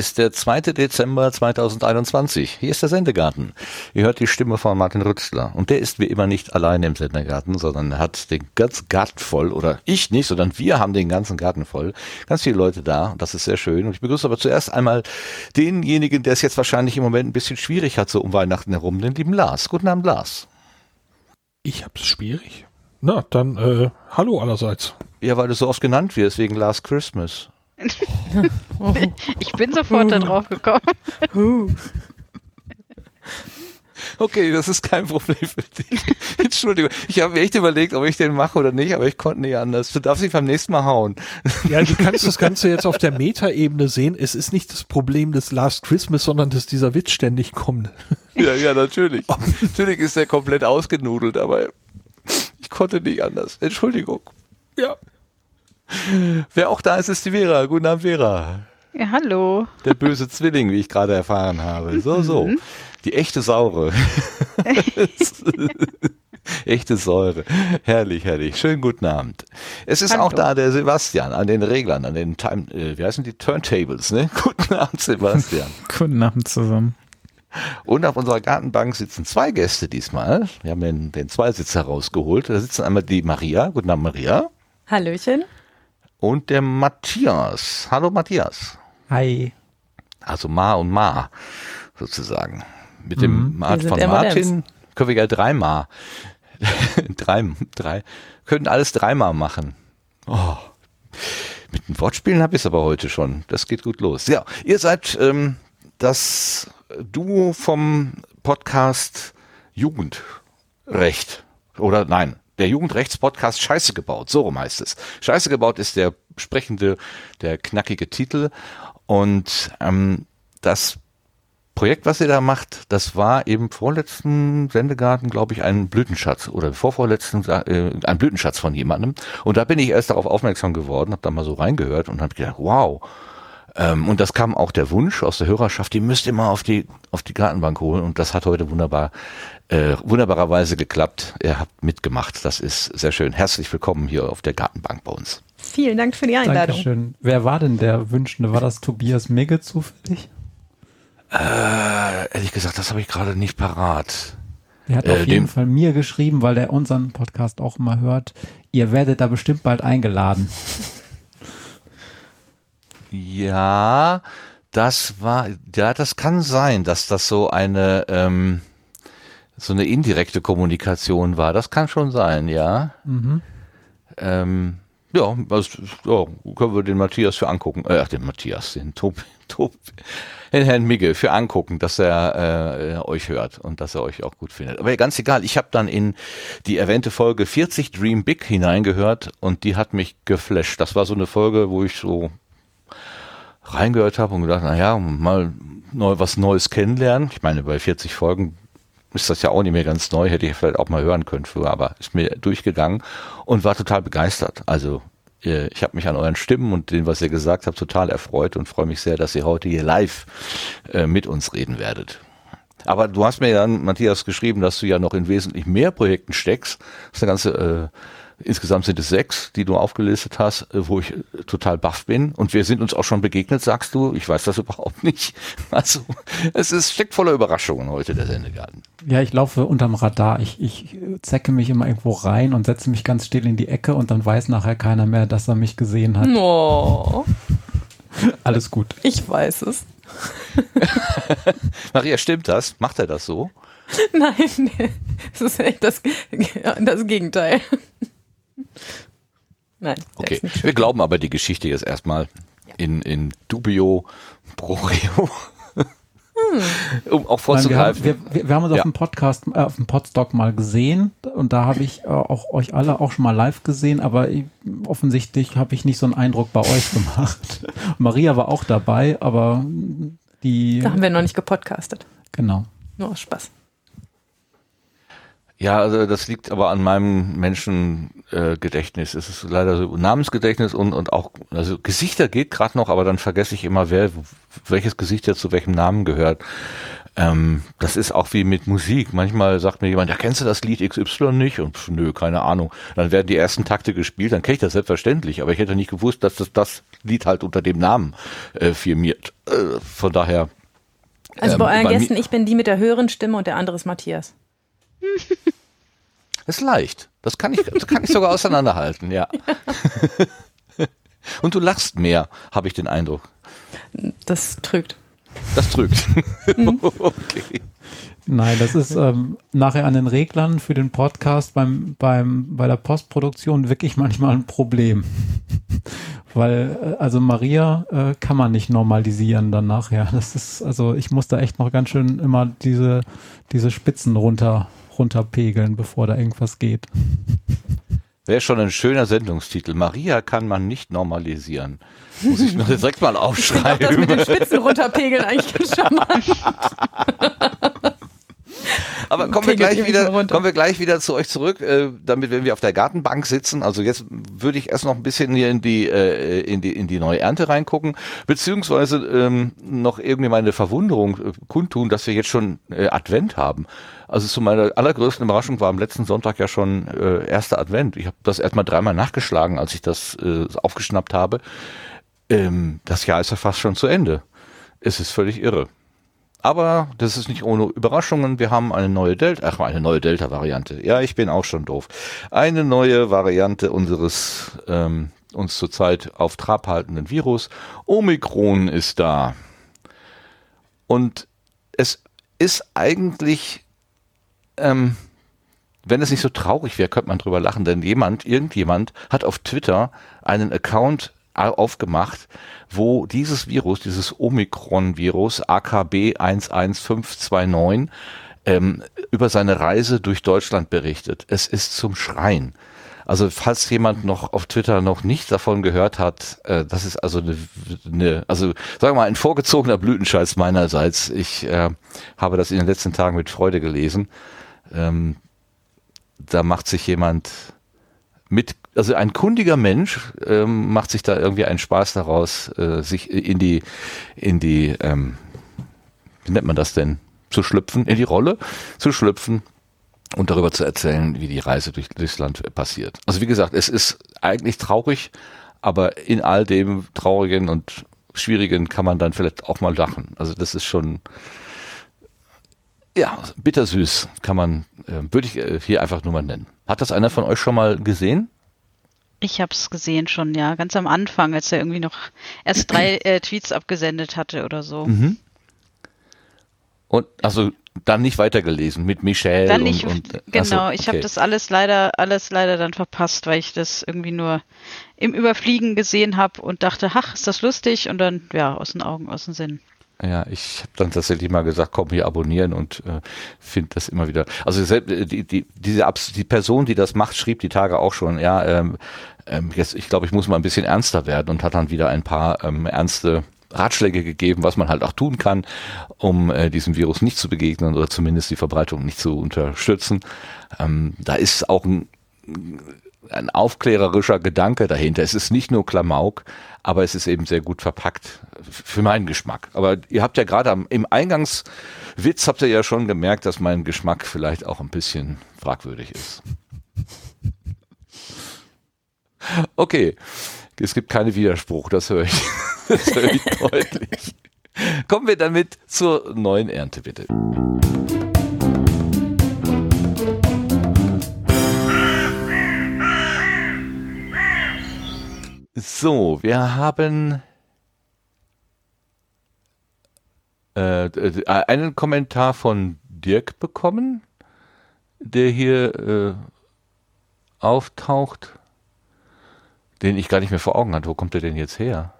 Ist der 2. Dezember 2021. Hier ist der Sendegarten. Ihr hört die Stimme von Martin Rützler. Und der ist wie immer nicht alleine im Sendegarten, sondern hat den ganzen Garten voll. Oder ich nicht, sondern wir haben den ganzen Garten voll. Ganz viele Leute da. Und das ist sehr schön. Und ich begrüße aber zuerst einmal denjenigen, der es jetzt wahrscheinlich im Moment ein bisschen schwierig hat, so um Weihnachten herum, den lieben Lars. Guten Abend, Lars. Ich hab's schwierig. Na, dann äh, hallo allerseits. Ja, weil du so oft genannt wirst wegen Last Christmas. ich bin sofort da drauf gekommen. Okay, das ist kein Problem für dich. Entschuldigung, ich habe mir echt überlegt, ob ich den mache oder nicht, aber ich konnte nicht anders. Du darfst dich beim nächsten Mal hauen. Ja, du kannst das Ganze jetzt auf der Metaebene sehen. Es ist nicht das Problem des Last Christmas, sondern dass dieser Witz ständig kommt. Ja, ja, natürlich. natürlich ist der komplett ausgenudelt, aber ich konnte nicht anders. Entschuldigung. Ja. Wer auch da ist, ist die Vera. Guten Abend, Vera. Ja, hallo. Der böse Zwilling, wie ich gerade erfahren habe. So, so. Mhm. Die echte Saure. Echte Säure. Herrlich, herrlich. Schönen guten Abend. Es ist Hallo. auch da der Sebastian an den Reglern, an den Time, äh, wie heißen die Turntables, ne? Guten Abend, Sebastian. guten Abend zusammen. Und auf unserer Gartenbank sitzen zwei Gäste diesmal. Wir haben den, den Zweisitzer rausgeholt. Da sitzen einmal die Maria. Guten Abend, Maria. Hallöchen und der Matthias. Hallo Matthias. Hi. Also Ma und Ma sozusagen. Mit dem mhm. Mart von Martin können wir ja dreimal. drei, drei, können alles dreimal machen. Oh. Mit den Wortspielen habe ich es aber heute schon. Das geht gut los. Ja, ihr seid ähm, das Duo vom Podcast Jugendrecht. Oder nein, der Jugendrechtspodcast Scheiße gebaut, so rum heißt es. Scheiße gebaut ist der sprechende, der knackige Titel. Und ähm, das Projekt, was ihr da macht, das war eben vorletzten Sendegarten, glaube ich, ein Blütenschatz oder vorvorletzten äh, ein Blütenschatz von jemandem. Und da bin ich erst darauf aufmerksam geworden, habe da mal so reingehört und habe gedacht, wow. Ähm, und das kam auch der Wunsch aus der Hörerschaft, die müsst ihr mal auf die auf die Gartenbank holen. Und das hat heute wunderbar äh, wunderbarerweise geklappt. Ihr habt mitgemacht. Das ist sehr schön. Herzlich willkommen hier auf der Gartenbank bei uns. Vielen Dank für die Einladung. Dankeschön. Wer war denn der Wünschende? War das Tobias Migge zufällig? Äh, ehrlich gesagt, das habe ich gerade nicht parat. Er hat äh, auf jeden Fall mir geschrieben, weil er unseren Podcast auch immer hört. Ihr werdet da bestimmt bald eingeladen. Ja, das war, ja, das kann sein, dass das so eine, ähm, so eine indirekte Kommunikation war. Das kann schon sein, ja. Mhm. Ähm, ja, also, ja, können wir den Matthias für angucken. Äh, den Matthias, den Tob, Tob, den Herrn Migge für angucken, dass er äh, euch hört und dass er euch auch gut findet. Aber ganz egal, ich habe dann in die erwähnte Folge 40 Dream Big hineingehört und die hat mich geflasht. Das war so eine Folge, wo ich so reingehört habe und gedacht, naja, mal neu, was Neues kennenlernen. Ich meine, bei 40 Folgen ist das ja auch nicht mehr ganz neu, hätte ich vielleicht auch mal hören können früher, aber ist mir durchgegangen und war total begeistert. Also äh, ich habe mich an euren Stimmen und dem, was ihr gesagt habt, total erfreut und freue mich sehr, dass ihr heute hier live äh, mit uns reden werdet. Aber du hast mir dann, Matthias, geschrieben, dass du ja noch in wesentlich mehr Projekten steckst. Das ist eine ganze äh, Insgesamt sind es sechs, die du aufgelistet hast, äh, wo ich äh, total baff bin. Und wir sind uns auch schon begegnet, sagst du. Ich weiß das überhaupt nicht. Also es ist, steckt voller Überraschungen heute, der Sendegarten. Ja, ich laufe unterm Radar. Ich, ich zecke mich immer irgendwo rein und setze mich ganz still in die Ecke und dann weiß nachher keiner mehr, dass er mich gesehen hat. Oh. Alles gut. Ich weiß es. Maria, stimmt das? Macht er das so? Nein, das ist echt das, das Gegenteil. Nein. Okay, wir glauben aber die Geschichte jetzt erstmal ja. in, in dubio pro reo. Hm. um auch vorzugreifen. Wir, wir, wir, haben uns ja. auf dem Podcast, äh, auf dem Podstock mal gesehen und da habe ich äh, auch euch alle auch schon mal live gesehen, aber ich, offensichtlich habe ich nicht so einen Eindruck bei euch gemacht. Maria war auch dabei, aber die. Da haben wir noch nicht gepodcastet. Genau. Nur aus Spaß. Ja, also das liegt aber an meinem Menschengedächtnis. Äh, es ist leider so Namensgedächtnis und, und auch, also Gesichter geht gerade noch, aber dann vergesse ich immer, wer welches Gesicht jetzt zu welchem Namen gehört. ähm, das ist auch wie mit Musik. Manchmal sagt mir jemand, ja, kennst du das Lied XY nicht? Und pf, nö, keine Ahnung. Dann werden die ersten Takte gespielt, dann kenne ich das selbstverständlich, aber ich hätte nicht gewusst, dass das, das Lied halt unter dem Namen äh, firmiert. Äh, von daher. Also bei ähm, euren bei Gästen, ich bin die mit der höheren Stimme und der andere ist Matthias. ist leicht. Das kann ich, das kann ich sogar auseinanderhalten, ja. Und du lachst mehr, habe ich den Eindruck. Das trügt. Das trügt. Mhm. okay. Nein, das ist ähm, nachher an den Reglern für den Podcast beim, beim, bei der Postproduktion wirklich manchmal ein Problem. Weil, äh, also Maria äh, kann man nicht normalisieren dann nachher. Das ist, also ich muss da echt noch ganz schön immer diese, diese Spitzen runter, runterpegeln, bevor da irgendwas geht. Wäre schon ein schöner Sendungstitel. Maria kann man nicht normalisieren. Muss ich mir direkt mal aufschreiben. Ich das mit den Spitzen runterpegeln eigentlich ganz charmant. Aber kommen wir gleich wieder, kommen wir gleich wieder zu euch zurück, äh, damit wenn wir auf der Gartenbank sitzen. Also jetzt würde ich erst noch ein bisschen hier in die äh, in die in die neue Ernte reingucken, beziehungsweise ähm, noch irgendwie meine Verwunderung äh, kundtun, dass wir jetzt schon äh, Advent haben. Also zu meiner allergrößten Überraschung war am letzten Sonntag ja schon äh, erster Advent. Ich habe das erstmal dreimal nachgeschlagen, als ich das äh, aufgeschnappt habe. Ähm, das Jahr ist ja fast schon zu Ende. Es ist völlig irre. Aber das ist nicht ohne Überraschungen. Wir haben eine neue Delta, ach, eine neue Delta-Variante. Ja, ich bin auch schon doof. Eine neue Variante unseres ähm, uns zurzeit auf Trab haltenden Virus. Omikron ist da. Und es ist eigentlich, ähm, wenn es nicht so traurig wäre, könnte man drüber lachen, denn jemand, irgendjemand hat auf Twitter einen Account aufgemacht, wo dieses Virus, dieses Omikron-Virus AKB 11529 ähm, über seine Reise durch Deutschland berichtet. Es ist zum Schreien. Also falls jemand noch auf Twitter noch nicht davon gehört hat, äh, das ist also eine, eine, also sagen wir mal ein vorgezogener Blütenscheiß meinerseits. Ich äh, habe das in den letzten Tagen mit Freude gelesen. Ähm, da macht sich jemand mit also ein kundiger Mensch ähm, macht sich da irgendwie einen Spaß daraus, äh, sich in die, in die, ähm, wie nennt man das denn, zu schlüpfen, in die Rolle zu schlüpfen und darüber zu erzählen, wie die Reise durch, durchs Land passiert. Also wie gesagt, es ist eigentlich traurig, aber in all dem Traurigen und Schwierigen kann man dann vielleicht auch mal lachen. Also das ist schon, ja, bittersüß kann man, äh, würde ich äh, hier einfach nur mal nennen. Hat das einer von euch schon mal gesehen? Ich habe es gesehen schon, ja, ganz am Anfang, als er irgendwie noch erst drei äh, Tweets abgesendet hatte oder so. Mhm. Und also dann nicht weitergelesen mit Michelle. Dann nicht, und, und, genau. So, okay. Ich habe das alles leider, alles leider dann verpasst, weil ich das irgendwie nur im Überfliegen gesehen habe und dachte, ach, ist das lustig und dann ja aus den Augen, aus dem Sinn. Ja, ich habe dann tatsächlich mal gesagt, komm hier abonnieren und äh, finde das immer wieder. Also äh, die, die, diese Abs die Person, die das macht, schrieb die Tage auch schon, ja, ähm, ähm, jetzt, ich glaube, ich muss mal ein bisschen ernster werden und hat dann wieder ein paar ähm, ernste Ratschläge gegeben, was man halt auch tun kann, um äh, diesem Virus nicht zu begegnen oder zumindest die Verbreitung nicht zu unterstützen. Ähm, da ist auch ein, ein aufklärerischer Gedanke dahinter. Es ist nicht nur Klamauk, aber es ist eben sehr gut verpackt für meinen Geschmack. Aber ihr habt ja gerade im Eingangswitz habt ihr ja schon gemerkt, dass mein Geschmack vielleicht auch ein bisschen fragwürdig ist. Okay, es gibt keinen Widerspruch, das höre ich, das höre ich deutlich. Kommen wir damit zur neuen Ernte, bitte. So, wir haben äh, einen Kommentar von Dirk bekommen, der hier äh, auftaucht, den ich gar nicht mehr vor Augen hatte. Wo kommt der denn jetzt her?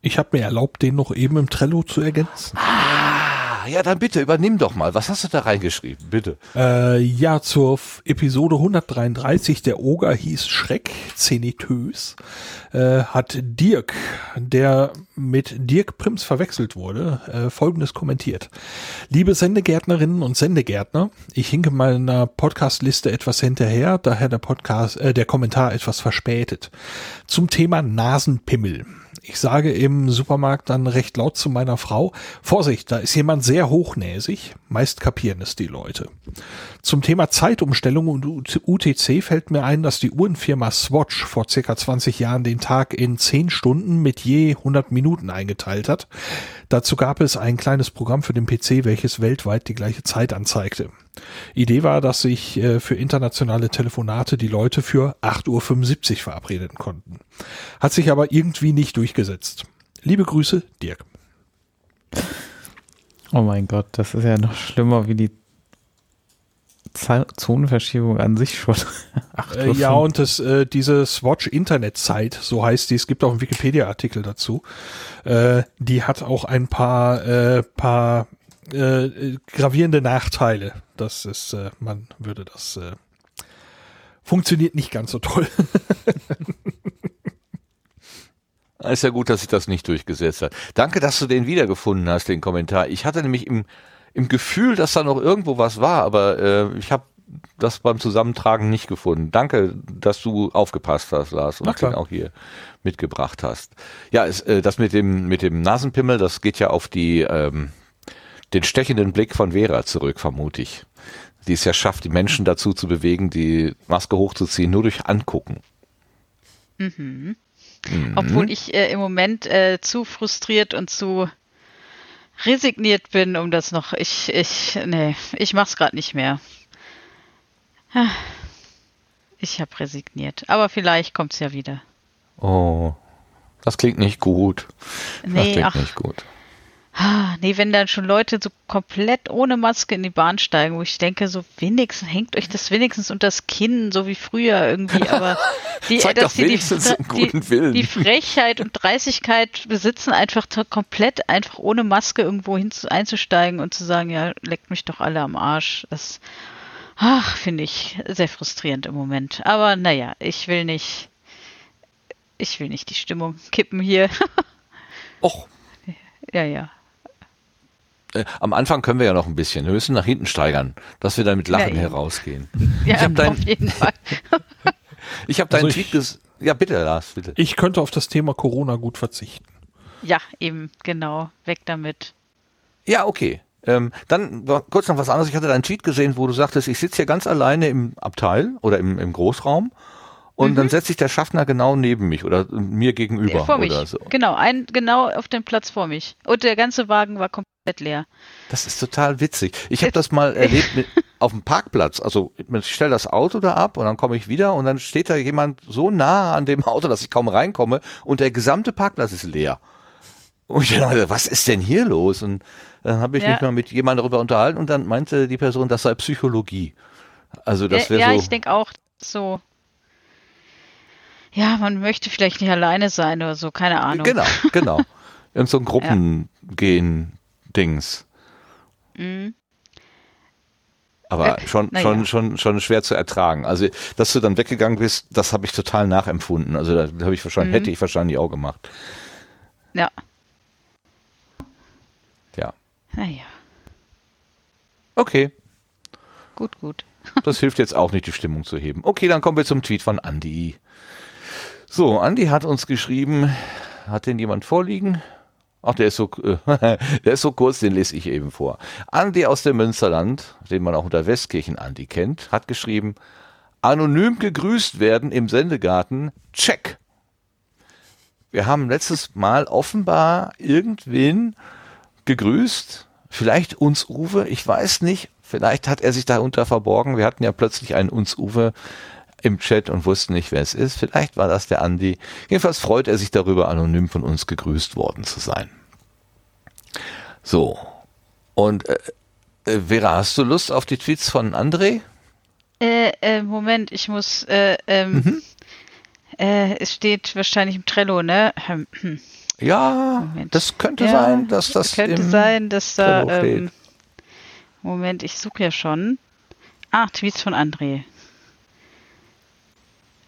Ich habe mir erlaubt, den noch eben im Trello zu ergänzen. Ah, ja, dann bitte, übernimm doch mal. Was hast du da reingeschrieben, bitte? Äh, ja, zur Episode 133, der Oger hieß Schreck, zenitös, äh, hat Dirk, der mit Dirk Prims verwechselt wurde, äh, folgendes kommentiert. Liebe Sendegärtnerinnen und Sendegärtner, ich hinke meiner Podcastliste etwas hinterher, daher der Podcast, äh, der Kommentar etwas verspätet. Zum Thema Nasenpimmel. Ich sage im Supermarkt dann recht laut zu meiner Frau, Vorsicht, da ist jemand sehr hochnäsig. Meist kapieren es die Leute. Zum Thema Zeitumstellung und UTC fällt mir ein, dass die Uhrenfirma Swatch vor circa 20 Jahren den Tag in 10 Stunden mit je 100 Minuten eingeteilt hat. Dazu gab es ein kleines Programm für den PC, welches weltweit die gleiche Zeit anzeigte. Idee war, dass sich äh, für internationale Telefonate die Leute für 8.75 Uhr verabreden konnten. Hat sich aber irgendwie nicht durchgesetzt. Liebe Grüße, Dirk. Oh mein Gott, das ist ja noch schlimmer wie die Zonenverschiebung an sich schon. äh, ja, und das, äh, diese Swatch Internetzeit, so heißt die, es gibt auch einen Wikipedia-Artikel dazu, äh, die hat auch ein paar, äh, paar äh, gravierende Nachteile. Das ist, äh, man würde das äh, funktioniert nicht ganz so toll. ist ja gut, dass sich das nicht durchgesetzt hat. Danke, dass du den wiedergefunden hast, den Kommentar. Ich hatte nämlich im, im Gefühl, dass da noch irgendwo was war, aber äh, ich habe das beim Zusammentragen nicht gefunden. Danke, dass du aufgepasst hast, Lars, und den auch hier mitgebracht hast. Ja, es, äh, das mit dem mit dem Nasenpimmel, das geht ja auf die ähm, den stechenden Blick von Vera zurück, vermute ich. Die es ja schafft, die Menschen dazu zu bewegen, die Maske hochzuziehen, nur durch Angucken. Mhm. Mhm. Obwohl ich äh, im Moment äh, zu frustriert und zu resigniert bin, um das noch. Ich, ich, nee, ich mach's gerade nicht mehr. Ich habe resigniert. Aber vielleicht kommt's ja wieder. Oh, das klingt nicht gut. Nee, das klingt ach, nicht gut. Ah, nee, wenn dann schon Leute so komplett ohne Maske in die Bahn steigen, wo ich denke, so wenigstens, hängt euch das wenigstens unter das Kinn, so wie früher irgendwie, aber die, Zeig dass die, die, die, die, Frechheit und Dreistigkeit besitzen, einfach komplett einfach ohne Maske irgendwo hin einzusteigen und zu sagen, ja, leckt mich doch alle am Arsch. Das, ach, finde ich sehr frustrierend im Moment. Aber naja, ich will nicht, ich will nicht die Stimmung kippen hier. Och. Ja, ja äh, am Anfang können wir ja noch ein bisschen. Wir müssen nach hinten steigern, dass wir dann mit Lachen ja, herausgehen. Ja, ich hab dein, auf jeden Fall. ich habe deinen also Tweet ges Ja, bitte, Lars, bitte. Ich könnte auf das Thema Corona gut verzichten. Ja, eben, genau. Weg damit. Ja, okay. Ähm, dann kurz noch was anderes. Ich hatte deinen Tweet gesehen, wo du sagtest, ich sitze hier ganz alleine im Abteil oder im, im Großraum und mhm. dann setzt sich der Schaffner genau neben mich oder mir gegenüber vor mich. oder so. Genau, ein, genau auf dem Platz vor mich. Und der ganze Wagen war komplett leer. Das ist total witzig. Ich habe das mal erlebt mit, auf dem Parkplatz. Also ich stelle das Auto da ab und dann komme ich wieder und dann steht da jemand so nah an dem Auto, dass ich kaum reinkomme und der gesamte Parkplatz ist leer. Und ich dachte, was ist denn hier los? Und dann habe ich ja. mich mal mit jemandem darüber unterhalten und dann meinte die Person, das sei Psychologie. Also das wäre ja, so. Ja, ich denke auch so ja, man möchte vielleicht nicht alleine sein oder so, keine Ahnung. Genau, genau. Irgend so ein Gruppengehen-Dings. Mhm. Aber schon, äh, schon, ja. schon, schon schwer zu ertragen. Also, dass du dann weggegangen bist, das habe ich total nachempfunden. Also, da habe ich wahrscheinlich, mhm. hätte ich wahrscheinlich auch gemacht. Ja. Ja. Naja. Okay. Gut, gut. Das hilft jetzt auch nicht, die Stimmung zu heben. Okay, dann kommen wir zum Tweet von Andy. So, Andi hat uns geschrieben, hat den jemand vorliegen? Ach, der ist so, der ist so kurz, den lese ich eben vor. Andi aus dem Münsterland, den man auch unter Westkirchen Andi kennt, hat geschrieben, anonym gegrüßt werden im Sendegarten, check. Wir haben letztes Mal offenbar irgendwen gegrüßt, vielleicht uns Uwe, ich weiß nicht, vielleicht hat er sich darunter verborgen. Wir hatten ja plötzlich einen uns Uwe im Chat und wussten nicht, wer es ist. Vielleicht war das der Andi. Jedenfalls freut er sich darüber, anonym von uns gegrüßt worden zu sein. So. Und äh, äh, Vera, hast du Lust auf die Tweets von André? Äh, äh, Moment, ich muss, äh, ähm, mhm. äh, es steht wahrscheinlich im Trello, ne? Hm, hm. Ja, Moment. das könnte ja, sein, dass das könnte sein, dass da, ähm, Moment, ich suche ja schon. Ah, Tweets von André.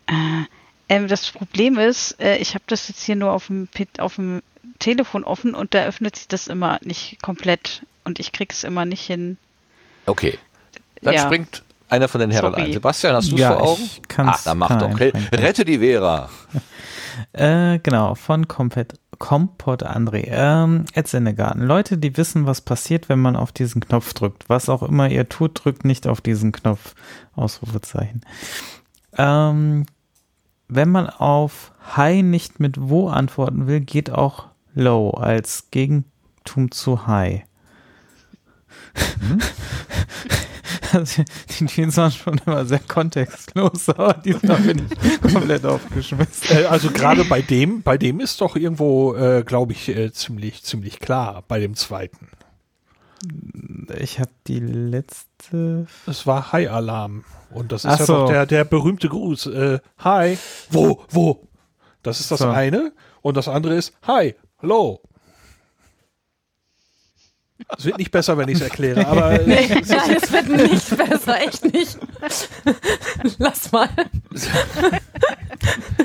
Äh, ähm, das Problem ist, ich habe das jetzt hier nur auf dem, auf dem Telefon offen und da öffnet sich das immer nicht komplett und ich krieg's immer nicht hin. Okay. Dann ja. springt, einer von den Herren ein. Sebastian, hast du es ja, vor Augen? Ich kann's, Ach, dann mach doch. Hey, rette die Vera. äh, genau, von Kompet Kompott André. Ähm, Ed Sennegarten. Leute, die wissen, was passiert, wenn man auf diesen Knopf drückt. Was auch immer ihr tut, drückt nicht auf diesen Knopf. Ausrufezeichen. Ähm, wenn man auf High nicht mit Wo antworten will, geht auch Low als Gegentum zu High. Hm? Also, die Jeans waren schon immer sehr kontextlos, aber diesmal bin ich komplett aufgeschmissen. Äh, also gerade bei dem, bei dem ist doch irgendwo, äh, glaube ich, äh, ziemlich, ziemlich klar, bei dem zweiten. Ich habe die letzte. Es war High Alarm. Und das ist Ach ja so. doch der, der berühmte Gruß. Äh, hi, wo, wo? Das ist das so. eine. Und das andere ist Hi, hallo. Es wird nicht besser, wenn ich es erkläre, aber. nee, nein, es wird nicht besser, echt nicht. Lass mal.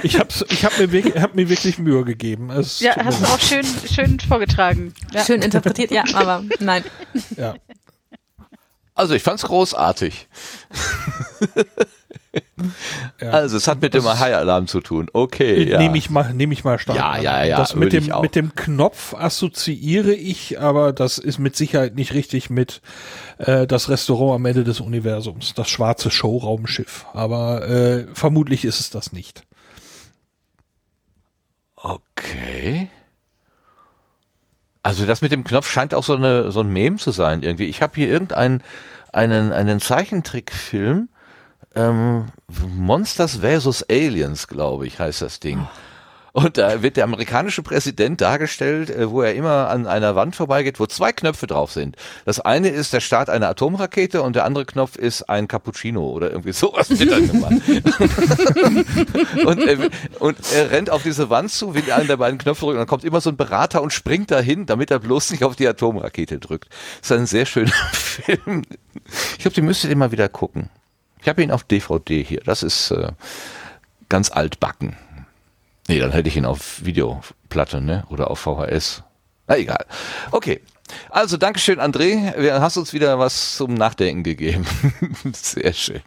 Ich habe ich hab mir, hab mir wirklich Mühe gegeben. Es ja, hast du auch schön, schön vorgetragen. Ja. Schön interpretiert, ja, aber nein. Ja. Also ich fand's großartig. ja. Also es hat mit dem High-Alarm zu tun. Okay. Ja. Nehme ich mal, nehme ich mal stark. Ja, ja, ja. Das mit dem, mit dem Knopf assoziiere ich, aber das ist mit Sicherheit nicht richtig mit äh, das Restaurant am Ende des Universums, das schwarze Showraumschiff. Aber äh, vermutlich ist es das nicht. Okay. Also das mit dem Knopf scheint auch so, eine, so ein Meme zu sein irgendwie. Ich habe hier irgendeinen einen, einen Zeichentrickfilm, ähm, Monsters vs. Aliens, glaube ich, heißt das Ding. Und da wird der amerikanische Präsident dargestellt, äh, wo er immer an einer Wand vorbeigeht, wo zwei Knöpfe drauf sind. Das eine ist der Start einer Atomrakete und der andere Knopf ist ein Cappuccino oder irgendwie sowas wird dann gemacht. und, er, und er rennt auf diese Wand zu, will einen der beiden Knöpfe drücken und dann kommt immer so ein Berater und springt dahin, damit er bloß nicht auf die Atomrakete drückt. Das ist ein sehr schöner Film. Ich glaube, die müsstet ihr mal wieder gucken. Ich habe ihn auf DVD hier. Das ist äh, ganz altbacken. Nee, dann hätte ich ihn auf Videoplatte, ne? Oder auf VHS. Na egal. Okay. Also, Dankeschön, André. Du hast uns wieder was zum Nachdenken gegeben. Sehr schön.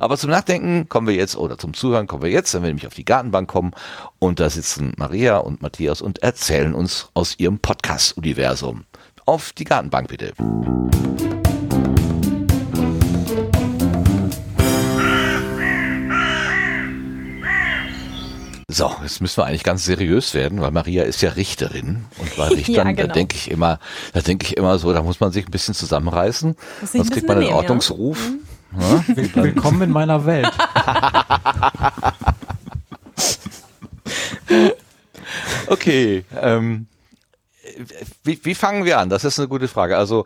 Aber zum Nachdenken kommen wir jetzt, oder zum Zuhören kommen wir jetzt, wenn wir nämlich auf die Gartenbank kommen. Und da sitzen Maria und Matthias und erzählen uns aus ihrem Podcast-Universum. Auf die Gartenbank bitte. So, jetzt müssen wir eigentlich ganz seriös werden, weil Maria ist ja Richterin und bei Richtern, ja, genau. da denke ich immer, da denke ich immer so, da muss man sich ein bisschen zusammenreißen, sonst kriegt man einen Ordnungsruf. Ja? Ja? Willkommen in meiner Welt. okay, ähm, wie, wie fangen wir an? Das ist eine gute Frage. Also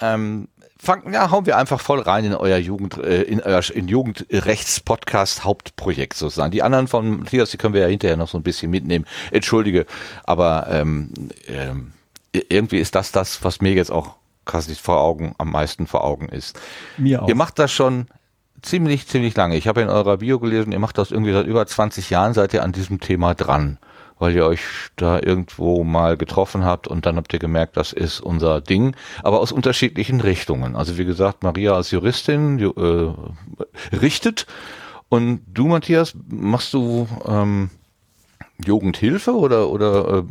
ähm, fangen, ja, hauen wir einfach voll rein in euer Jugend, äh, in euer in Jugendrechts-Podcast Hauptprojekt sozusagen. Die anderen von Matthias, die können wir ja hinterher noch so ein bisschen mitnehmen. Entschuldige, aber ähm, ähm, irgendwie ist das das, was mir jetzt auch quasi vor Augen, am meisten vor Augen ist. Mir auch. Ihr macht das schon ziemlich, ziemlich lange. Ich habe in eurer Bio gelesen, ihr macht das irgendwie seit über 20 Jahren, seid ihr an diesem Thema dran weil ihr euch da irgendwo mal getroffen habt und dann habt ihr gemerkt, das ist unser Ding, aber aus unterschiedlichen Richtungen. Also wie gesagt, Maria als Juristin äh, richtet und du, Matthias, machst du ähm, Jugendhilfe oder oder äh,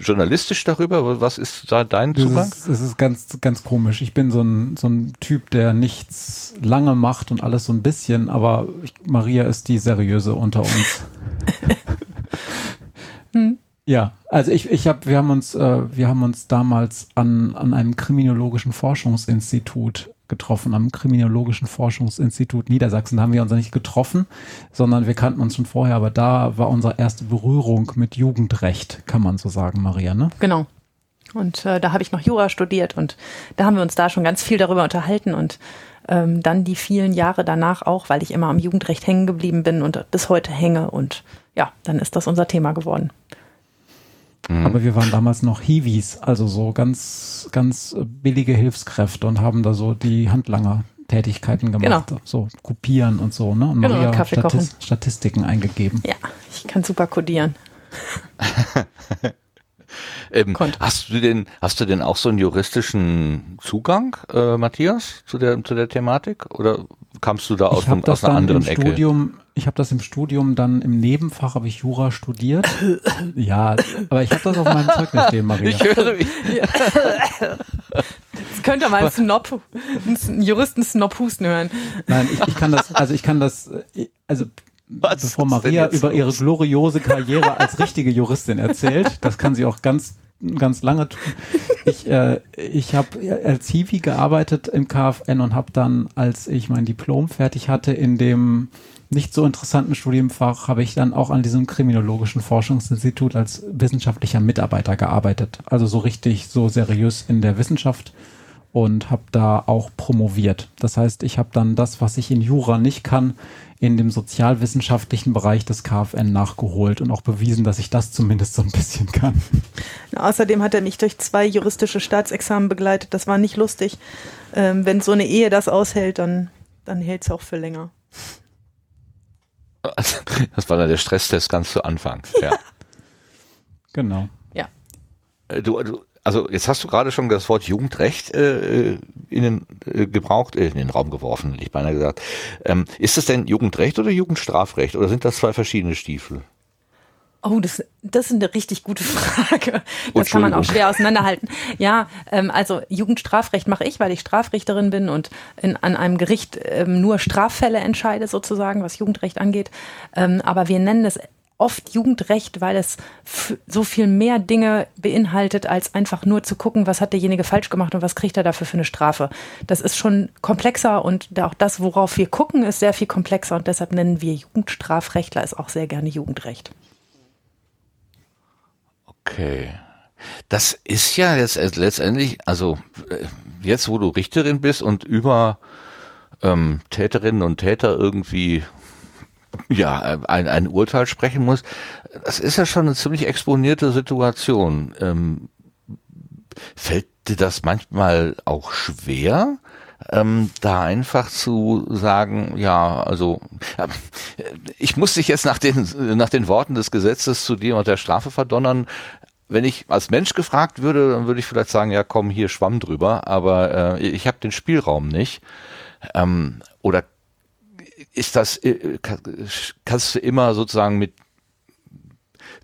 journalistisch darüber? Was ist da dein Zugang? Es ist, es ist ganz ganz komisch. Ich bin so ein so ein Typ, der nichts lange macht und alles so ein bisschen, aber ich, Maria ist die seriöse unter uns. Hm. Ja, also ich, ich habe, wir haben uns, äh, wir haben uns damals an, an einem kriminologischen Forschungsinstitut getroffen, am Kriminologischen Forschungsinstitut Niedersachsen. Da haben wir uns nicht getroffen, sondern wir kannten uns schon vorher, aber da war unsere erste Berührung mit Jugendrecht, kann man so sagen, Maria, ne? Genau. Und äh, da habe ich noch Jura studiert und da haben wir uns da schon ganz viel darüber unterhalten und ähm, dann die vielen Jahre danach auch, weil ich immer am Jugendrecht hängen geblieben bin und bis heute hänge und ja, dann ist das unser Thema geworden. Mhm. Aber wir waren damals noch Hiwis, also so ganz, ganz billige Hilfskräfte und haben da so die Handlanger-Tätigkeiten gemacht. Genau. So kopieren und so, ne? Und genau, Maria Kaffee Statist Statistiken eingegeben. Ja, ich kann super codieren. ähm, konnte. Hast du denn, hast du denn auch so einen juristischen Zugang, äh, Matthias, zu der, zu der Thematik? Oder kamst du da aus, einem, aus einer anderen Ecke? Studium, ich habe das im Studium dann im Nebenfach habe ich Jura studiert. ja, aber ich habe das auf meinem Zeugnis stehen, Maria. Ich höre mich. Jetzt könnte mal einen Snob, einen Juristen Snob husten hören. Nein, ich, ich kann das, also ich kann das, also was bevor Maria über ihre gloriose Karriere als richtige Juristin erzählt, das kann sie auch ganz ganz lange tun. Ich, äh, ich habe als Hiwi gearbeitet im KfN und habe dann, als ich mein Diplom fertig hatte, in dem nicht so interessanten Studienfach, habe ich dann auch an diesem kriminologischen Forschungsinstitut als wissenschaftlicher Mitarbeiter gearbeitet. Also so richtig, so seriös in der Wissenschaft und habe da auch promoviert. Das heißt, ich habe dann das, was ich in Jura nicht kann, in dem sozialwissenschaftlichen Bereich des KfN nachgeholt und auch bewiesen, dass ich das zumindest so ein bisschen kann. Außerdem hat er mich durch zwei juristische Staatsexamen begleitet. Das war nicht lustig. Ähm, wenn so eine Ehe das aushält, dann, dann hält es auch für länger. Das war dann der Stresstest ganz zu Anfang. Ja. genau. Ja. Äh, du, du, also jetzt hast du gerade schon das Wort Jugendrecht äh, in den äh, gebraucht, äh, in den Raum geworfen, hätte ich beinahe gesagt. Ähm, ist das denn Jugendrecht oder Jugendstrafrecht oder sind das zwei verschiedene Stiefel? Oh, das, das ist eine richtig gute Frage. Das kann man auch schwer auseinanderhalten. Ja, ähm, also Jugendstrafrecht mache ich, weil ich Strafrichterin bin und in, an einem Gericht ähm, nur Straffälle entscheide, sozusagen, was Jugendrecht angeht. Ähm, aber wir nennen es oft Jugendrecht, weil es so viel mehr Dinge beinhaltet, als einfach nur zu gucken, was hat derjenige falsch gemacht und was kriegt er dafür für eine Strafe. Das ist schon komplexer und auch das, worauf wir gucken, ist sehr viel komplexer und deshalb nennen wir Jugendstrafrechtler es auch sehr gerne Jugendrecht. Okay. Das ist ja jetzt letztendlich, also äh, jetzt, wo du Richterin bist und über ähm, Täterinnen und Täter irgendwie ja, ein, ein Urteil sprechen muss, das ist ja schon eine ziemlich exponierte Situation. Ähm, fällt dir das manchmal auch schwer? ähm, da einfach zu sagen, ja, also äh, ich muss dich jetzt nach den nach den Worten des Gesetzes zu dir und der Strafe verdonnern. Wenn ich als Mensch gefragt würde, dann würde ich vielleicht sagen, ja, komm hier Schwamm drüber, aber äh, ich habe den Spielraum nicht. Ähm, oder ist das, äh, kannst du immer sozusagen mit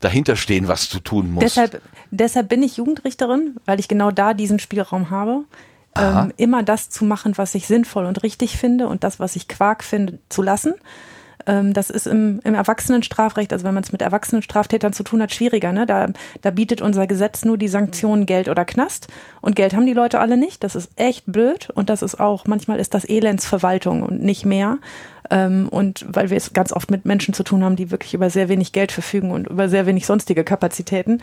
dahinter stehen, was du tun musst. Deshalb, deshalb bin ich Jugendrichterin, weil ich genau da diesen Spielraum habe. Ähm, immer das zu machen, was ich sinnvoll und richtig finde und das, was ich Quark finde, zu lassen. Ähm, das ist im, im Erwachsenenstrafrecht, also wenn man es mit erwachsenen Straftätern zu tun hat, schwieriger. Ne? Da, da bietet unser Gesetz nur die Sanktionen Geld oder Knast. Und Geld haben die Leute alle nicht. Das ist echt blöd. Und das ist auch, manchmal ist das Elendsverwaltung und nicht mehr. Ähm, und weil wir es ganz oft mit Menschen zu tun haben, die wirklich über sehr wenig Geld verfügen und über sehr wenig sonstige Kapazitäten.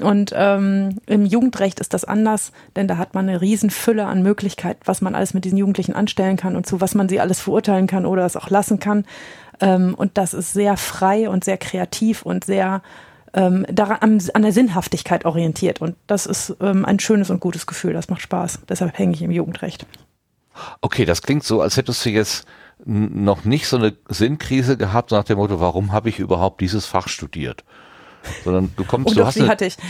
Und ähm, im Jugendrecht ist das anders, denn da hat man eine Riesenfülle an Möglichkeiten, was man alles mit diesen Jugendlichen anstellen kann und zu was man sie alles verurteilen kann oder es auch lassen kann. Ähm, und das ist sehr frei und sehr kreativ und sehr ähm, daran, an, der Sinnhaftigkeit orientiert. Und das ist ähm, ein schönes und gutes Gefühl. Das macht Spaß. Deshalb hänge ich im Jugendrecht. Okay, das klingt so, als hättest du jetzt noch nicht so eine Sinnkrise gehabt nach dem Motto, warum habe ich überhaupt dieses Fach studiert? Sondern du kommst, oh, du doch, hast die hatte ich.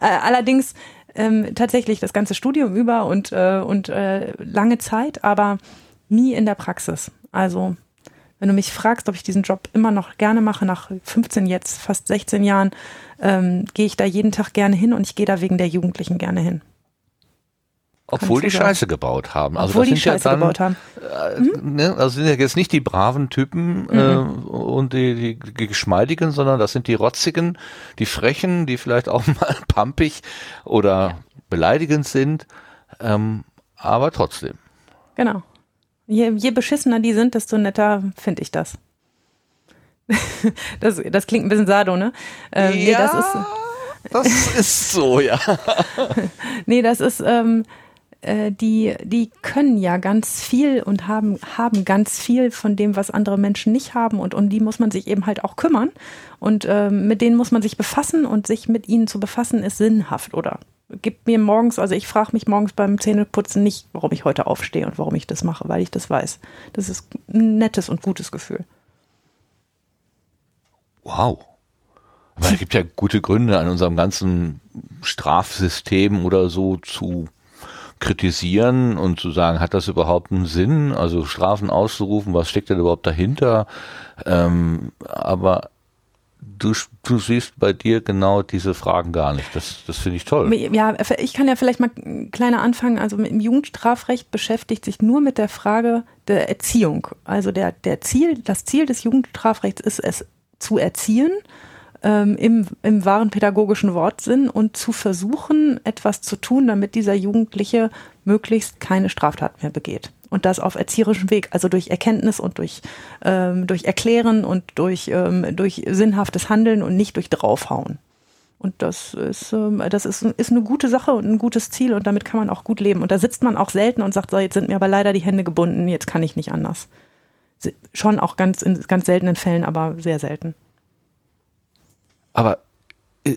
Äh, allerdings ähm, tatsächlich das ganze Studium über und, äh, und äh, lange Zeit, aber nie in der Praxis. Also wenn du mich fragst, ob ich diesen Job immer noch gerne mache, nach 15 jetzt, fast 16 Jahren, ähm, gehe ich da jeden Tag gerne hin und ich gehe da wegen der Jugendlichen gerne hin. Obwohl die Scheiße gebaut haben. Also Obwohl die Scheiße ja dann, gebaut haben. Mhm. ne, also sind ja jetzt nicht die braven Typen äh, mhm. äh, und die, die, die geschmeidigen, sondern das sind die rotzigen, die frechen, die vielleicht auch mal pampig oder ja. beleidigend sind, ähm, aber trotzdem. Genau. Je, je beschissener die sind, desto netter finde ich das. das. Das klingt ein bisschen sado, ne? Ähm, ja, nee, das ist, das ist so, ja. nee, das ist, ähm, äh, die, die können ja ganz viel und haben, haben ganz viel von dem, was andere Menschen nicht haben und um die muss man sich eben halt auch kümmern und ähm, mit denen muss man sich befassen und sich mit ihnen zu befassen ist sinnhaft oder gibt mir morgens, also ich frage mich morgens beim Zähneputzen nicht, warum ich heute aufstehe und warum ich das mache, weil ich das weiß. Das ist ein nettes und gutes Gefühl. Wow. Aber es gibt ja gute Gründe an unserem ganzen Strafsystem oder so zu kritisieren und zu sagen, hat das überhaupt einen Sinn? Also Strafen auszurufen, was steckt denn überhaupt dahinter? Ähm, aber du, du siehst bei dir genau diese Fragen gar nicht. Das, das finde ich toll. Ja, ich kann ja vielleicht mal kleiner anfangen. Also im Jugendstrafrecht beschäftigt sich nur mit der Frage der Erziehung. Also der, der Ziel, das Ziel des Jugendstrafrechts ist es zu erziehen ähm, im, im wahren pädagogischen Wortsinn und zu versuchen, etwas zu tun, damit dieser Jugendliche möglichst keine Straftat mehr begeht. Und das auf erzieherischem Weg, also durch Erkenntnis und durch, ähm, durch Erklären und durch, ähm, durch sinnhaftes Handeln und nicht durch draufhauen. Und das ist, ähm, das ist, ist eine gute Sache und ein gutes Ziel und damit kann man auch gut leben. Und da sitzt man auch selten und sagt, so, jetzt sind mir aber leider die Hände gebunden, jetzt kann ich nicht anders. Schon auch ganz in ganz seltenen Fällen, aber sehr selten. Aber äh,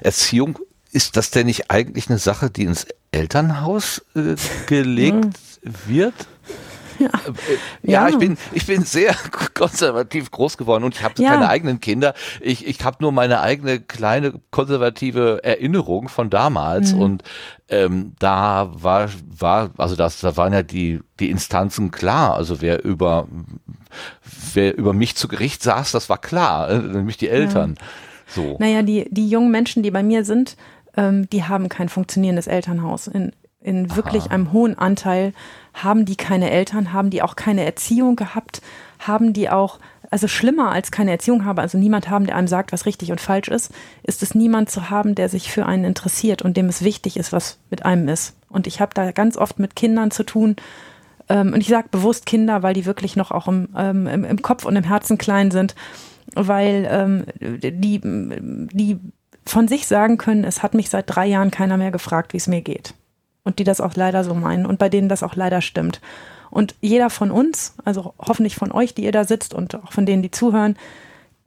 Erziehung, ist das denn nicht eigentlich eine Sache, die ins Elternhaus äh, gelegt wird? Ja. Äh, ja, ich bin ich bin sehr konservativ groß geworden und ich habe ja. keine eigenen Kinder. Ich ich habe nur meine eigene kleine konservative Erinnerung von damals mhm. und ähm, da war war also das da waren ja die die Instanzen klar. Also wer über wer über mich zu Gericht saß, das war klar, äh, nämlich die Eltern. Ja. So. Naja, die die jungen Menschen, die bei mir sind, ähm, die haben kein funktionierendes Elternhaus in in wirklich Aha. einem hohen Anteil haben die keine Eltern, haben die auch keine Erziehung gehabt, haben die auch, also schlimmer als keine Erziehung haben, also niemand haben, der einem sagt, was richtig und falsch ist, ist es niemand zu haben, der sich für einen interessiert und dem es wichtig ist, was mit einem ist. Und ich habe da ganz oft mit Kindern zu tun, ähm, und ich sage bewusst Kinder, weil die wirklich noch auch im, ähm, im, im, Kopf und im Herzen klein sind, weil ähm, die, die von sich sagen können, es hat mich seit drei Jahren keiner mehr gefragt, wie es mir geht und die das auch leider so meinen und bei denen das auch leider stimmt. Und jeder von uns, also hoffentlich von euch, die ihr da sitzt und auch von denen, die zuhören,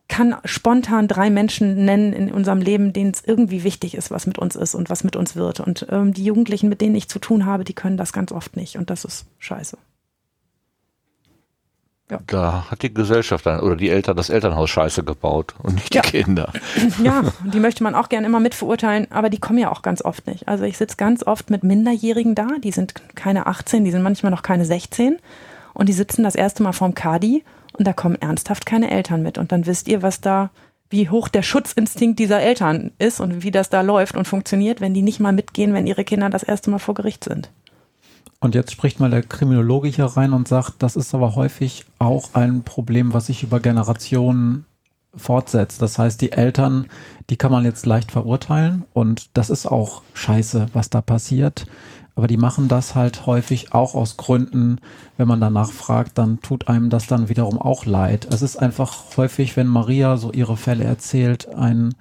kann spontan drei Menschen nennen in unserem Leben, denen es irgendwie wichtig ist, was mit uns ist und was mit uns wird. Und ähm, die Jugendlichen, mit denen ich zu tun habe, die können das ganz oft nicht. Und das ist scheiße. Ja. Da hat die Gesellschaft dann, oder die Eltern das Elternhaus scheiße gebaut und nicht die ja. Kinder. Ja, die möchte man auch gerne immer mit verurteilen, aber die kommen ja auch ganz oft nicht. Also ich sitze ganz oft mit Minderjährigen da, die sind keine 18, die sind manchmal noch keine 16 und die sitzen das erste Mal vorm Kadi und da kommen ernsthaft keine Eltern mit. Und dann wisst ihr, was da, wie hoch der Schutzinstinkt dieser Eltern ist und wie das da läuft und funktioniert, wenn die nicht mal mitgehen, wenn ihre Kinder das erste Mal vor Gericht sind. Und jetzt spricht mal der Kriminologe hier rein und sagt, das ist aber häufig auch ein Problem, was sich über Generationen fortsetzt. Das heißt, die Eltern, die kann man jetzt leicht verurteilen und das ist auch scheiße, was da passiert. Aber die machen das halt häufig auch aus Gründen, wenn man danach fragt, dann tut einem das dann wiederum auch leid. Es ist einfach häufig, wenn Maria so ihre Fälle erzählt, ein,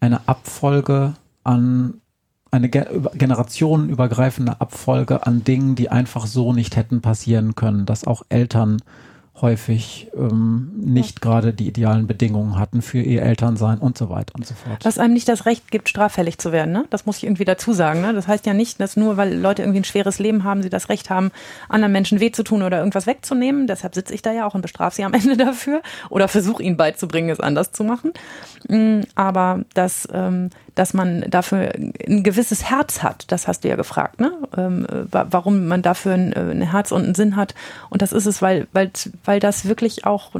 eine Abfolge an eine generationenübergreifende Abfolge an Dingen, die einfach so nicht hätten passieren können, dass auch Eltern häufig ähm, nicht ja. gerade die idealen Bedingungen hatten für ihr Elternsein und so weiter und so fort. Was einem nicht das Recht gibt, straffällig zu werden, ne? Das muss ich irgendwie dazu sagen. Ne? Das heißt ja nicht, dass nur weil Leute irgendwie ein schweres Leben haben, sie das Recht haben, anderen Menschen weh zu tun oder irgendwas wegzunehmen. Deshalb sitze ich da ja auch und bestrafe sie am Ende dafür oder versuche ihnen beizubringen, es anders zu machen. Mm, aber dass, ähm, dass man dafür ein gewisses Herz hat, das hast du ja gefragt, ne? Ähm, warum man dafür ein, äh, ein Herz und einen Sinn hat. Und das ist es, weil, weil weil das wirklich auch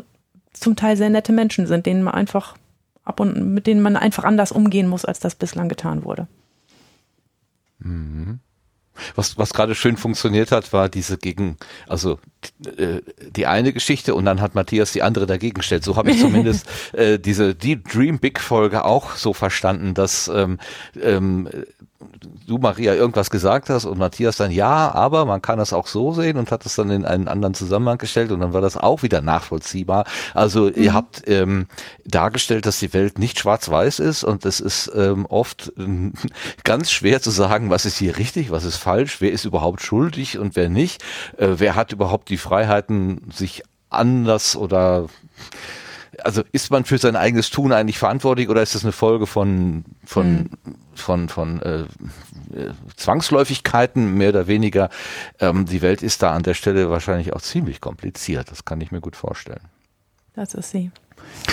zum Teil sehr nette Menschen sind, denen man einfach ab und mit denen man einfach anders umgehen muss, als das bislang getan wurde. Mhm. Was, was gerade schön funktioniert hat, war diese gegen, also äh, die eine Geschichte und dann hat Matthias die andere dagegen gestellt. So habe ich zumindest äh, diese die Dream Big Folge auch so verstanden, dass ähm, ähm, du, Maria, irgendwas gesagt hast und Matthias dann, ja, aber man kann das auch so sehen und hat es dann in einen anderen Zusammenhang gestellt und dann war das auch wieder nachvollziehbar. Also mhm. ihr habt ähm, dargestellt, dass die Welt nicht schwarz-weiß ist und es ist ähm, oft ähm, ganz schwer zu sagen, was ist hier richtig, was ist falsch, wer ist überhaupt schuldig und wer nicht, äh, wer hat überhaupt die Freiheiten, sich anders oder also ist man für sein eigenes Tun eigentlich verantwortlich oder ist das eine Folge von von mhm. von von äh, Zwangsläufigkeiten mehr oder weniger? Ähm, die Welt ist da an der Stelle wahrscheinlich auch ziemlich kompliziert. Das kann ich mir gut vorstellen. Das ist sie.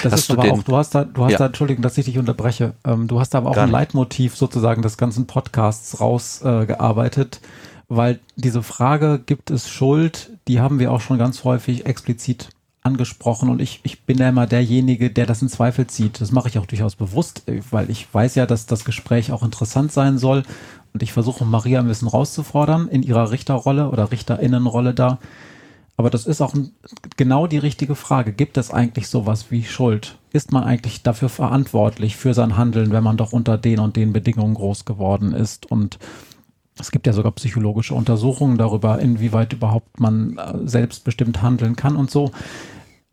Das hast ist du aber den, auch, du hast da, du hast ja. da, Entschuldigung, dass ich dich unterbreche, ähm, du hast da aber auch Gar ein Leitmotiv sozusagen des ganzen Podcasts rausgearbeitet, äh, weil diese Frage, gibt es Schuld, die haben wir auch schon ganz häufig explizit angesprochen und ich, ich bin ja immer derjenige, der das in Zweifel zieht. Das mache ich auch durchaus bewusst, weil ich weiß ja, dass das Gespräch auch interessant sein soll und ich versuche Maria ein bisschen rauszufordern in ihrer Richterrolle oder Richterinnenrolle da. Aber das ist auch genau die richtige Frage. Gibt es eigentlich sowas wie Schuld? Ist man eigentlich dafür verantwortlich für sein Handeln, wenn man doch unter den und den Bedingungen groß geworden ist? Und es gibt ja sogar psychologische Untersuchungen darüber, inwieweit überhaupt man äh, selbstbestimmt handeln kann und so.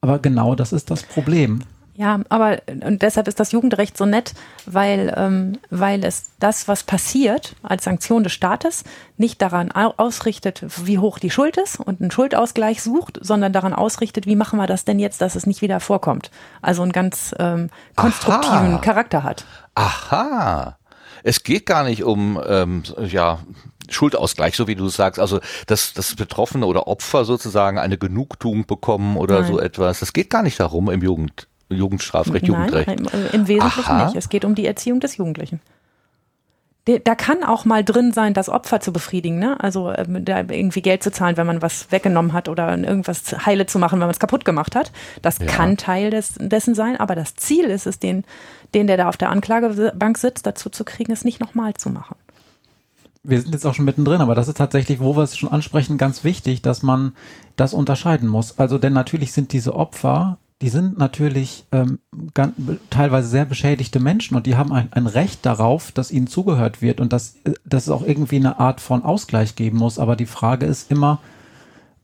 Aber genau das ist das Problem. Ja, aber und deshalb ist das Jugendrecht so nett, weil, ähm, weil es das, was passiert als Sanktion des Staates, nicht daran ausrichtet, wie hoch die Schuld ist und einen Schuldausgleich sucht, sondern daran ausrichtet, wie machen wir das denn jetzt, dass es nicht wieder vorkommt. Also einen ganz ähm, konstruktiven Aha. Charakter hat. Aha. Es geht gar nicht um ähm, ja Schuldausgleich, so wie du sagst, also dass, dass Betroffene oder Opfer sozusagen eine Genugtuung bekommen oder Nein. so etwas. Das geht gar nicht darum im Jugend, Jugendstrafrecht, Nein, Jugendrecht. Im, im Wesentlichen Aha. nicht. Es geht um die Erziehung des Jugendlichen. Da kann auch mal drin sein, das Opfer zu befriedigen, ne? Also ähm, da irgendwie Geld zu zahlen, wenn man was weggenommen hat oder irgendwas heile zu machen, wenn man es kaputt gemacht hat. Das ja. kann Teil des, dessen sein, aber das Ziel ist es, den, den, der da auf der Anklagebank sitzt, dazu zu kriegen, es nicht nochmal zu machen wir sind jetzt auch schon mittendrin, aber das ist tatsächlich, wo wir es schon ansprechen, ganz wichtig, dass man das unterscheiden muss. Also denn natürlich sind diese Opfer, die sind natürlich ähm, ganz, teilweise sehr beschädigte Menschen und die haben ein, ein Recht darauf, dass ihnen zugehört wird und dass, dass es auch irgendwie eine Art von Ausgleich geben muss. Aber die Frage ist immer,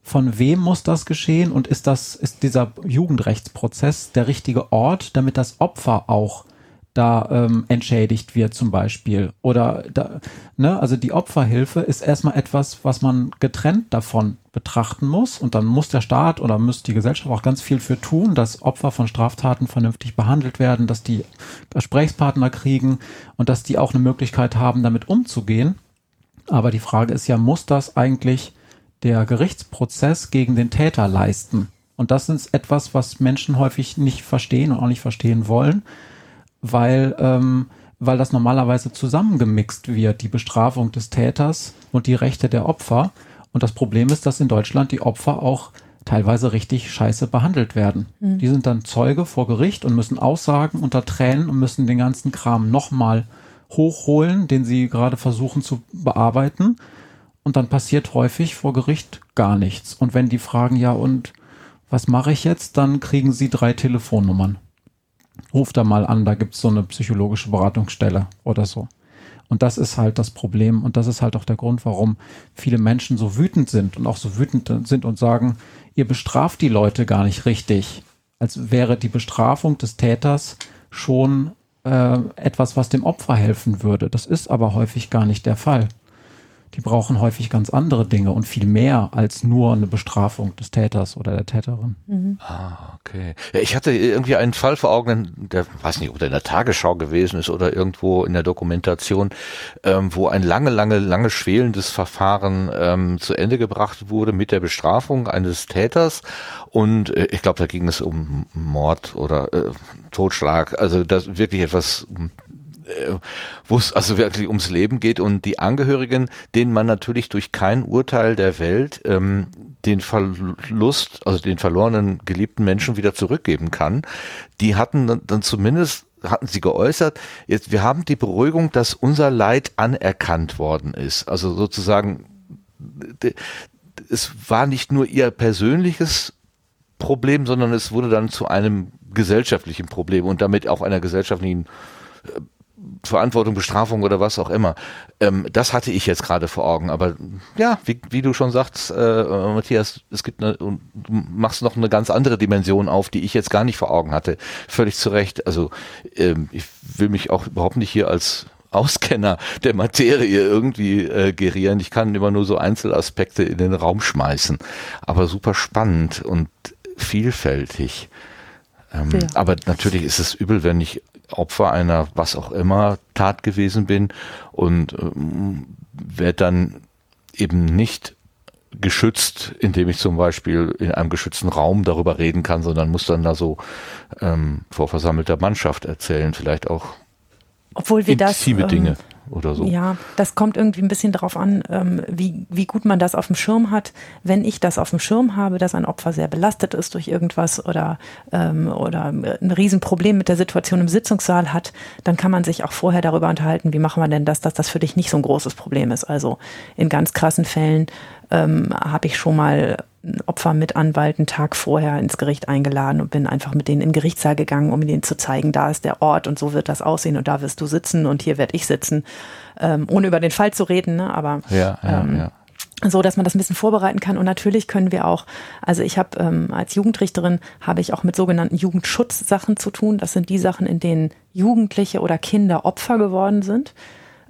von wem muss das geschehen und ist das, ist dieser Jugendrechtsprozess der richtige Ort, damit das Opfer auch da ähm, entschädigt wird zum Beispiel. Oder da, ne, also die Opferhilfe ist erstmal etwas, was man getrennt davon betrachten muss. Und dann muss der Staat oder muss die Gesellschaft auch ganz viel für tun, dass Opfer von Straftaten vernünftig behandelt werden, dass die Gesprächspartner kriegen und dass die auch eine Möglichkeit haben, damit umzugehen. Aber die Frage ist ja, muss das eigentlich der Gerichtsprozess gegen den Täter leisten? Und das ist etwas, was Menschen häufig nicht verstehen und auch nicht verstehen wollen weil, ähm, weil das normalerweise zusammengemixt wird, die Bestrafung des Täters und die Rechte der Opfer. Und das Problem ist, dass in Deutschland die Opfer auch teilweise richtig scheiße behandelt werden. Mhm. Die sind dann Zeuge vor Gericht und müssen aussagen unter Tränen und müssen den ganzen Kram nochmal hochholen, den sie gerade versuchen zu bearbeiten. Und dann passiert häufig vor Gericht gar nichts. Und wenn die fragen, ja, und was mache ich jetzt, dann kriegen sie drei Telefonnummern ruf da mal an, da gibt's so eine psychologische Beratungsstelle oder so. Und das ist halt das Problem und das ist halt auch der Grund, warum viele Menschen so wütend sind und auch so wütend sind und sagen, ihr bestraft die Leute gar nicht richtig, als wäre die Bestrafung des Täters schon äh, etwas, was dem Opfer helfen würde. Das ist aber häufig gar nicht der Fall die brauchen häufig ganz andere Dinge und viel mehr als nur eine Bestrafung des Täters oder der Täterin. Mhm. Ah, okay. Ja, ich hatte irgendwie einen Fall vor Augen, der weiß nicht, ob der in der Tagesschau gewesen ist oder irgendwo in der Dokumentation, ähm, wo ein lange, lange, lange schwelendes Verfahren ähm, zu Ende gebracht wurde mit der Bestrafung eines Täters. Und äh, ich glaube, da ging es um Mord oder äh, Totschlag. Also das wirklich etwas wo es also wirklich ums Leben geht und die Angehörigen, denen man natürlich durch kein Urteil der Welt ähm, den Verlust, also den verlorenen geliebten Menschen wieder zurückgeben kann, die hatten dann, dann zumindest hatten sie geäußert, jetzt, wir haben die Beruhigung, dass unser Leid anerkannt worden ist. Also sozusagen, es war nicht nur ihr persönliches Problem, sondern es wurde dann zu einem gesellschaftlichen Problem und damit auch einer gesellschaftlichen äh, Verantwortung, Bestrafung oder was auch immer. Ähm, das hatte ich jetzt gerade vor Augen. Aber ja, wie, wie du schon sagst, äh, Matthias, es gibt eine, du machst noch eine ganz andere Dimension auf, die ich jetzt gar nicht vor Augen hatte. Völlig zu Recht. Also ähm, ich will mich auch überhaupt nicht hier als Auskenner der Materie irgendwie äh, gerieren. Ich kann immer nur so Einzelaspekte in den Raum schmeißen. Aber super spannend und vielfältig. Ähm, ja. Aber natürlich ist es übel, wenn ich Opfer einer was auch immer Tat gewesen bin und ähm, werde dann eben nicht geschützt, indem ich zum Beispiel in einem geschützten Raum darüber reden kann, sondern muss dann da so ähm, vor versammelter Mannschaft erzählen, vielleicht auch obwohl wir das ähm, Dinge oder so. Ja, das kommt irgendwie ein bisschen darauf an, ähm, wie, wie gut man das auf dem Schirm hat. Wenn ich das auf dem Schirm habe, dass ein Opfer sehr belastet ist durch irgendwas oder, ähm, oder ein Riesenproblem mit der Situation im Sitzungssaal hat, dann kann man sich auch vorher darüber unterhalten, wie machen wir denn das, dass das für dich nicht so ein großes Problem ist. Also in ganz krassen Fällen ähm, habe ich schon mal Opfer mit Anwalt einen Tag vorher ins Gericht eingeladen und bin einfach mit denen in den Gerichtssaal gegangen, um ihnen zu zeigen, da ist der Ort und so wird das aussehen und da wirst du sitzen und hier werde ich sitzen, ähm, ohne über den Fall zu reden, ne? aber ja, ja, ähm, ja. so dass man das ein bisschen vorbereiten kann. Und natürlich können wir auch also ich habe ähm, als Jugendrichterin habe ich auch mit sogenannten Jugendschutzsachen zu tun. Das sind die Sachen in denen Jugendliche oder Kinder Opfer geworden sind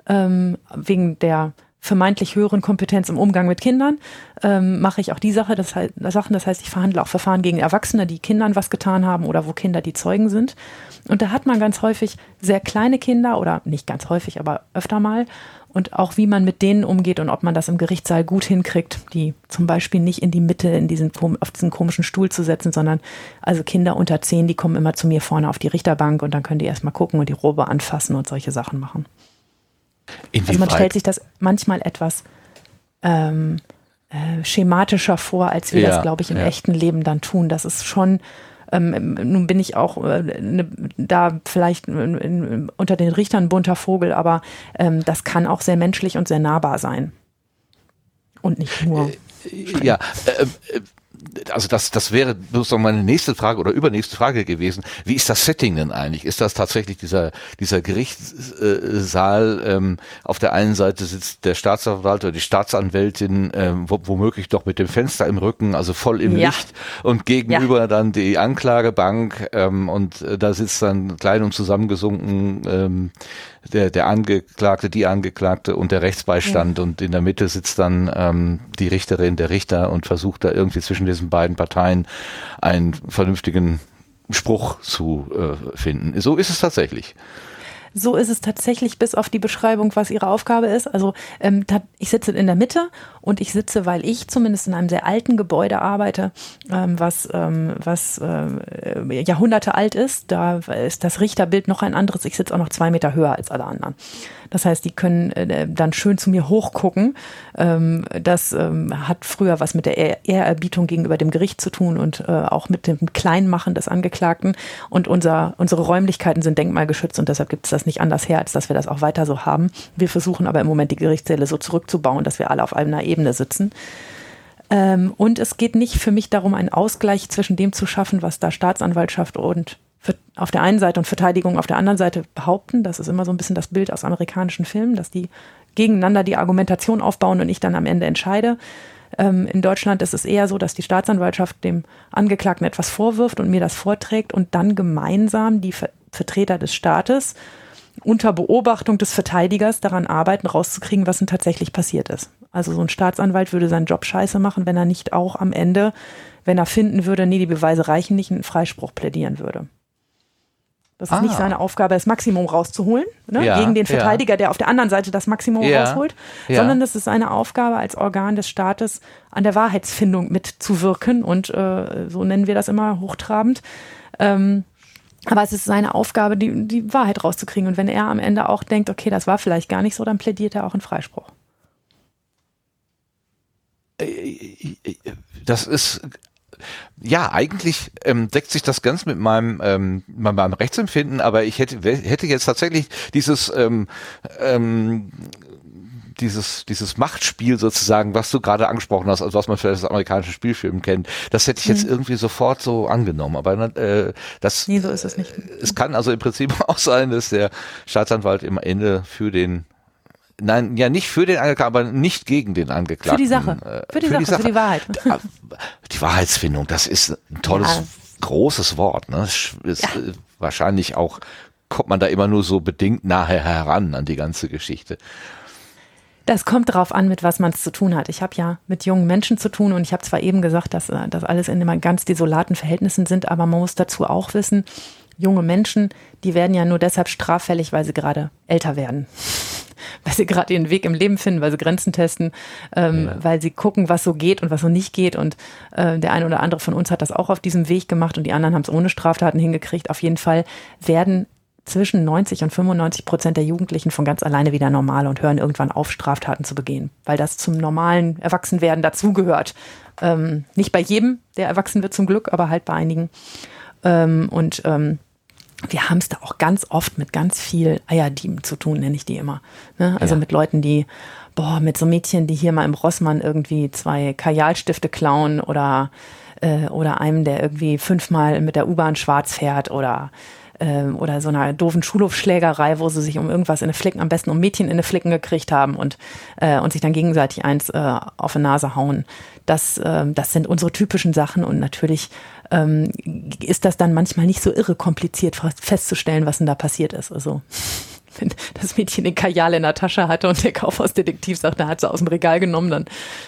ähm, wegen der vermeintlich höheren Kompetenz im Umgang mit Kindern, ähm, mache ich auch die Sache, das heißt, Sachen, das heißt, ich verhandle auch Verfahren gegen Erwachsene, die Kindern was getan haben oder wo Kinder die Zeugen sind. Und da hat man ganz häufig sehr kleine Kinder oder nicht ganz häufig, aber öfter mal. Und auch wie man mit denen umgeht und ob man das im Gerichtssaal gut hinkriegt, die zum Beispiel nicht in die Mitte in diesen, auf diesen komischen Stuhl zu setzen, sondern also Kinder unter zehn, die kommen immer zu mir vorne auf die Richterbank und dann können die erstmal gucken und die Robe anfassen und solche Sachen machen. Inwieweit? Also man stellt sich das manchmal etwas ähm, äh, schematischer vor, als wir ja, das, glaube ich, im ja. echten Leben dann tun. Das ist schon, ähm, nun bin ich auch äh, ne, da vielleicht in, in, unter den Richtern bunter Vogel, aber ähm, das kann auch sehr menschlich und sehr nahbar sein. Und nicht nur. Äh, ja, äh, äh also das, das wäre sozusagen meine nächste Frage oder übernächste Frage gewesen. Wie ist das Setting denn eigentlich? Ist das tatsächlich dieser, dieser Gerichtssaal? Ähm, auf der einen Seite sitzt der Staatsanwalt oder die Staatsanwältin ähm, womöglich doch mit dem Fenster im Rücken, also voll im ja. Licht und gegenüber ja. dann die Anklagebank ähm, und äh, da sitzt dann klein und zusammengesunken ähm, der, der Angeklagte, die Angeklagte und der Rechtsbeistand ja. und in der Mitte sitzt dann ähm, die Richterin, der Richter und versucht da irgendwie zwischen diesen beiden Parteien einen vernünftigen Spruch zu äh, finden. So ist es tatsächlich. So ist es tatsächlich bis auf die Beschreibung, was ihre Aufgabe ist. Also ähm, ich sitze in der Mitte und ich sitze, weil ich zumindest in einem sehr alten Gebäude arbeite, ähm, was, ähm, was äh, Jahrhunderte alt ist. Da ist das Richterbild noch ein anderes. Ich sitze auch noch zwei Meter höher als alle anderen. Das heißt, die können äh, dann schön zu mir hochgucken. Ähm, das ähm, hat früher was mit der Ehrerbietung gegenüber dem Gericht zu tun und äh, auch mit dem Kleinmachen des Angeklagten. Und unser, unsere Räumlichkeiten sind denkmalgeschützt und deshalb gibt es das nicht anders her, als dass wir das auch weiter so haben. Wir versuchen aber im Moment die Gerichtssäle so zurückzubauen, dass wir alle auf einer Ebene sitzen. Ähm, und es geht nicht für mich darum, einen Ausgleich zwischen dem zu schaffen, was da Staatsanwaltschaft und auf der einen Seite und Verteidigung auf der anderen Seite behaupten. Das ist immer so ein bisschen das Bild aus amerikanischen Filmen, dass die gegeneinander die Argumentation aufbauen und ich dann am Ende entscheide. Ähm, in Deutschland ist es eher so, dass die Staatsanwaltschaft dem Angeklagten etwas vorwirft und mir das vorträgt und dann gemeinsam die Ver Vertreter des Staates unter Beobachtung des Verteidigers daran arbeiten, rauszukriegen, was denn tatsächlich passiert ist. Also so ein Staatsanwalt würde seinen Job scheiße machen, wenn er nicht auch am Ende, wenn er finden würde, nee, die Beweise reichen nicht, einen Freispruch plädieren würde. Das ist nicht ah. seine Aufgabe, das Maximum rauszuholen, ne? ja, gegen den Verteidiger, ja. der auf der anderen Seite das Maximum ja, rausholt, sondern das ist seine Aufgabe als Organ des Staates, an der Wahrheitsfindung mitzuwirken und äh, so nennen wir das immer hochtrabend. Ähm, aber es ist seine Aufgabe, die, die Wahrheit rauszukriegen. Und wenn er am Ende auch denkt, okay, das war vielleicht gar nicht so, dann plädiert er auch in Freispruch. Äh, äh, äh, das ist ja, eigentlich ähm, deckt sich das ganz mit meinem, ähm, mit meinem Rechtsempfinden, aber ich hätte, hätte jetzt tatsächlich dieses, ähm, ähm, dieses, dieses Machtspiel sozusagen, was du gerade angesprochen hast, also was man vielleicht aus amerikanischen Spielfilmen kennt, das hätte ich jetzt hm. irgendwie sofort so angenommen. Aber äh, das, nee, so ist es nicht. Es kann also im Prinzip auch sein, dass der Staatsanwalt im Ende für den Nein, ja nicht für den Angeklagten, aber nicht gegen den Angeklagten. Für die Sache. Äh, für die, für Sache, die Sache, für die Wahrheit. Die Wahrheitsfindung, das ist ein tolles, ja. großes Wort. Ne? Ist ja. Äh, wahrscheinlich auch, kommt man da immer nur so bedingt nachher heran an die ganze Geschichte. Das kommt darauf an, mit was man es zu tun hat. Ich habe ja mit jungen Menschen zu tun und ich habe zwar eben gesagt, dass äh, das alles in immer ganz desolaten Verhältnissen sind, aber man muss dazu auch wissen, junge Menschen, die werden ja nur deshalb straffällig, weil sie gerade älter werden. weil sie gerade ihren Weg im Leben finden, weil sie Grenzen testen, ähm, ja. weil sie gucken, was so geht und was so nicht geht. Und äh, der eine oder andere von uns hat das auch auf diesem Weg gemacht und die anderen haben es ohne Straftaten hingekriegt. Auf jeden Fall werden zwischen 90 und 95 Prozent der Jugendlichen von ganz alleine wieder normal und hören irgendwann auf, Straftaten zu begehen, weil das zum normalen Erwachsenwerden dazugehört. Ähm, nicht bei jedem, der erwachsen wird zum Glück, aber halt bei einigen. Ähm, und ähm, wir haben es da auch ganz oft mit ganz viel Eierdieben zu tun, nenne ich die immer. Ne? Also ja. mit Leuten, die, boah, mit so Mädchen, die hier mal im Rossmann irgendwie zwei Kajalstifte klauen oder, äh, oder einem, der irgendwie fünfmal mit der U-Bahn schwarz fährt oder ähm, oder so einer doofen Schulhofschlägerei, wo sie sich um irgendwas in eine Flicken, am besten um Mädchen in eine Flicken gekriegt haben und, äh, und sich dann gegenseitig eins äh, auf die Nase hauen. Das, äh, das sind unsere typischen Sachen und natürlich ähm, ist das dann manchmal nicht so irre kompliziert festzustellen, was denn da passiert ist. Also wenn das Mädchen den Kajal in der Tasche hatte und der Kaufhausdetektiv sagt, er hat sie aus dem Regal genommen, dann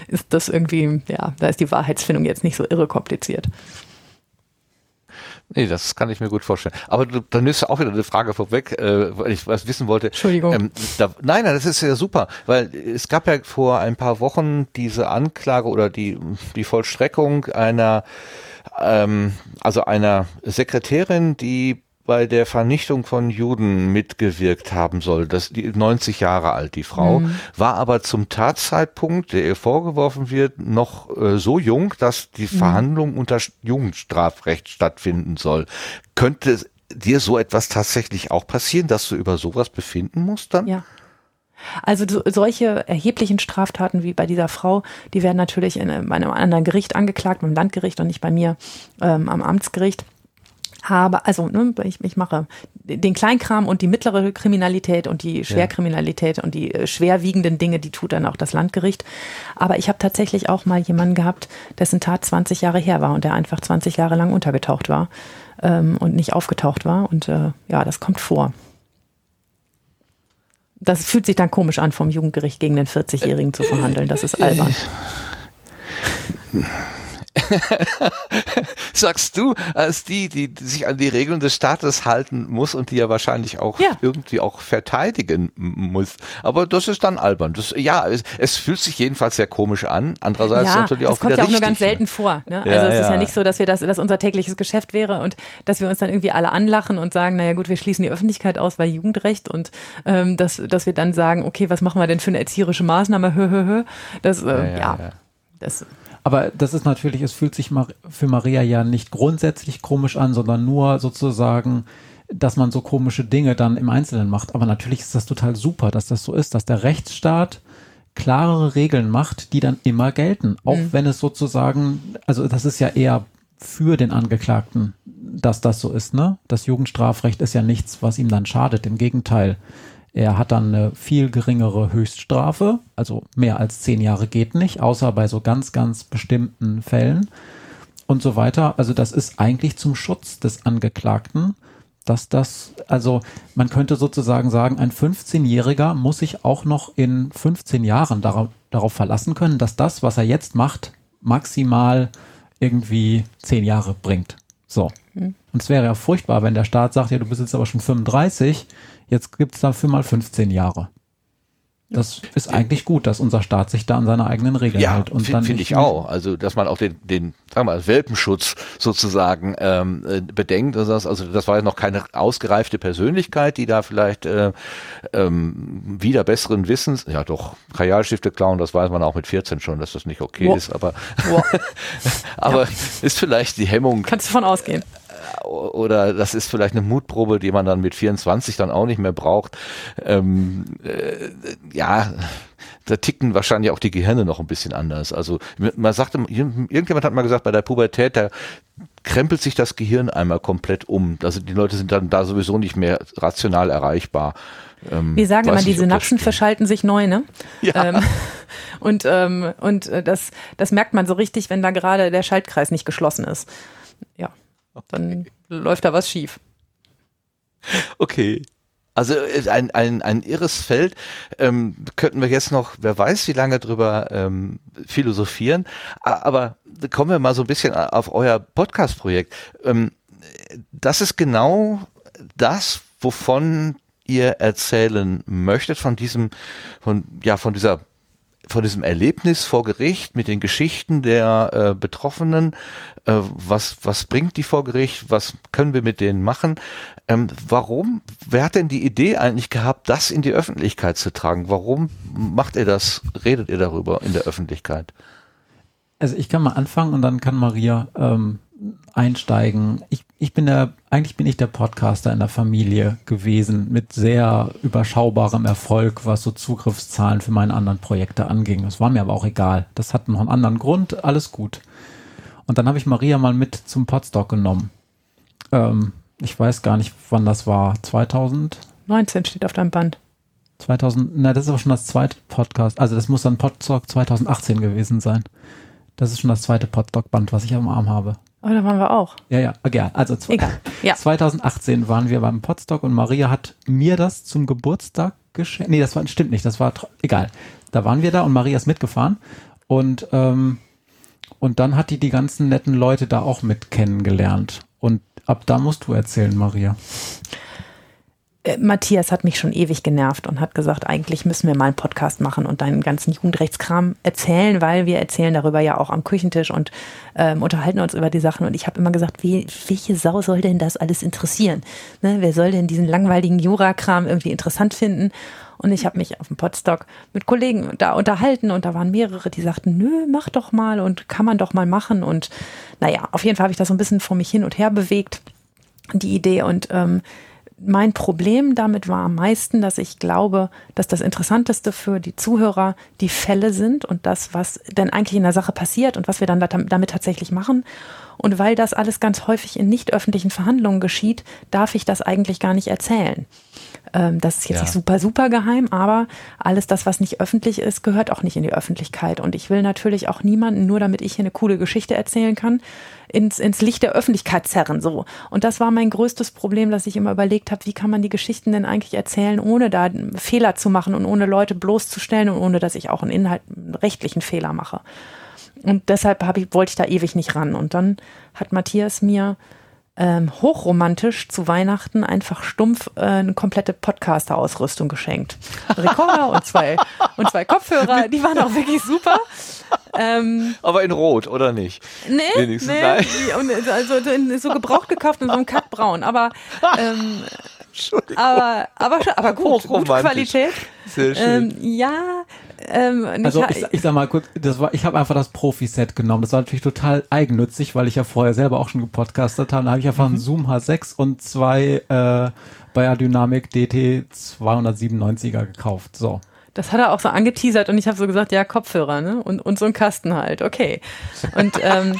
ist das irgendwie, ja, da ist die Wahrheitsfindung jetzt nicht so irre kompliziert. Nee, das kann ich mir gut vorstellen. Aber du, dann ist auch wieder eine Frage vorweg, äh, weil ich was wissen wollte. Entschuldigung. Ähm, da, nein, nein, das ist ja super, weil es gab ja vor ein paar Wochen diese Anklage oder die, die Vollstreckung einer, ähm, also einer Sekretärin, die bei der Vernichtung von Juden mitgewirkt haben soll. Das die 90 Jahre alt die Frau mhm. war aber zum Tatzeitpunkt, der ihr vorgeworfen wird, noch äh, so jung, dass die mhm. Verhandlung unter Jugendstrafrecht stattfinden soll. Könnte dir so etwas tatsächlich auch passieren, dass du über sowas befinden musst dann? Ja. Also solche erheblichen Straftaten wie bei dieser Frau, die werden natürlich in einem anderen Gericht angeklagt, beim Landgericht und nicht bei mir ähm, am Amtsgericht habe, also ne, ich, ich mache den Kleinkram und die mittlere Kriminalität und die Schwerkriminalität ja. und die äh, schwerwiegenden Dinge, die tut dann auch das Landgericht. Aber ich habe tatsächlich auch mal jemanden gehabt, dessen Tat 20 Jahre her war und der einfach 20 Jahre lang untergetaucht war ähm, und nicht aufgetaucht war. Und äh, ja, das kommt vor. Das fühlt sich dann komisch an, vom Jugendgericht gegen den 40-Jährigen zu verhandeln. Das ist albern. Sagst du, als die, die sich an die Regeln des Staates halten muss und die ja wahrscheinlich auch ja. irgendwie auch verteidigen muss. Aber das ist dann albern. Das, ja, es, es fühlt sich jedenfalls sehr komisch an. Andererseits ja, natürlich auch das kommt ja auch nur ganz selten vor. Ne? Ja, also es ja. ist ja nicht so, dass wir das, dass unser tägliches Geschäft wäre und dass wir uns dann irgendwie alle anlachen und sagen, naja gut, wir schließen die Öffentlichkeit aus, weil Jugendrecht und ähm, dass, dass wir dann sagen, okay, was machen wir denn für eine erzieherische Maßnahme? Hö, hö, hö. Das, äh, ja, das aber das ist natürlich, es fühlt sich für Maria ja nicht grundsätzlich komisch an, sondern nur sozusagen, dass man so komische Dinge dann im Einzelnen macht. Aber natürlich ist das total super, dass das so ist, dass der Rechtsstaat klarere Regeln macht, die dann immer gelten. Auch mhm. wenn es sozusagen, also das ist ja eher für den Angeklagten, dass das so ist, ne? Das Jugendstrafrecht ist ja nichts, was ihm dann schadet. Im Gegenteil. Er hat dann eine viel geringere Höchststrafe, also mehr als zehn Jahre geht nicht, außer bei so ganz, ganz bestimmten Fällen und so weiter. Also das ist eigentlich zum Schutz des Angeklagten, dass das, also man könnte sozusagen sagen, ein 15-Jähriger muss sich auch noch in 15 Jahren darauf, darauf verlassen können, dass das, was er jetzt macht, maximal irgendwie zehn Jahre bringt. So. Hm. Und es wäre ja furchtbar, wenn der Staat sagt, ja, du bist jetzt aber schon 35, Jetzt gibt es dafür mal 15 Jahre. Das ist eigentlich gut, dass unser Staat sich da an seine eigenen Regeln ja, hält. Und finde find ich auch. Also, dass man auch den, den sagen wir mal, Welpenschutz sozusagen ähm, äh, bedenkt. Also das, also das war ja noch keine ausgereifte Persönlichkeit, die da vielleicht äh, ähm, wieder besseren Wissens, ja doch, Kajalstifte klauen, das weiß man auch mit 14 schon, dass das nicht okay wow. ist, aber, wow. aber ja. ist vielleicht die Hemmung. Kannst du von ausgehen oder das ist vielleicht eine Mutprobe, die man dann mit 24 dann auch nicht mehr braucht. Ähm, äh, ja, da ticken wahrscheinlich auch die Gehirne noch ein bisschen anders. Also man sagte, irgendjemand hat mal gesagt, bei der Pubertät, da krempelt sich das Gehirn einmal komplett um. Also die Leute sind dann da sowieso nicht mehr rational erreichbar. Ähm, Wir sagen immer, die Synapsen verschalten sich neu, ne? Ja. Ähm, und ähm, und äh, das, das merkt man so richtig, wenn da gerade der Schaltkreis nicht geschlossen ist. Ja. Dann läuft da was schief. Okay. Also äh, ein, ein, ein irres Feld. Ähm, könnten wir jetzt noch, wer weiß, wie lange drüber ähm, philosophieren. Aber kommen wir mal so ein bisschen auf euer Podcast-Projekt. Ähm, das ist genau das, wovon ihr erzählen möchtet von diesem, von, ja, von dieser von diesem Erlebnis vor Gericht mit den Geschichten der äh, Betroffenen, äh, was, was bringt die vor Gericht, was können wir mit denen machen, ähm, warum, wer hat denn die Idee eigentlich gehabt, das in die Öffentlichkeit zu tragen? Warum macht ihr das, redet ihr darüber in der Öffentlichkeit? Also ich kann mal anfangen und dann kann Maria ähm, einsteigen. Ich, ich bin der, eigentlich bin ich der Podcaster in der Familie gewesen mit sehr überschaubarem Erfolg, was so Zugriffszahlen für meine anderen Projekte anging. Das war mir aber auch egal. Das hat noch einen anderen Grund, alles gut. Und dann habe ich Maria mal mit zum Podstock genommen. Ähm, ich weiß gar nicht, wann das war. 2019 steht auf deinem Band. 2000, na, das ist aber schon das zweite Podcast. Also das muss dann Podstock 2018 gewesen sein. Das ist schon das zweite Podstock-Band, was ich am Arm habe. Aber da waren wir auch. Ja, ja, egal. Also. Ja. 2018 waren wir beim Podstock und Maria hat mir das zum Geburtstag geschenkt. Nee, das war, stimmt nicht, das war egal. Da waren wir da und Maria ist mitgefahren und ähm, und dann hat die die ganzen netten Leute da auch mit kennengelernt. Und ab da musst du erzählen, Maria. Äh, Matthias hat mich schon ewig genervt und hat gesagt, eigentlich müssen wir mal einen Podcast machen und deinen ganzen Jugendrechtskram erzählen, weil wir erzählen darüber ja auch am Küchentisch und ähm, unterhalten uns über die Sachen. Und ich habe immer gesagt, wie, welche Sau soll denn das alles interessieren? Ne? Wer soll denn diesen langweiligen Jurakram irgendwie interessant finden? Und ich habe mich auf dem Podstock mit Kollegen da unterhalten und da waren mehrere, die sagten, nö, mach doch mal und kann man doch mal machen. Und naja, auf jeden Fall habe ich das so ein bisschen vor mich hin und her bewegt, die Idee. Und ähm, mein Problem damit war am meisten, dass ich glaube, dass das Interessanteste für die Zuhörer die Fälle sind und das, was denn eigentlich in der Sache passiert und was wir dann damit tatsächlich machen. Und weil das alles ganz häufig in nicht öffentlichen Verhandlungen geschieht, darf ich das eigentlich gar nicht erzählen. Ähm, das ist jetzt ja. nicht super, super geheim, aber alles das, was nicht öffentlich ist, gehört auch nicht in die Öffentlichkeit. Und ich will natürlich auch niemanden, nur damit ich hier eine coole Geschichte erzählen kann, ins, ins Licht der Öffentlichkeit zerren. So. Und das war mein größtes Problem, dass ich immer überlegt habe, wie kann man die Geschichten denn eigentlich erzählen, ohne da Fehler zu machen und ohne Leute bloßzustellen und ohne dass ich auch einen Inhalt, einen rechtlichen Fehler mache. Und deshalb ich, wollte ich da ewig nicht ran. Und dann hat Matthias mir ähm, hochromantisch zu Weihnachten einfach stumpf äh, eine komplette Podcaster-Ausrüstung geschenkt. Rekorder und zwei, und zwei Kopfhörer, die waren auch wirklich super. Ähm, Aber in Rot, oder nicht? Nee, Wenigstens. nee Nein. also so gebraucht gekauft in so einem Kackbraun. Aber ähm, aber, aber, aber gut, gute Qualität. Sehr schön. Ähm, ja, ähm, also ich, ich, sag mal kurz, das war, ich habe einfach das Profi-Set genommen. Das war natürlich total eigennützig, weil ich ja vorher selber auch schon gepodcastet habe. Da habe ich einfach mhm. einen Zoom H6 und zwei äh, Bayer Dynamic DT 297er gekauft. So. Das hat er auch so angeteasert und ich habe so gesagt, ja, Kopfhörer, ne? Und, und so ein Kasten halt, okay. Und ähm,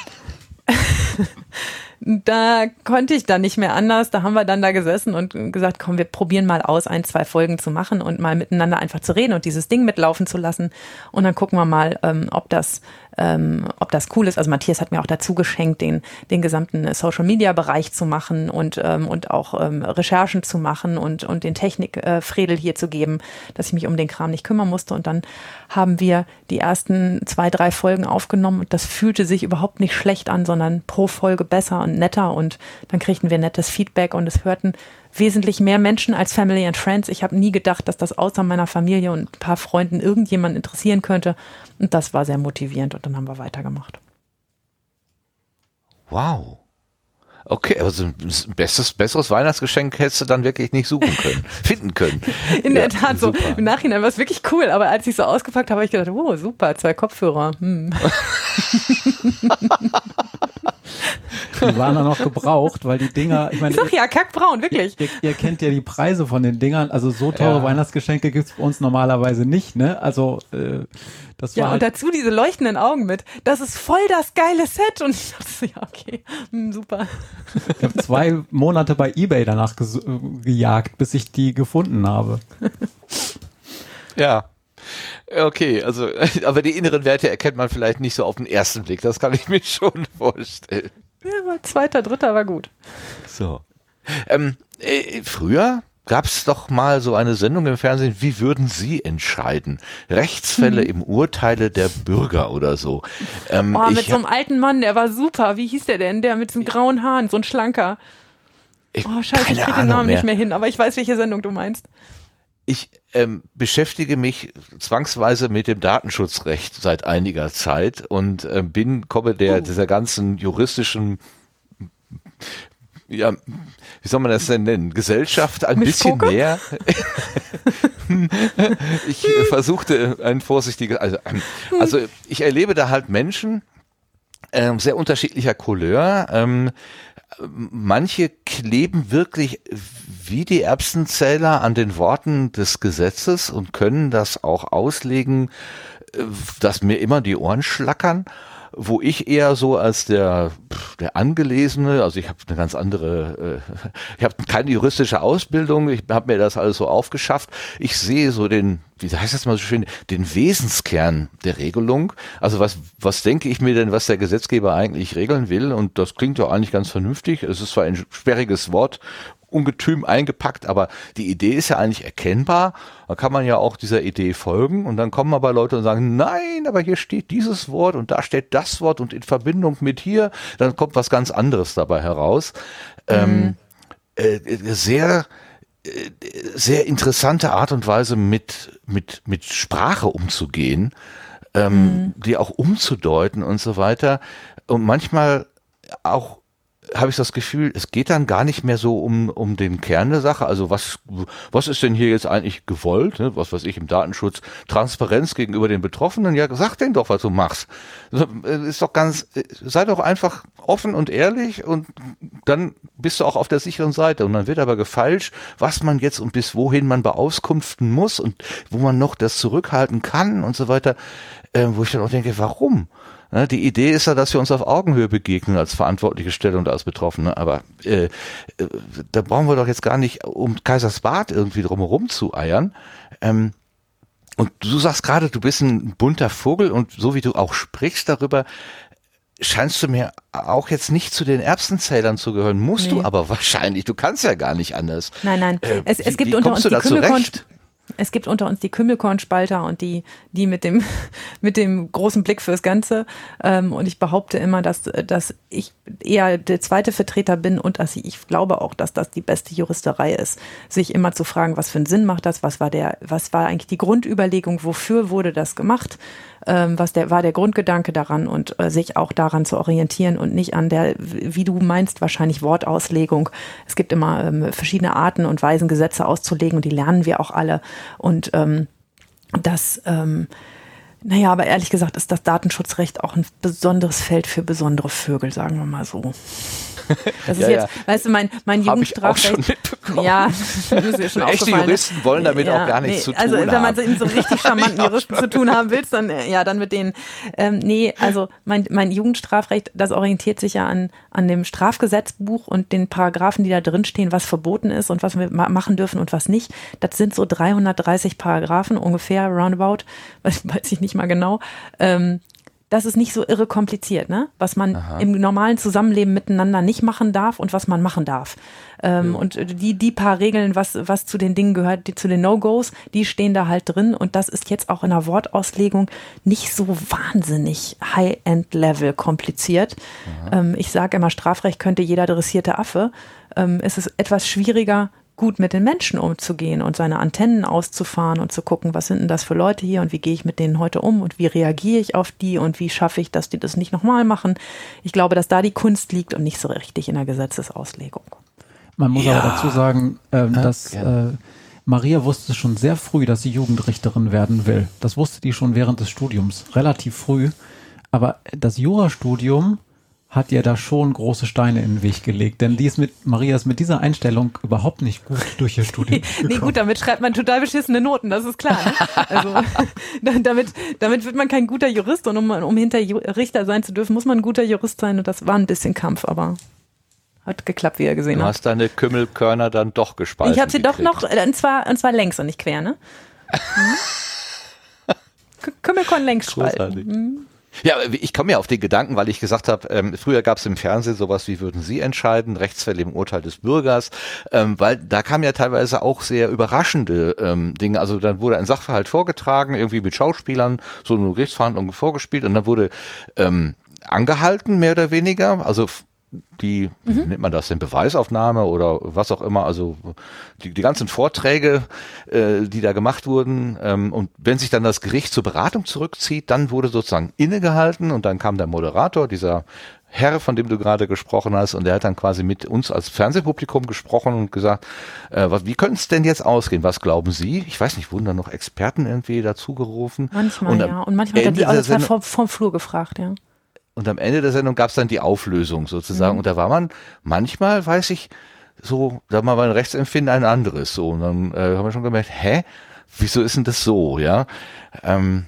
da konnte ich dann nicht mehr anders. Da haben wir dann da gesessen und gesagt, komm, wir probieren mal aus, ein, zwei Folgen zu machen und mal miteinander einfach zu reden und dieses Ding mitlaufen zu lassen. Und dann gucken wir mal, ähm, ob das ähm, ob das cool ist. Also Matthias hat mir auch dazu geschenkt, den, den gesamten Social Media Bereich zu machen und, ähm, und auch ähm, Recherchen zu machen und, und den Technikfredel äh, hier zu geben, dass ich mich um den Kram nicht kümmern musste. Und dann haben wir die ersten zwei, drei Folgen aufgenommen und das fühlte sich überhaupt nicht schlecht an, sondern pro Folge besser und netter und dann kriegten wir nettes Feedback und es hörten wesentlich mehr Menschen als Family and Friends. Ich habe nie gedacht, dass das außer meiner Familie und ein paar Freunden irgendjemand interessieren könnte. Und das war sehr motivierend und dann haben wir weitergemacht. Wow. Okay, also ein besseres, besseres Weihnachtsgeschenk hättest du dann wirklich nicht suchen können, finden können. In ja, der Tat, so im Nachhinein war es wirklich cool, aber als ich so ausgepackt habe, habe ich gedacht, oh, super, zwei Kopfhörer. Hm. Die waren dann noch gebraucht, weil die Dinger, ich meine. Ich sag ja, kackbraun, wirklich. Ihr, ihr, kennt ja die Preise von den Dingern. Also so teure ja. Weihnachtsgeschenke gibt's bei uns normalerweise nicht, ne? Also äh, das ja, war. Ja, und halt dazu diese leuchtenden Augen mit. Das ist voll das geile Set. Und ich dachte so, ja, okay, hm, super. Ich habe zwei Monate bei Ebay danach gejagt, bis ich die gefunden habe. Ja. Okay, also, aber die inneren Werte erkennt man vielleicht nicht so auf den ersten Blick. Das kann ich mir schon vorstellen. Ja, zweiter, dritter war gut. So. Ähm, äh, früher gab es doch mal so eine Sendung im Fernsehen, wie würden Sie entscheiden? Rechtsfälle hm. im Urteile der Bürger oder so. Ähm, oh, mit so einem alten Mann, der war super. Wie hieß der denn? Der mit den grauen Haaren, so ein schlanker. Ich, oh, scheiße, ich kriege den Namen mehr. nicht mehr hin, aber ich weiß, welche Sendung du meinst. Ich ähm, beschäftige mich zwangsweise mit dem Datenschutzrecht seit einiger Zeit und äh, bin, komme der, oh. dieser ganzen juristischen ja, wie soll man das denn nennen? Gesellschaft ein bisschen mehr. ich versuchte ein vorsichtiges, also, ähm, also ich erlebe da halt Menschen, ähm, sehr unterschiedlicher Couleur. Ähm, manche kleben wirklich wie die Erbsenzähler an den Worten des Gesetzes und können das auch auslegen, äh, dass mir immer die Ohren schlackern wo ich eher so als der der angelesene, also ich habe eine ganz andere, äh, ich habe keine juristische Ausbildung, ich habe mir das alles so aufgeschafft. Ich sehe so den, wie heißt das mal so schön, den Wesenskern der Regelung. Also was was denke ich mir denn, was der Gesetzgeber eigentlich regeln will? Und das klingt ja eigentlich ganz vernünftig. Es ist zwar ein sperriges Wort Ungetüm eingepackt, aber die Idee ist ja eigentlich erkennbar. Da kann man ja auch dieser Idee folgen und dann kommen aber Leute und sagen, nein, aber hier steht dieses Wort und da steht das Wort und in Verbindung mit hier, dann kommt was ganz anderes dabei heraus. Ähm, mhm. Ähm, äh, sehr äh, sehr interessante Art und Weise mit mit mit Sprache umzugehen, ähm, mhm. die auch umzudeuten und so weiter und manchmal auch habe ich das Gefühl, es geht dann gar nicht mehr so um, um den Kern der Sache. Also was, was ist denn hier jetzt eigentlich gewollt? Ne? Was weiß ich im Datenschutz? Transparenz gegenüber den Betroffenen? Ja, sag denen doch, was du machst. Äh, ist doch ganz, äh, sei doch einfach offen und ehrlich und dann bist du auch auf der sicheren Seite. Und dann wird aber gefalscht, was man jetzt und bis wohin man beauskunften muss und wo man noch das zurückhalten kann und so weiter. Äh, wo ich dann auch denke, warum? Die Idee ist ja, dass wir uns auf Augenhöhe begegnen als verantwortliche Stelle und als Betroffene. Aber äh, äh, da brauchen wir doch jetzt gar nicht um Kaisersbad irgendwie drumherum zu eiern. Ähm, und du sagst gerade, du bist ein bunter Vogel und so wie du auch sprichst darüber, scheinst du mir auch jetzt nicht zu den Erbsenzählern zu gehören. Musst nee. du aber wahrscheinlich. Du kannst ja gar nicht anders. Nein, nein. Äh, es, es gibt wie, wie unter uns die Kümmelkorn, es gibt unter uns die Kümmelkornspalter und die, die mit dem, mit dem großen Blick fürs Ganze. Ähm, und ich behaupte immer, dass, dass ich eher der zweite Vertreter bin und dass ich, ich glaube auch, dass das die beste Juristerei ist, sich immer zu fragen, was für einen Sinn macht das, was war der, was war eigentlich die Grundüberlegung, wofür wurde das gemacht? Ähm, was der war der Grundgedanke daran und äh, sich auch daran zu orientieren und nicht an der, wie du meinst, wahrscheinlich Wortauslegung. Es gibt immer ähm, verschiedene Arten und Weisen, Gesetze auszulegen und die lernen wir auch alle. Und ähm, das ähm, naja, aber ehrlich gesagt ist das Datenschutzrecht auch ein besonderes Feld für besondere Vögel, sagen wir mal so. Das ist ja, jetzt, ja. weißt du, mein, mein Jugendstrafrecht. Ja, das ist ja schon Echte Juristen wollen damit ja, auch gar nichts nee, zu also, tun haben. Also, wenn man so, so richtig charmanten Juristen zu tun haben willst, dann, ja, dann mit denen. Ähm, nee, also, mein, mein Jugendstrafrecht, das orientiert sich ja an, an dem Strafgesetzbuch und den Paragraphen, die da drin stehen, was verboten ist und was wir machen dürfen und was nicht. Das sind so 330 Paragraphen ungefähr, roundabout, weiß, weiß ich nicht mal genau. Ähm, das ist nicht so irre kompliziert, ne? Was man Aha. im normalen Zusammenleben miteinander nicht machen darf und was man machen darf. Ähm, ja. Und die, die paar Regeln, was, was zu den Dingen gehört, die, zu den No-Gos, die stehen da halt drin. Und das ist jetzt auch in der Wortauslegung nicht so wahnsinnig High-End-Level kompliziert. Ähm, ich sage immer, Strafrecht könnte jeder dressierte Affe. Ähm, es ist etwas schwieriger, gut mit den Menschen umzugehen und seine Antennen auszufahren und zu gucken, was sind denn das für Leute hier und wie gehe ich mit denen heute um und wie reagiere ich auf die und wie schaffe ich, dass die das nicht nochmal machen. Ich glaube, dass da die Kunst liegt und nicht so richtig in der Gesetzesauslegung. Man muss ja. aber dazu sagen, äh, dass äh, Maria wusste schon sehr früh, dass sie Jugendrichterin werden will. Das wusste die schon während des Studiums, relativ früh. Aber das Jurastudium hat ihr da schon große Steine in den Weg gelegt, denn die ist mit, Maria ist mit dieser Einstellung überhaupt nicht gut durch ihr Studium nee, gut, damit schreibt man total beschissene Noten, das ist klar. Ne? Also, damit, damit wird man kein guter Jurist und um, um hinter Richter sein zu dürfen, muss man ein guter Jurist sein und das war ein bisschen Kampf, aber hat geklappt, wie ihr gesehen habt. Du hast deine Kümmelkörner dann doch gespalten. Ich habe sie gekriegt. doch noch, und zwar, und zwar längs und nicht quer, ne? Mhm. Kümmelkorn längs spalten. Mhm. Ja, ich komme ja auf den Gedanken, weil ich gesagt habe, ähm, früher gab es im Fernsehen sowas wie würden Sie entscheiden, Rechtsfälle im Urteil des Bürgers, ähm, weil da kamen ja teilweise auch sehr überraschende ähm, Dinge. Also dann wurde ein Sachverhalt vorgetragen, irgendwie mit Schauspielern, so eine Gerichtsverhandlung vorgespielt und dann wurde ähm, angehalten, mehr oder weniger, also die, mhm. nennt man das denn, Beweisaufnahme oder was auch immer, also die, die ganzen Vorträge, äh, die da gemacht wurden. Ähm, und wenn sich dann das Gericht zur Beratung zurückzieht, dann wurde sozusagen innegehalten und dann kam der Moderator, dieser Herr, von dem du gerade gesprochen hast, und der hat dann quasi mit uns als Fernsehpublikum gesprochen und gesagt, äh, was, wie könnte es denn jetzt ausgehen? Was glauben Sie? Ich weiß nicht, wurden da noch Experten irgendwie dazugerufen? Manchmal, und ja. Und manchmal hat er die alle vom, vom Flur gefragt, ja. Und am Ende der Sendung gab es dann die Auflösung sozusagen. Mhm. Und da war man manchmal, weiß ich, so, da war mein Rechtsempfinden ein anderes. So, und dann äh, haben wir schon gemerkt, hä? Wieso ist denn das so, ja? Ähm,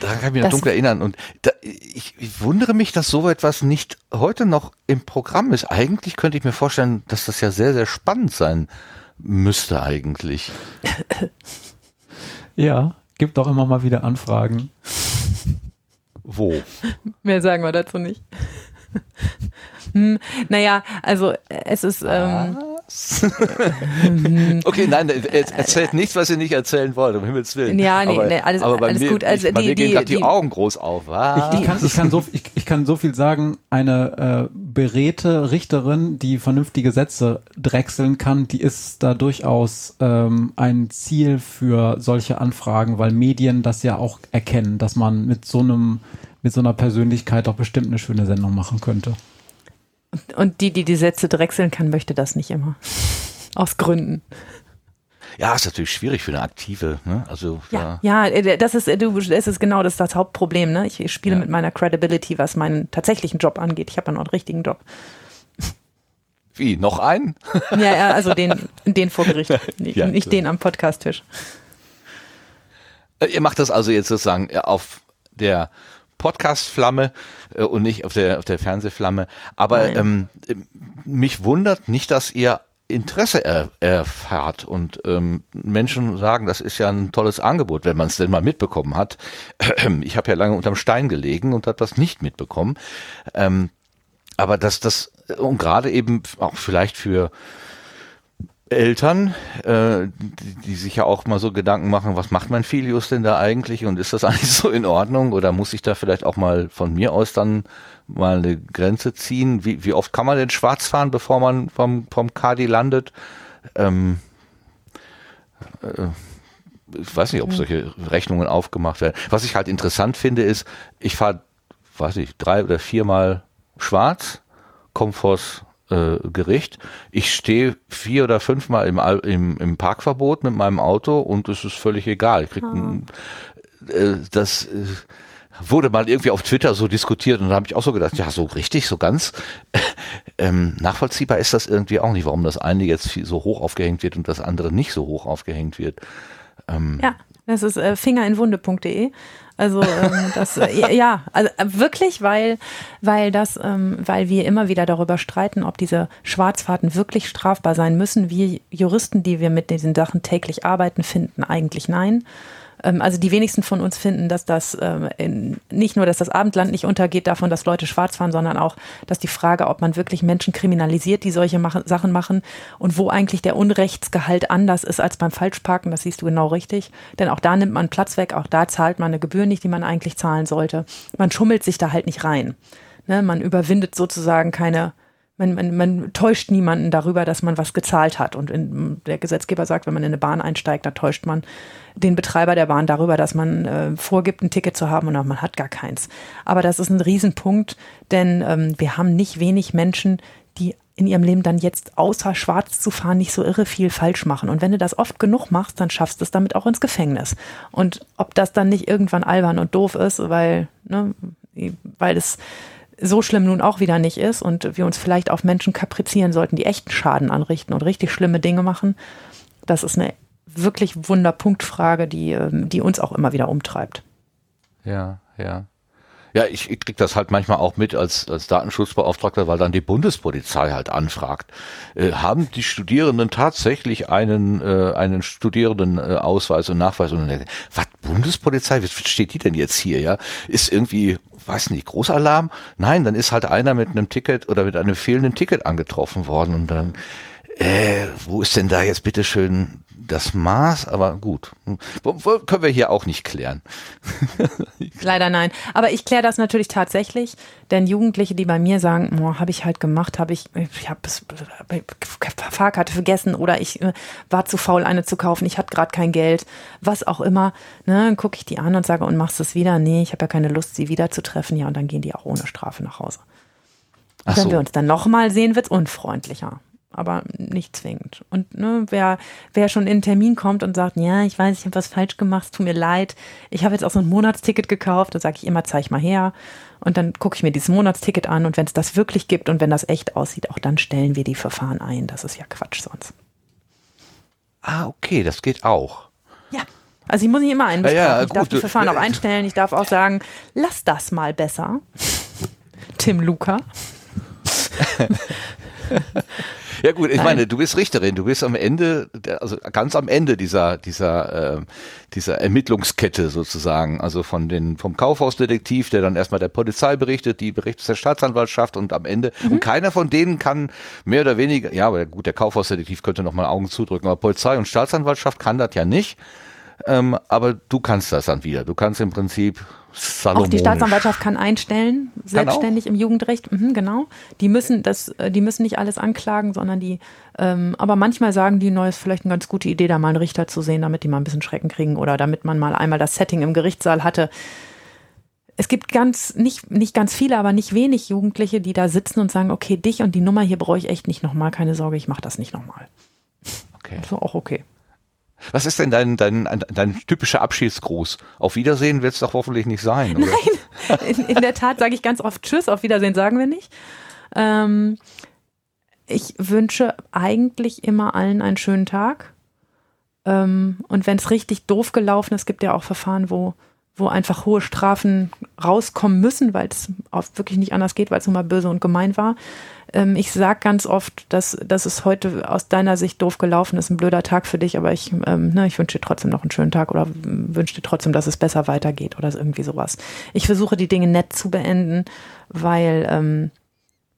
Daran kann ich mich noch dunkel erinnern. Und da, ich, ich wundere mich, dass so etwas nicht heute noch im Programm ist. Eigentlich könnte ich mir vorstellen, dass das ja sehr, sehr spannend sein müsste eigentlich. Ja, gibt auch immer mal wieder Anfragen. Wo? Mehr sagen wir dazu nicht. hm, naja, also es ist. Ähm, okay, nein, erzählt nichts, was ihr nicht erzählen wollt, um Himmels Willen. Ja, nee, aber, nee alles, aber alles mir, gut. Also ich, die, mir die, gehen die, die Augen groß auf. Ich, ich, kann, ich, kann so, ich, ich kann so viel sagen, eine äh, beredte Richterin, die vernünftige Sätze drechseln kann, die ist da durchaus ähm, ein Ziel für solche Anfragen, weil Medien das ja auch erkennen, dass man mit so einem mit so einer Persönlichkeit auch bestimmt eine schöne Sendung machen könnte. Und die, die die Sätze drechseln kann, möchte das nicht immer. Aus Gründen. Ja, ist natürlich schwierig für eine aktive, ne? Also ja, ja, äh, das ist äh, du, das ist genau das, das Hauptproblem, ne? Ich spiele ja. mit meiner Credibility, was meinen tatsächlichen Job angeht. Ich habe ja noch einen richtigen Job. Wie noch einen? ja, ja, also den, den vor Gericht, nicht, ja, nicht den am Podcasttisch. Äh, ihr macht das also jetzt sozusagen auf der Podcast-Flamme äh, und nicht auf der, auf der Fernsehflamme. Aber ähm, mich wundert nicht, dass ihr Interesse er, erfahrt und ähm, Menschen sagen, das ist ja ein tolles Angebot, wenn man es denn mal mitbekommen hat. Ich habe ja lange unterm Stein gelegen und habe das nicht mitbekommen. Ähm, aber dass das und gerade eben auch vielleicht für Eltern, äh, die, die, sich ja auch mal so Gedanken machen, was macht mein Filius denn da eigentlich und ist das eigentlich so in Ordnung oder muss ich da vielleicht auch mal von mir aus dann mal eine Grenze ziehen? Wie, wie oft kann man denn schwarz fahren, bevor man vom, vom Kadi landet? Ähm, äh, ich weiß nicht, ob solche Rechnungen aufgemacht werden. Was ich halt interessant finde, ist, ich fahre, weiß ich, drei oder viermal schwarz, komme vors äh, Gericht. Ich stehe vier oder fünfmal im, im, im Parkverbot mit meinem Auto und es ist völlig egal. Ich krieg ein, äh, das äh, wurde mal irgendwie auf Twitter so diskutiert und da habe ich auch so gedacht, ja, so richtig, so ganz ähm, nachvollziehbar ist das irgendwie auch nicht, warum das eine jetzt so hoch aufgehängt wird und das andere nicht so hoch aufgehängt wird. Ähm, ja, das ist äh, fingerinwunde.de. Also ähm, das äh, ja, also äh, wirklich, weil weil das ähm, weil wir immer wieder darüber streiten, ob diese Schwarzfahrten wirklich strafbar sein müssen. Wir Juristen, die wir mit diesen Sachen täglich arbeiten, finden eigentlich nein. Ähm, also die wenigsten von uns finden, dass das ähm, in, nicht nur, dass das Abendland nicht untergeht davon, dass Leute schwarz fahren, sondern auch, dass die Frage, ob man wirklich Menschen kriminalisiert, die solche machen, Sachen machen und wo eigentlich der Unrechtsgehalt anders ist als beim Falschparken, das siehst du genau richtig. Denn auch da nimmt man Platz weg, auch da zahlt man eine Gebühr nicht, die man eigentlich zahlen sollte. Man schummelt sich da halt nicht rein. Ne, man überwindet sozusagen keine man, man, man täuscht niemanden darüber, dass man was gezahlt hat. Und in, der Gesetzgeber sagt, wenn man in eine Bahn einsteigt, da täuscht man den Betreiber der Bahn darüber, dass man äh, vorgibt, ein Ticket zu haben und man hat gar keins. Aber das ist ein Riesenpunkt, denn ähm, wir haben nicht wenig Menschen, die in ihrem Leben dann jetzt außer schwarz zu fahren nicht so irre viel falsch machen. Und wenn du das oft genug machst, dann schaffst du es damit auch ins Gefängnis. Und ob das dann nicht irgendwann albern und doof ist, weil, ne, weil es so schlimm nun auch wieder nicht ist und wir uns vielleicht auf Menschen kaprizieren sollten, die echten Schaden anrichten und richtig schlimme Dinge machen. Das ist eine wirklich Wunderpunktfrage, die, ähm, die uns auch immer wieder umtreibt. Ja, ja. Ja, ich, ich krieg das halt manchmal auch mit als, als Datenschutzbeauftragter, weil dann die Bundespolizei halt anfragt. Äh, haben die Studierenden tatsächlich einen, äh, einen Studierendenausweis und Nachweis? Und dann was, Bundespolizei? Was steht die denn jetzt hier? Ja, Ist irgendwie weiß nicht, Großalarm? Nein, dann ist halt einer mit einem Ticket oder mit einem fehlenden Ticket angetroffen worden und dann, äh, wo ist denn da jetzt bitteschön das Maß, aber gut. Können wir hier auch nicht klären. Leider nein. Aber ich kläre das natürlich tatsächlich, denn Jugendliche, die bei mir sagen, habe ich halt gemacht, habe ich, ich habe Fahrkarte vergessen oder ich äh, war zu faul, eine zu kaufen, ich hatte gerade kein Geld, was auch immer, ne, gucke ich die an und sage, und machst es wieder? Nee, ich habe ja keine Lust, sie wieder zu treffen. Ja, und dann gehen die auch ohne Strafe nach Hause. Ach Wenn so. wir uns dann nochmal sehen, wird es unfreundlicher aber nicht zwingend. Und ne, wer, wer schon in einen Termin kommt und sagt, ja, ich weiß, ich habe was falsch gemacht, tut mir leid, ich habe jetzt auch so ein Monatsticket gekauft, dann sage ich immer, zeig mal her. Und dann gucke ich mir dieses Monatsticket an und wenn es das wirklich gibt und wenn das echt aussieht, auch dann stellen wir die Verfahren ein. Das ist ja Quatsch sonst. Ah, okay, das geht auch. Ja. Also ich muss nicht immer einbestrafen. Ja, ja, ich darf die Verfahren auch einstellen. Ich darf auch sagen, lass das mal besser. Tim Luca. ja gut, ich Nein. meine, du bist Richterin, du bist am Ende, also ganz am Ende dieser dieser äh, dieser Ermittlungskette sozusagen, also von den vom Kaufhausdetektiv, der dann erstmal der Polizei berichtet, die berichtet der Staatsanwaltschaft und am Ende mhm. und keiner von denen kann mehr oder weniger, ja, aber gut, der Kaufhausdetektiv könnte noch mal Augen zudrücken, aber Polizei und Staatsanwaltschaft kann das ja nicht. Ähm, aber du kannst das dann wieder. Du kannst im Prinzip auch die Staatsanwaltschaft kann einstellen, selbstständig im Jugendrecht, mhm, genau. Die müssen das, äh, die müssen nicht alles anklagen, sondern die, ähm, aber manchmal sagen die, neu ist vielleicht eine ganz gute Idee, da mal einen Richter zu sehen, damit die mal ein bisschen Schrecken kriegen oder damit man mal einmal das Setting im Gerichtssaal hatte. Es gibt ganz, nicht, nicht ganz viele, aber nicht wenig Jugendliche, die da sitzen und sagen, okay, dich und die Nummer hier brauche ich echt nicht nochmal, keine Sorge, ich mache das nicht nochmal. Okay. Also auch okay. Was ist denn dein, dein, dein typischer Abschiedsgruß? Auf Wiedersehen wird es doch hoffentlich nicht sein. Oder? Nein, in, in der Tat sage ich ganz oft Tschüss, auf Wiedersehen sagen wir nicht. Ähm, ich wünsche eigentlich immer allen einen schönen Tag. Ähm, und wenn es richtig doof gelaufen ist, gibt ja auch Verfahren, wo, wo einfach hohe Strafen rauskommen müssen, weil es wirklich nicht anders geht, weil es nun mal böse und gemein war. Ähm, ich sage ganz oft, dass, dass es heute aus deiner Sicht doof gelaufen ist, ein blöder Tag für dich, aber ich, ähm, ne, ich wünsche dir trotzdem noch einen schönen Tag oder wünsche dir trotzdem, dass es besser weitergeht oder irgendwie sowas. Ich versuche die Dinge nett zu beenden, weil ähm,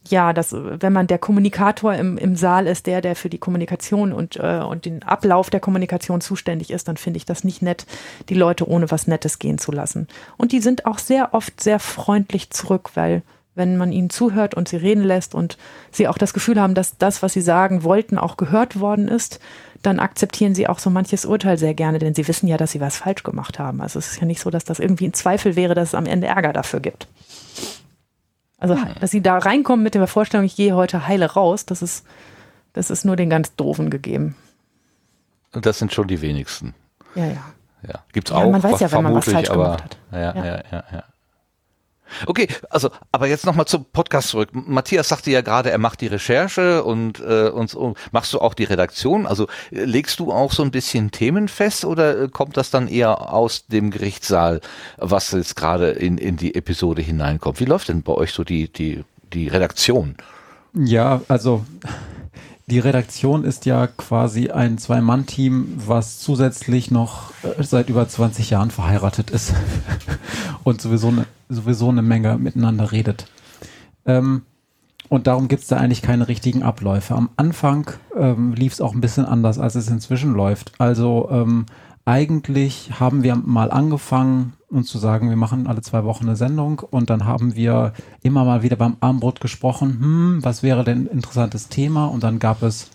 ja, dass, wenn man der Kommunikator im, im Saal ist, der, der für die Kommunikation und, äh, und den Ablauf der Kommunikation zuständig ist, dann finde ich das nicht nett, die Leute ohne was Nettes gehen zu lassen. Und die sind auch sehr oft sehr freundlich zurück, weil wenn man ihnen zuhört und sie reden lässt und sie auch das Gefühl haben, dass das, was sie sagen wollten, auch gehört worden ist, dann akzeptieren sie auch so manches Urteil sehr gerne, denn sie wissen ja, dass sie was falsch gemacht haben. Also es ist ja nicht so, dass das irgendwie ein Zweifel wäre, dass es am Ende Ärger dafür gibt. Also, ah, dass sie da reinkommen mit der Vorstellung, ich gehe heute heile raus, das ist, das ist nur den ganz Doofen gegeben. Und das sind schon die wenigsten. Ja, ja. Ja, gibt's ja, auch. Man weiß ja, wenn man was falsch aber, gemacht hat. Ja, ja, ja, ja. Okay, also, aber jetzt nochmal zum Podcast zurück. Matthias sagte ja gerade, er macht die Recherche und, äh, und, und machst du auch die Redaktion? Also äh, legst du auch so ein bisschen Themen fest oder äh, kommt das dann eher aus dem Gerichtssaal, was jetzt gerade in, in die Episode hineinkommt? Wie läuft denn bei euch so die, die, die Redaktion? Ja, also die Redaktion ist ja quasi ein Zwei-Mann-Team, was zusätzlich noch äh, seit über 20 Jahren verheiratet ist und sowieso eine, sowieso eine Menge miteinander redet. Ähm, und darum gibt es da eigentlich keine richtigen Abläufe. Am Anfang ähm, lief es auch ein bisschen anders, als es inzwischen läuft. Also ähm, eigentlich haben wir mal angefangen, uns zu sagen, wir machen alle zwei Wochen eine Sendung und dann haben wir immer mal wieder beim Armbrot gesprochen, hm, was wäre denn ein interessantes Thema? Und dann gab es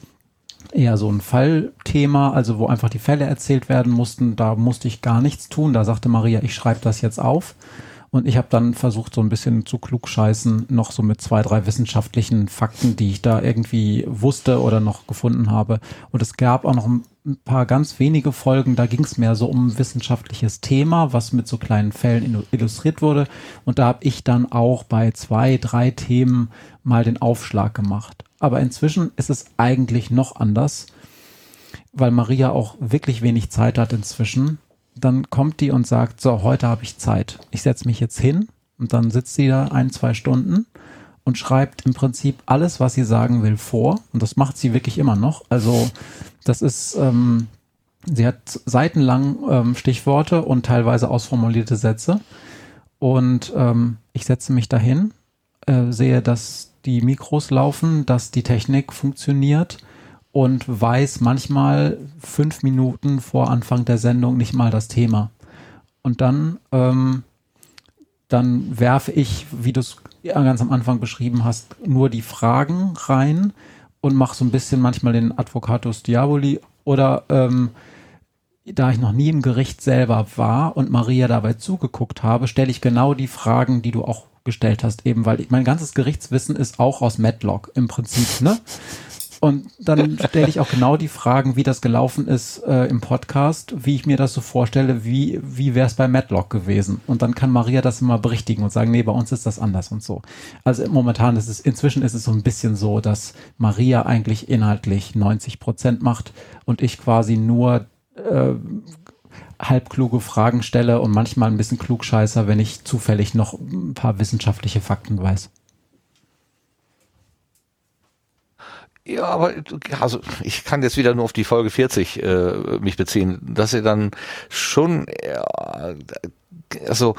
eher so ein Fallthema, also wo einfach die Fälle erzählt werden mussten. Da musste ich gar nichts tun. Da sagte Maria, ich schreibe das jetzt auf. Und ich habe dann versucht, so ein bisschen zu klugscheißen, noch so mit zwei, drei wissenschaftlichen Fakten, die ich da irgendwie wusste oder noch gefunden habe. Und es gab auch noch ein paar ganz wenige Folgen, da ging es mehr so um wissenschaftliches Thema, was mit so kleinen Fällen illustriert wurde. Und da habe ich dann auch bei zwei, drei Themen mal den Aufschlag gemacht. Aber inzwischen ist es eigentlich noch anders, weil Maria auch wirklich wenig Zeit hat inzwischen dann kommt die und sagt, so, heute habe ich Zeit. Ich setze mich jetzt hin und dann sitzt sie da ein, zwei Stunden und schreibt im Prinzip alles, was sie sagen will, vor. Und das macht sie wirklich immer noch. Also das ist, ähm, sie hat seitenlang ähm, Stichworte und teilweise ausformulierte Sätze. Und ähm, ich setze mich dahin, äh, sehe, dass die Mikros laufen, dass die Technik funktioniert und weiß manchmal fünf Minuten vor Anfang der Sendung nicht mal das Thema. Und dann, ähm, dann werfe ich, wie du es ganz am Anfang beschrieben hast, nur die Fragen rein und mache so ein bisschen manchmal den Advocatus Diaboli oder ähm, da ich noch nie im Gericht selber war und Maria dabei zugeguckt habe, stelle ich genau die Fragen, die du auch gestellt hast, eben weil ich, mein ganzes Gerichtswissen ist auch aus Matlock im Prinzip, ne? Und dann stelle ich auch genau die Fragen, wie das gelaufen ist äh, im Podcast, wie ich mir das so vorstelle, wie, wie wäre es bei Matlock gewesen. Und dann kann Maria das immer berichtigen und sagen, nee, bei uns ist das anders und so. Also momentan ist es, inzwischen ist es so ein bisschen so, dass Maria eigentlich inhaltlich 90 Prozent macht und ich quasi nur äh, halbkluge Fragen stelle und manchmal ein bisschen klugscheißer, wenn ich zufällig noch ein paar wissenschaftliche Fakten weiß. Ja, aber also ich kann jetzt wieder nur auf die Folge 40 äh, mich beziehen, dass ihr dann schon äh, also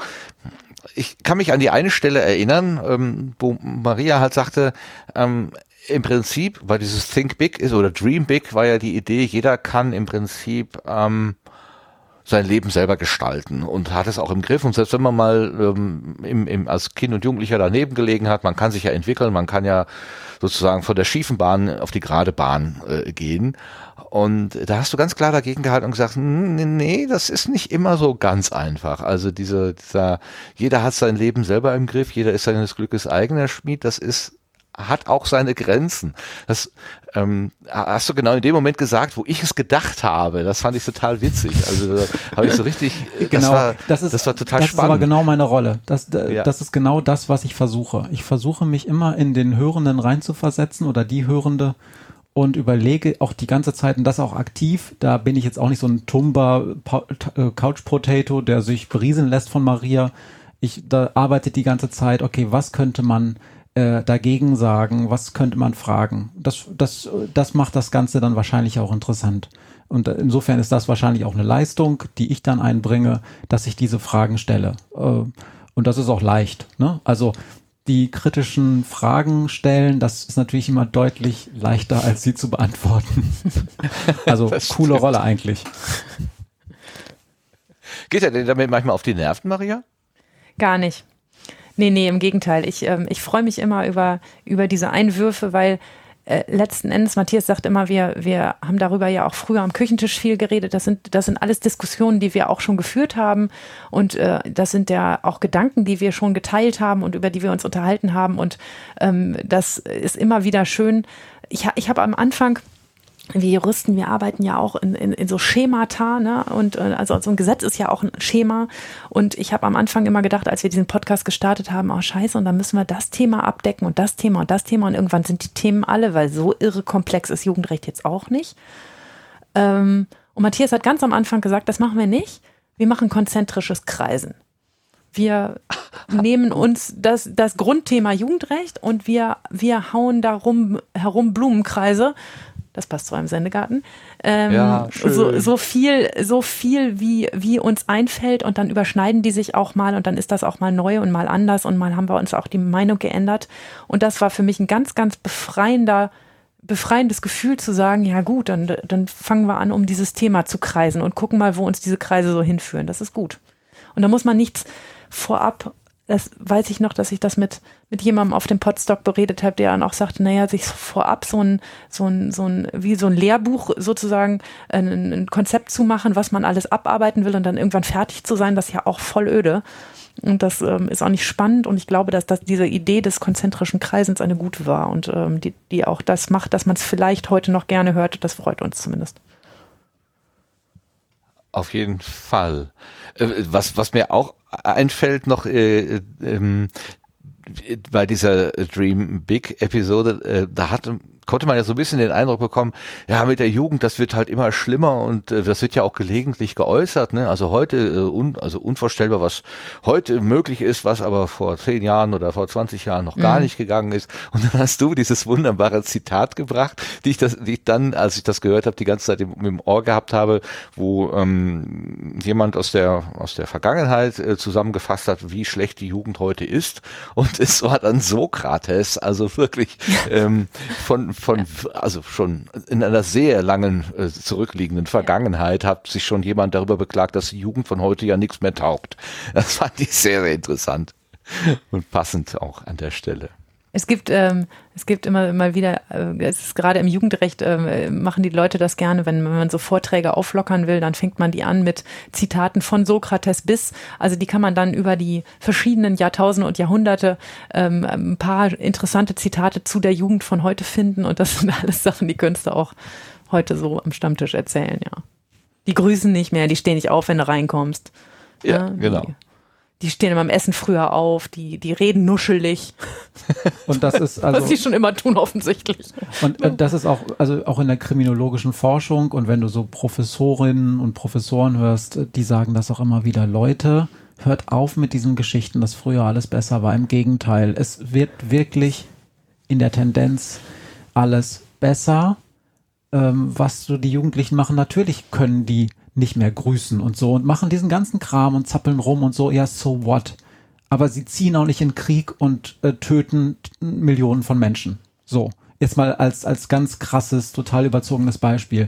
ich kann mich an die eine Stelle erinnern, ähm, wo Maria halt sagte, ähm, im Prinzip, weil dieses Think Big ist oder Dream Big war ja die Idee, jeder kann im Prinzip ähm, sein Leben selber gestalten und hat es auch im Griff. Und selbst wenn man mal ähm, im, im, als Kind und Jugendlicher daneben gelegen hat, man kann sich ja entwickeln, man kann ja sozusagen von der schiefen Bahn auf die gerade Bahn äh, gehen. Und da hast du ganz klar dagegen gehalten und gesagt, nee, nee, das ist nicht immer so ganz einfach. Also diese, dieser, jeder hat sein Leben selber im Griff, jeder ist seines Glückes eigener Schmied, das ist hat auch seine Grenzen. Das ähm, hast du genau in dem Moment gesagt, wo ich es gedacht habe. Das fand ich total witzig. Also habe ich so richtig. Genau, das war, das, ist, das war total das spannend. Das ist aber genau meine Rolle. Das, ja. das ist genau das, was ich versuche. Ich versuche mich immer in den Hörenden reinzuversetzen oder die Hörende und überlege auch die ganze Zeit und das auch aktiv. Da bin ich jetzt auch nicht so ein tumber äh, Couch Potato, der sich berieseln lässt von Maria. Ich da arbeite die ganze Zeit. Okay, was könnte man äh, dagegen sagen? Was könnte man fragen? Das, das, das macht das Ganze dann wahrscheinlich auch interessant. Und insofern ist das wahrscheinlich auch eine Leistung, die ich dann einbringe, dass ich diese Fragen stelle. Äh, und das ist auch leicht. Ne? Also die kritischen Fragen stellen, das ist natürlich immer deutlich leichter, als sie zu beantworten. also coole Rolle eigentlich. Geht er denn damit manchmal auf die Nerven, Maria? Gar nicht. Nee, nee, im Gegenteil. Ich, ähm, ich freue mich immer über, über diese Einwürfe, weil äh, letzten Endes, Matthias sagt immer, wir, wir haben darüber ja auch früher am Küchentisch viel geredet. Das sind, das sind alles Diskussionen, die wir auch schon geführt haben. Und äh, das sind ja auch Gedanken, die wir schon geteilt haben und über die wir uns unterhalten haben. Und ähm, das ist immer wieder schön. Ich, ich habe am Anfang wir Juristen, wir arbeiten ja auch in, in, in so Schemata, ne? Und äh, also so ein Gesetz ist ja auch ein Schema. Und ich habe am Anfang immer gedacht, als wir diesen Podcast gestartet haben, oh scheiße, und dann müssen wir das Thema abdecken und das Thema und das Thema. Und irgendwann sind die Themen alle, weil so irre komplex ist Jugendrecht jetzt auch nicht. Ähm, und Matthias hat ganz am Anfang gesagt, das machen wir nicht. Wir machen konzentrisches Kreisen. Wir nehmen uns das, das Grundthema Jugendrecht und wir, wir hauen darum herum Blumenkreise das passt zu einem Sendegarten. Ähm, ja, schön. So, so viel, so viel wie, wie uns einfällt und dann überschneiden die sich auch mal und dann ist das auch mal neu und mal anders und mal haben wir uns auch die Meinung geändert. Und das war für mich ein ganz, ganz befreiender, befreiendes Gefühl zu sagen, ja gut, dann, dann fangen wir an, um dieses Thema zu kreisen und gucken mal, wo uns diese Kreise so hinführen. Das ist gut. Und da muss man nichts vorab das weiß ich noch, dass ich das mit, mit jemandem auf dem Podstock beredet habe, der dann auch sagte, naja, sich vorab so ein, so ein, so ein, wie so ein Lehrbuch sozusagen ein, ein Konzept zu machen, was man alles abarbeiten will und dann irgendwann fertig zu sein, das ist ja auch voll öde. Und das ähm, ist auch nicht spannend und ich glaube, dass das, diese Idee des konzentrischen Kreisens eine gute war und ähm, die, die auch das macht, dass man es vielleicht heute noch gerne hört. Das freut uns zumindest. Auf jeden Fall. Äh, was, was mir auch einfällt noch, äh, ähm, bei dieser Dream Big Episode, äh, da hat konnte man ja so ein bisschen den Eindruck bekommen, ja, mit der Jugend, das wird halt immer schlimmer und äh, das wird ja auch gelegentlich geäußert. Ne? Also heute, äh, un, also unvorstellbar, was heute möglich ist, was aber vor zehn Jahren oder vor 20 Jahren noch gar mhm. nicht gegangen ist. Und dann hast du dieses wunderbare Zitat gebracht, die ich, das, die ich dann, als ich das gehört habe, die ganze Zeit im, im Ohr gehabt habe, wo ähm, jemand aus der, aus der Vergangenheit äh, zusammengefasst hat, wie schlecht die Jugend heute ist. Und es war dann Sokrates, also wirklich ähm, von von, also schon in einer sehr langen äh, zurückliegenden Vergangenheit hat sich schon jemand darüber beklagt, dass die Jugend von heute ja nichts mehr taugt. Das fand ich sehr, sehr interessant und passend auch an der Stelle. Es gibt, ähm, es gibt immer, immer wieder, äh, es ist gerade im Jugendrecht, äh, machen die Leute das gerne, wenn, wenn man so Vorträge auflockern will, dann fängt man die an mit Zitaten von Sokrates bis, also die kann man dann über die verschiedenen Jahrtausende und Jahrhunderte ähm, ein paar interessante Zitate zu der Jugend von heute finden und das sind alles Sachen, die könntest du auch heute so am Stammtisch erzählen, ja. Die grüßen nicht mehr, die stehen nicht auf, wenn du reinkommst. Ja, ja genau. Die, die stehen beim Essen früher auf, die, die reden nuschelig. Und das ist also. Was sie schon immer tun, offensichtlich. Und äh, das ist auch, also auch in der kriminologischen Forschung und wenn du so Professorinnen und Professoren hörst, die sagen das auch immer wieder, Leute, hört auf mit diesen Geschichten, dass früher alles besser war. Im Gegenteil, es wird wirklich in der Tendenz alles besser. Ähm, was so die Jugendlichen machen, natürlich können die nicht mehr grüßen und so und machen diesen ganzen Kram und zappeln rum und so, ja, so what? Aber sie ziehen auch nicht in Krieg und äh, töten Millionen von Menschen. So. Jetzt mal als, als ganz krasses, total überzogenes Beispiel.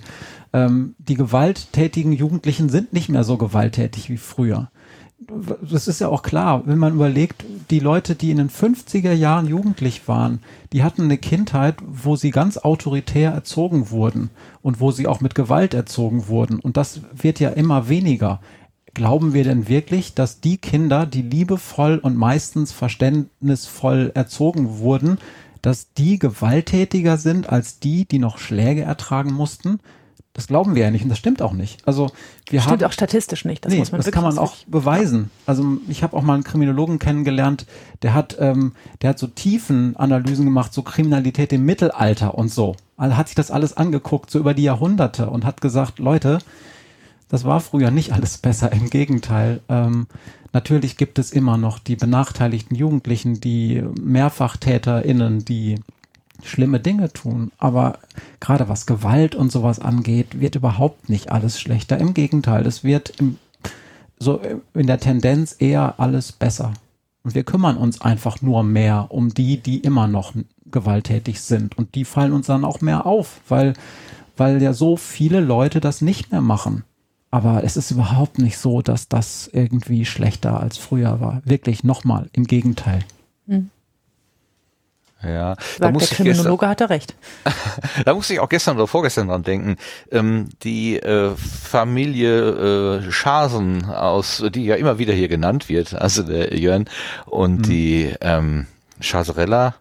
Ähm, die gewalttätigen Jugendlichen sind nicht mehr so gewalttätig wie früher das ist ja auch klar, wenn man überlegt, die Leute, die in den 50er Jahren jugendlich waren, die hatten eine Kindheit, wo sie ganz autoritär erzogen wurden und wo sie auch mit Gewalt erzogen wurden. Und das wird ja immer weniger. Glauben wir denn wirklich, dass die Kinder, die liebevoll und meistens verständnisvoll erzogen wurden, dass die gewalttätiger sind als die, die noch Schläge ertragen mussten? Das glauben wir ja nicht und das stimmt auch nicht. Also wir stimmt haben, auch statistisch nicht. Das nee, muss man das kann man auch beweisen. Also ich habe auch mal einen Kriminologen kennengelernt, der hat, ähm, der hat so tiefen Analysen gemacht, so Kriminalität im Mittelalter und so. Also hat sich das alles angeguckt, so über die Jahrhunderte und hat gesagt, Leute, das war früher nicht alles besser. Im Gegenteil. Ähm, natürlich gibt es immer noch die benachteiligten Jugendlichen, die MehrfachtäterInnen, die schlimme Dinge tun. Aber gerade was Gewalt und sowas angeht, wird überhaupt nicht alles schlechter. Im Gegenteil, es wird im, so in der Tendenz eher alles besser. Und wir kümmern uns einfach nur mehr um die, die immer noch gewalttätig sind. Und die fallen uns dann auch mehr auf, weil, weil ja so viele Leute das nicht mehr machen. Aber es ist überhaupt nicht so, dass das irgendwie schlechter als früher war. Wirklich nochmal, im Gegenteil. Mhm. Ja, da muss der Kriminologe hatte recht. da musste ich auch gestern oder vorgestern dran denken. Ähm, die äh, Familie äh, Schasen aus, die ja immer wieder hier genannt wird, also der Jörn und mhm. die ähm, Chaserella,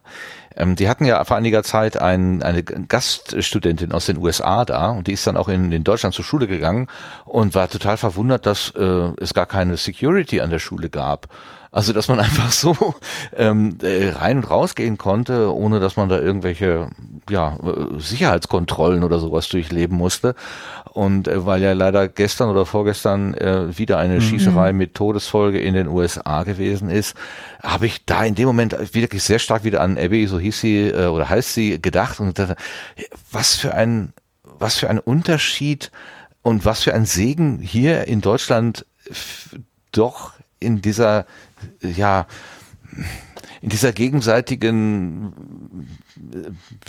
ähm, die hatten ja vor einiger Zeit ein, eine Gaststudentin aus den USA da und die ist dann auch in, in Deutschland zur Schule gegangen und war total verwundert, dass äh, es gar keine Security an der Schule gab. Also dass man einfach so ähm, äh, rein und rausgehen konnte, ohne dass man da irgendwelche ja, äh, Sicherheitskontrollen oder sowas durchleben musste. Und äh, weil ja leider gestern oder vorgestern äh, wieder eine mhm. Schießerei mit Todesfolge in den USA gewesen ist, habe ich da in dem Moment wirklich sehr stark wieder an Abby, so hieß sie äh, oder heißt sie, gedacht und dachte, was für ein, was für ein Unterschied und was für ein Segen hier in Deutschland doch in dieser ja, in dieser gegenseitigen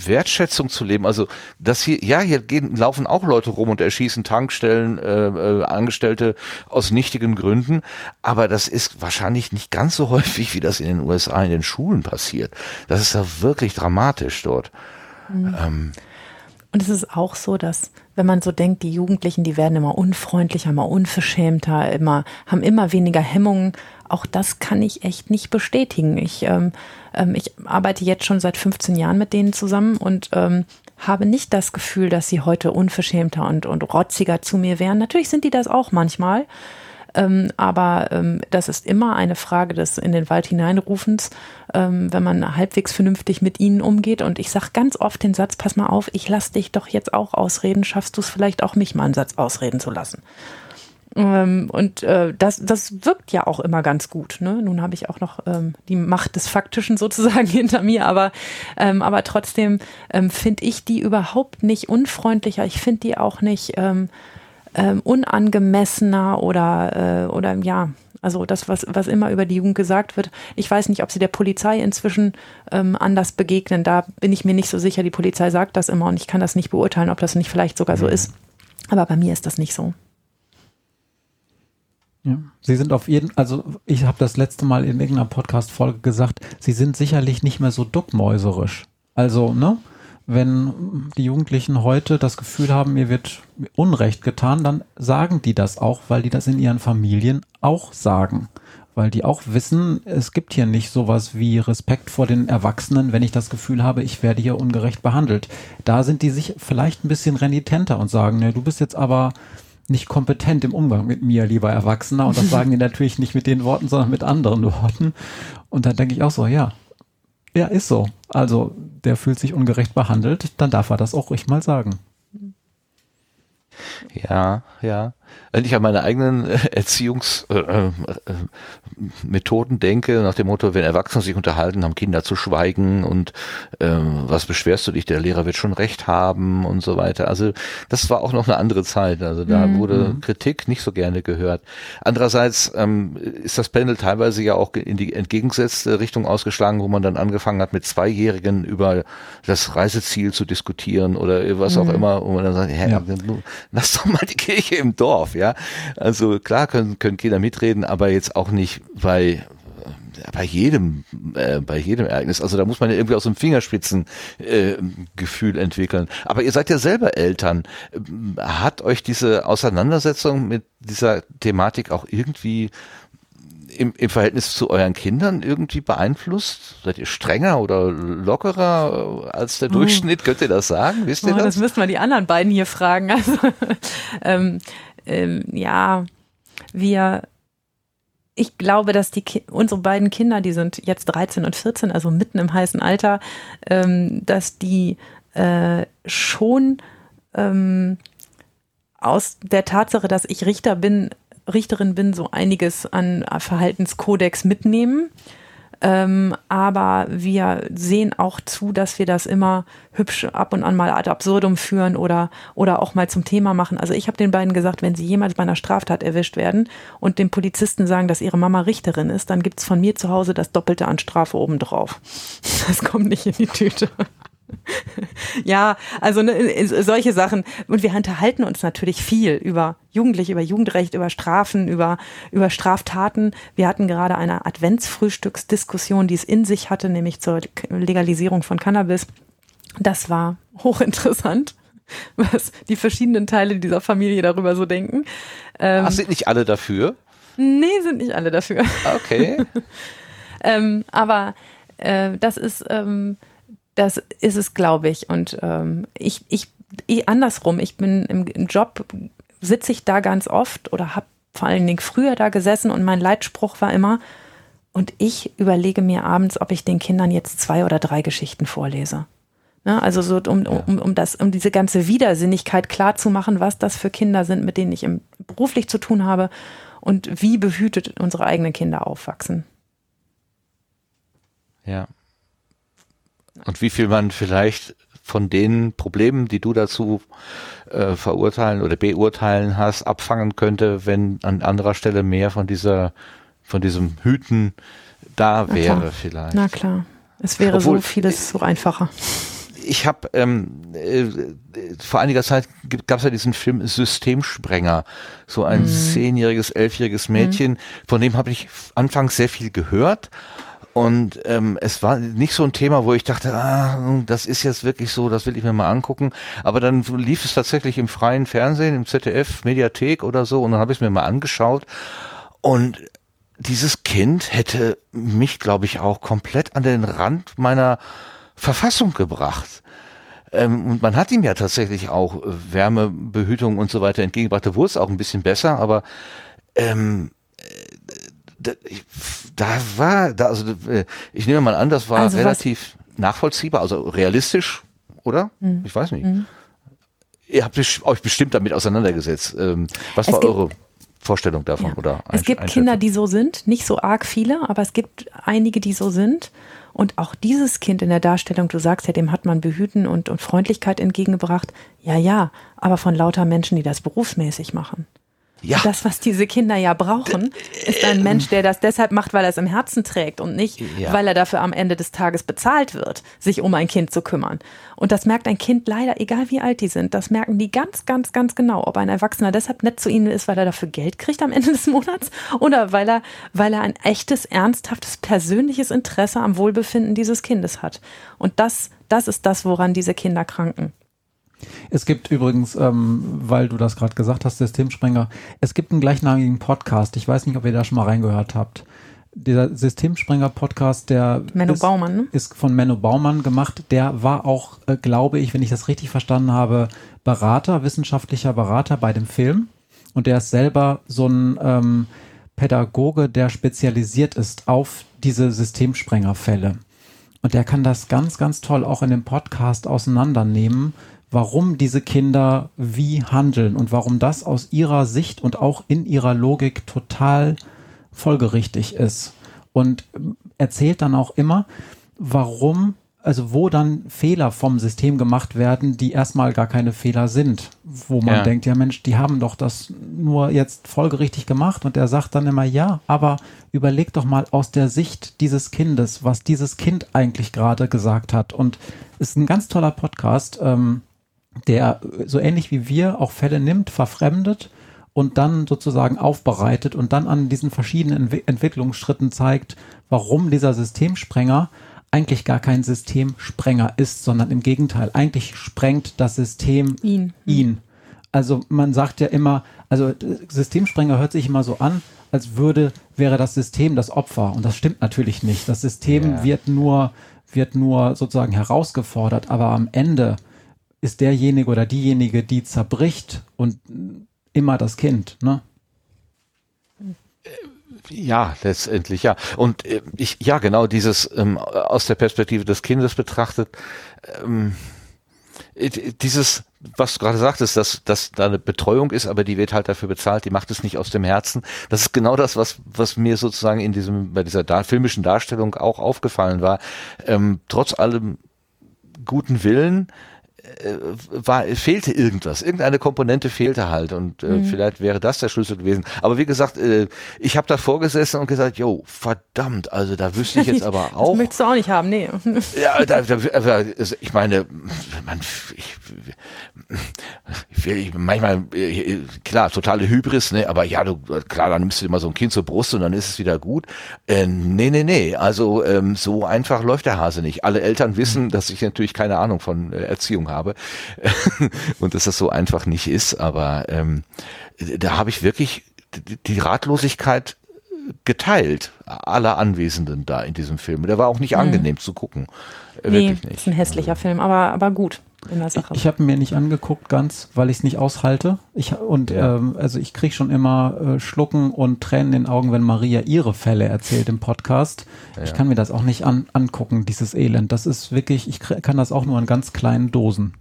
Wertschätzung zu leben. Also das hier, ja, hier gehen, laufen auch Leute rum und erschießen Tankstellen, äh, äh, Angestellte aus nichtigen Gründen, aber das ist wahrscheinlich nicht ganz so häufig, wie das in den USA in den Schulen passiert. Das ist ja wirklich dramatisch dort. Mhm. Ähm, und es ist auch so, dass wenn man so denkt, die Jugendlichen, die werden immer unfreundlicher, immer unverschämter, immer, haben immer weniger Hemmungen. Auch das kann ich echt nicht bestätigen. Ich, ähm, ähm, ich arbeite jetzt schon seit 15 Jahren mit denen zusammen und ähm, habe nicht das Gefühl, dass sie heute unverschämter und, und rotziger zu mir wären. Natürlich sind die das auch manchmal. Ähm, aber ähm, das ist immer eine Frage des in den Wald hineinrufens, ähm, wenn man halbwegs vernünftig mit ihnen umgeht. Und ich sage ganz oft den Satz, pass mal auf, ich lass dich doch jetzt auch ausreden, schaffst du es vielleicht auch mich mal einen Satz ausreden zu lassen. Ähm, und äh, das, das wirkt ja auch immer ganz gut. Ne? Nun habe ich auch noch ähm, die Macht des Faktischen sozusagen hinter mir, aber, ähm, aber trotzdem ähm, finde ich die überhaupt nicht unfreundlicher. Ich finde die auch nicht ähm, ähm, unangemessener oder, äh, oder ja, Also das, was, was immer über die Jugend gesagt wird. Ich weiß nicht, ob sie der Polizei inzwischen ähm, anders begegnen. Da bin ich mir nicht so sicher. Die Polizei sagt das immer und ich kann das nicht beurteilen, ob das nicht vielleicht sogar so ist. Aber bei mir ist das nicht so. Ja. Sie sind auf jeden, also ich habe das letzte Mal in irgendeiner Podcast-Folge gesagt, Sie sind sicherlich nicht mehr so duckmäuserisch. Also, ne? Wenn die Jugendlichen heute das Gefühl haben, mir wird Unrecht getan, dann sagen die das auch, weil die das in ihren Familien auch sagen. Weil die auch wissen, es gibt hier nicht sowas wie Respekt vor den Erwachsenen, wenn ich das Gefühl habe, ich werde hier ungerecht behandelt. Da sind die sich vielleicht ein bisschen renitenter und sagen, ne, du bist jetzt aber nicht kompetent im Umgang mit mir, lieber Erwachsener. Und das sagen die natürlich nicht mit den Worten, sondern mit anderen Worten. Und dann denke ich auch so, ja, ja, ist so. Also der fühlt sich ungerecht behandelt, dann darf er das auch ruhig mal sagen. Ja, ja wenn ich an meine eigenen äh, Erziehungsmethoden äh, äh, denke, nach dem Motto, wenn Erwachsene sich unterhalten, haben Kinder zu schweigen und ähm, was beschwerst du dich, der Lehrer wird schon recht haben und so weiter. Also das war auch noch eine andere Zeit. Also da mhm. wurde Kritik nicht so gerne gehört. Andererseits ähm, ist das Panel teilweise ja auch in die entgegengesetzte Richtung ausgeschlagen, wo man dann angefangen hat, mit Zweijährigen über das Reiseziel zu diskutieren oder was auch mhm. immer, wo man dann sagt, ja, ja. lass doch mal die Kirche im Dorf, ja. Also klar können, können Kinder mitreden, aber jetzt auch nicht bei bei jedem, äh, bei jedem Ereignis. Also da muss man ja irgendwie aus dem Fingerspitzengefühl äh, entwickeln. Aber ihr seid ja selber Eltern. Hat euch diese Auseinandersetzung mit dieser Thematik auch irgendwie im, im Verhältnis zu euren Kindern irgendwie beeinflusst? Seid ihr strenger oder lockerer als der hm. Durchschnitt? Könnt ihr das sagen? Wisst ihr oh, das? Das müssten wir die anderen beiden hier fragen. Also, ähm, ähm, ja, wir, ich glaube, dass die unsere beiden Kinder, die sind jetzt 13 und 14, also mitten im heißen Alter, ähm, dass die äh, schon ähm, aus der Tatsache, dass ich Richter bin, Richterin bin, so einiges an Verhaltenskodex mitnehmen. Ähm, aber wir sehen auch zu, dass wir das immer hübsch ab und an mal ad absurdum führen oder, oder auch mal zum Thema machen. Also ich habe den beiden gesagt, wenn sie jemals bei einer Straftat erwischt werden und dem Polizisten sagen, dass ihre Mama Richterin ist, dann gibt's von mir zu Hause das Doppelte an Strafe obendrauf. Das kommt nicht in die Tüte. Ja, also ne, solche Sachen. Und wir unterhalten uns natürlich viel über Jugendliche, über Jugendrecht, über Strafen, über, über Straftaten. Wir hatten gerade eine Adventsfrühstücksdiskussion, die es in sich hatte, nämlich zur Legalisierung von Cannabis. Das war hochinteressant, was die verschiedenen Teile dieser Familie darüber so denken. Ähm, Ach, sind nicht alle dafür? Nee, sind nicht alle dafür. Okay. ähm, aber äh, das ist ähm, das ist es, glaube ich. Und ähm, ich, ich, ich, andersrum, ich bin im, im Job, sitze ich da ganz oft oder habe vor allen Dingen früher da gesessen und mein Leitspruch war immer, und ich überlege mir abends, ob ich den Kindern jetzt zwei oder drei Geschichten vorlese. Ne? Also so, um, um, um, das, um diese ganze Widersinnigkeit klarzumachen, was das für Kinder sind, mit denen ich im, beruflich zu tun habe und wie behütet unsere eigenen Kinder aufwachsen. Ja und wie viel man vielleicht von den Problemen, die du dazu äh, verurteilen oder beurteilen hast, abfangen könnte, wenn an anderer Stelle mehr von dieser, von diesem Hüten da wäre vielleicht. Na klar. Es wäre Obwohl, so vieles so einfacher. Ich habe ähm, äh, vor einiger Zeit gab es ja diesen Film Systemsprenger, so ein mhm. zehnjähriges, elfjähriges Mädchen, mhm. von dem habe ich anfangs sehr viel gehört und ähm, es war nicht so ein Thema, wo ich dachte, ah, das ist jetzt wirklich so, das will ich mir mal angucken. Aber dann lief es tatsächlich im freien Fernsehen, im ZDF, Mediathek oder so, und dann habe ich es mir mal angeschaut. Und dieses Kind hätte mich, glaube ich, auch komplett an den Rand meiner Verfassung gebracht. Ähm, und man hat ihm ja tatsächlich auch Wärmebehütung und so weiter entgegengebracht. Da wurde es auch ein bisschen besser, aber ähm, da war, da, also äh, ich nehme mal an, das war also relativ nachvollziehbar, also realistisch, oder? Mhm. Ich weiß nicht. Mhm. Ihr habt euch bestimmt damit auseinandergesetzt. Ähm, was es war eure Vorstellung davon? Ja. Oder es gibt Kinder, die so sind, nicht so arg viele, aber es gibt einige, die so sind. Und auch dieses Kind in der Darstellung, du sagst ja, dem hat man Behüten und, und Freundlichkeit entgegengebracht. Ja, ja, aber von lauter Menschen, die das berufsmäßig machen. Ja. Das, was diese Kinder ja brauchen, ist ein Mensch, der das deshalb macht, weil er es im Herzen trägt und nicht, ja. weil er dafür am Ende des Tages bezahlt wird, sich um ein Kind zu kümmern. Und das merkt ein Kind leider, egal wie alt die sind, das merken die ganz, ganz, ganz genau, ob ein Erwachsener deshalb nett zu ihnen ist, weil er dafür Geld kriegt am Ende des Monats oder weil er, weil er ein echtes, ernsthaftes, persönliches Interesse am Wohlbefinden dieses Kindes hat. Und das, das ist das, woran diese Kinder kranken. Es gibt übrigens, ähm, weil du das gerade gesagt hast, Systemsprenger, es gibt einen gleichnamigen Podcast. Ich weiß nicht, ob ihr da schon mal reingehört habt. Dieser Systemsprenger-Podcast, der ist, Baumann, ne? ist, von Menno Baumann gemacht. Der war auch, äh, glaube ich, wenn ich das richtig verstanden habe, Berater, wissenschaftlicher Berater bei dem Film. Und der ist selber so ein ähm, Pädagoge, der spezialisiert ist auf diese Systemsprengerfälle. Und der kann das ganz, ganz toll auch in dem Podcast auseinandernehmen warum diese Kinder wie handeln und warum das aus ihrer Sicht und auch in ihrer Logik total folgerichtig ist. Und erzählt dann auch immer, warum, also wo dann Fehler vom System gemacht werden, die erstmal gar keine Fehler sind. Wo man ja. denkt, ja Mensch, die haben doch das nur jetzt folgerichtig gemacht. Und er sagt dann immer, ja, aber überleg doch mal aus der Sicht dieses Kindes, was dieses Kind eigentlich gerade gesagt hat. Und ist ein ganz toller Podcast. Ähm, der so ähnlich wie wir auch Fälle nimmt, verfremdet und dann sozusagen aufbereitet und dann an diesen verschiedenen Entwicklungsschritten zeigt, warum dieser Systemsprenger eigentlich gar kein Systemsprenger ist, sondern im Gegenteil, eigentlich sprengt das System ihn. ihn. Also man sagt ja immer, also Systemsprenger hört sich immer so an, als würde, wäre das System das Opfer. Und das stimmt natürlich nicht. Das System yeah. wird nur, wird nur sozusagen herausgefordert, aber am Ende ist derjenige oder diejenige, die zerbricht und immer das Kind, ne? Ja, letztendlich ja. Und äh, ich, ja, genau dieses ähm, aus der Perspektive des Kindes betrachtet, ähm, dieses, was du gerade sagtest, dass, dass da eine Betreuung ist, aber die wird halt dafür bezahlt, die macht es nicht aus dem Herzen. Das ist genau das, was, was mir sozusagen in diesem, bei dieser da filmischen Darstellung auch aufgefallen war. Ähm, trotz allem guten Willen, äh, war, fehlte irgendwas. Irgendeine Komponente fehlte halt und äh, mhm. vielleicht wäre das der Schlüssel gewesen. Aber wie gesagt, äh, ich habe da vorgesessen und gesagt, jo, verdammt, also da wüsste ich jetzt aber auch. Das möchtest du auch nicht haben, nee. Ja, da, da, ich meine, man, ich, ich, ich, manchmal, äh, klar, totale Hybris, ne, aber ja, du, klar, dann nimmst du dir mal so ein Kind zur Brust und dann ist es wieder gut. Äh, nee, nee, nee, also ähm, so einfach läuft der Hase nicht. Alle Eltern wissen, dass ich natürlich keine Ahnung von äh, Erziehung habe und dass das so einfach nicht ist, aber ähm, da habe ich wirklich die Ratlosigkeit geteilt aller Anwesenden da in diesem Film. Der war auch nicht hm. angenehm zu gucken. Nee, Wirklich nicht. ist ein hässlicher also. Film, aber, aber gut in der Sache. Ich, ich habe mir nicht angeguckt ganz, weil ich es nicht aushalte. Ich, und ja. ähm, also ich kriege schon immer äh, Schlucken und Tränen in den Augen, wenn Maria ihre Fälle erzählt im Podcast. Ja. Ich kann mir das auch nicht an, angucken, dieses Elend. Das ist wirklich, ich kann das auch nur in ganz kleinen Dosen.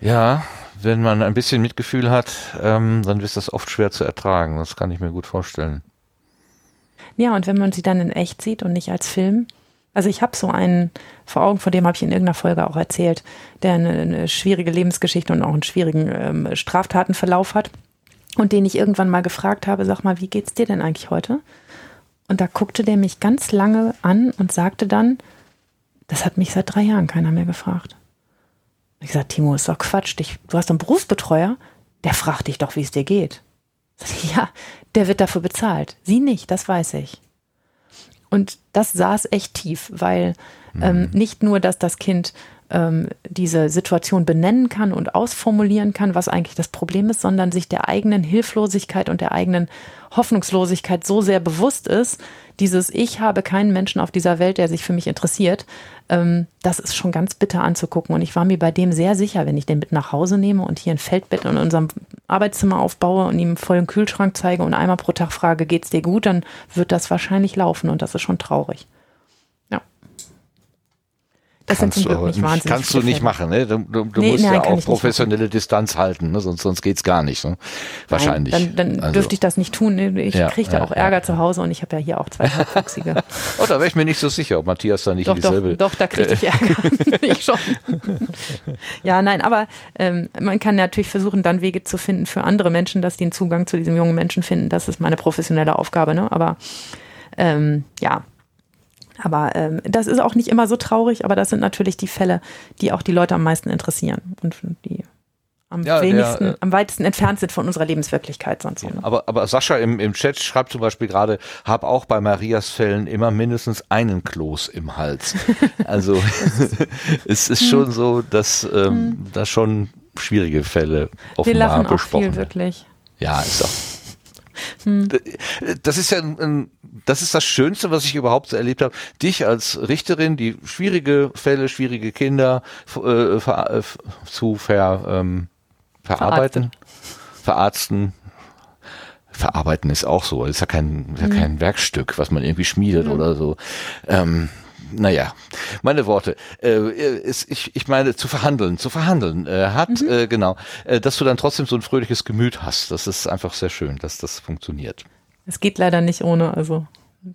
Ja, wenn man ein bisschen Mitgefühl hat, ähm, dann ist das oft schwer zu ertragen. Das kann ich mir gut vorstellen. Ja, und wenn man sie dann in echt sieht und nicht als Film. Also ich habe so einen vor Augen, von dem habe ich in irgendeiner Folge auch erzählt, der eine, eine schwierige Lebensgeschichte und auch einen schwierigen ähm, Straftatenverlauf hat und den ich irgendwann mal gefragt habe, sag mal, wie geht's dir denn eigentlich heute? Und da guckte der mich ganz lange an und sagte dann, das hat mich seit drei Jahren keiner mehr gefragt. Ich gesagt, Timo, ist doch Quatsch. Dich, du hast einen Berufsbetreuer, der fragt dich doch, wie es dir geht. Ich, ja, der wird dafür bezahlt. Sie nicht, das weiß ich. Und das saß echt tief, weil ähm, mhm. nicht nur, dass das Kind ähm, diese Situation benennen kann und ausformulieren kann, was eigentlich das Problem ist, sondern sich der eigenen Hilflosigkeit und der eigenen Hoffnungslosigkeit so sehr bewusst ist, dieses Ich habe keinen Menschen auf dieser Welt, der sich für mich interessiert, ähm, das ist schon ganz bitter anzugucken. Und ich war mir bei dem sehr sicher, wenn ich den mit nach Hause nehme und hier ein Feldbett in unserem Arbeitszimmer aufbaue und ihm einen vollen Kühlschrank zeige und einmal pro Tag frage, geht's dir gut, dann wird das wahrscheinlich laufen und das ist schon traurig. Das kannst sind zum Glück nicht wahnsinnig Kannst du nicht machen, ne? Du, du, du nee, musst nein, ja auch professionelle Distanz halten, ne? sonst, sonst geht's gar nicht. Ne? Wahrscheinlich. Nein, dann, dann also. dürfte ich das nicht tun. Ne? Ich ja, kriege da ja, auch Ärger ja. zu Hause und ich habe ja hier auch zwei Halbwüchsige. oh, da wäre ich mir nicht so sicher, ob Matthias da nicht doch, dieselbe... Doch, doch, da kriege ich Ärger. ich schon. ja, nein, aber ähm, man kann natürlich versuchen, dann Wege zu finden für andere Menschen, dass die einen Zugang zu diesem jungen Menschen finden. Das ist meine professionelle Aufgabe. Ne? Aber ähm, ja, aber ähm, das ist auch nicht immer so traurig, aber das sind natürlich die Fälle, die auch die Leute am meisten interessieren und die am ja, wenigsten, der, äh, am weitesten entfernt sind von unserer Lebenswirklichkeit sonst. Ja, ne? aber, aber Sascha im, im Chat schreibt zum Beispiel gerade, hab auch bei Marias Fällen immer mindestens einen Kloß im Hals. Also es ist schon so, dass ähm, hm. da schon schwierige Fälle offenbar Wir lachen besprochen auch viel, wirklich. Ja, ist auch hm. Das ist ja ein, das ist das Schönste, was ich überhaupt erlebt habe. Dich als Richterin, die schwierige Fälle, schwierige Kinder äh, ver, äh, zu ver, ähm, verarbeiten, verarzten. Verarbeiten ist auch so. Das ist ja kein, ja hm. kein Werkstück, was man irgendwie schmiedet hm. oder so. Ähm, naja, meine Worte. Äh, ist, ich, ich meine, zu verhandeln, zu verhandeln äh, hat, mhm. äh, genau, äh, dass du dann trotzdem so ein fröhliches Gemüt hast. Das ist einfach sehr schön, dass das funktioniert. Es geht leider nicht ohne, also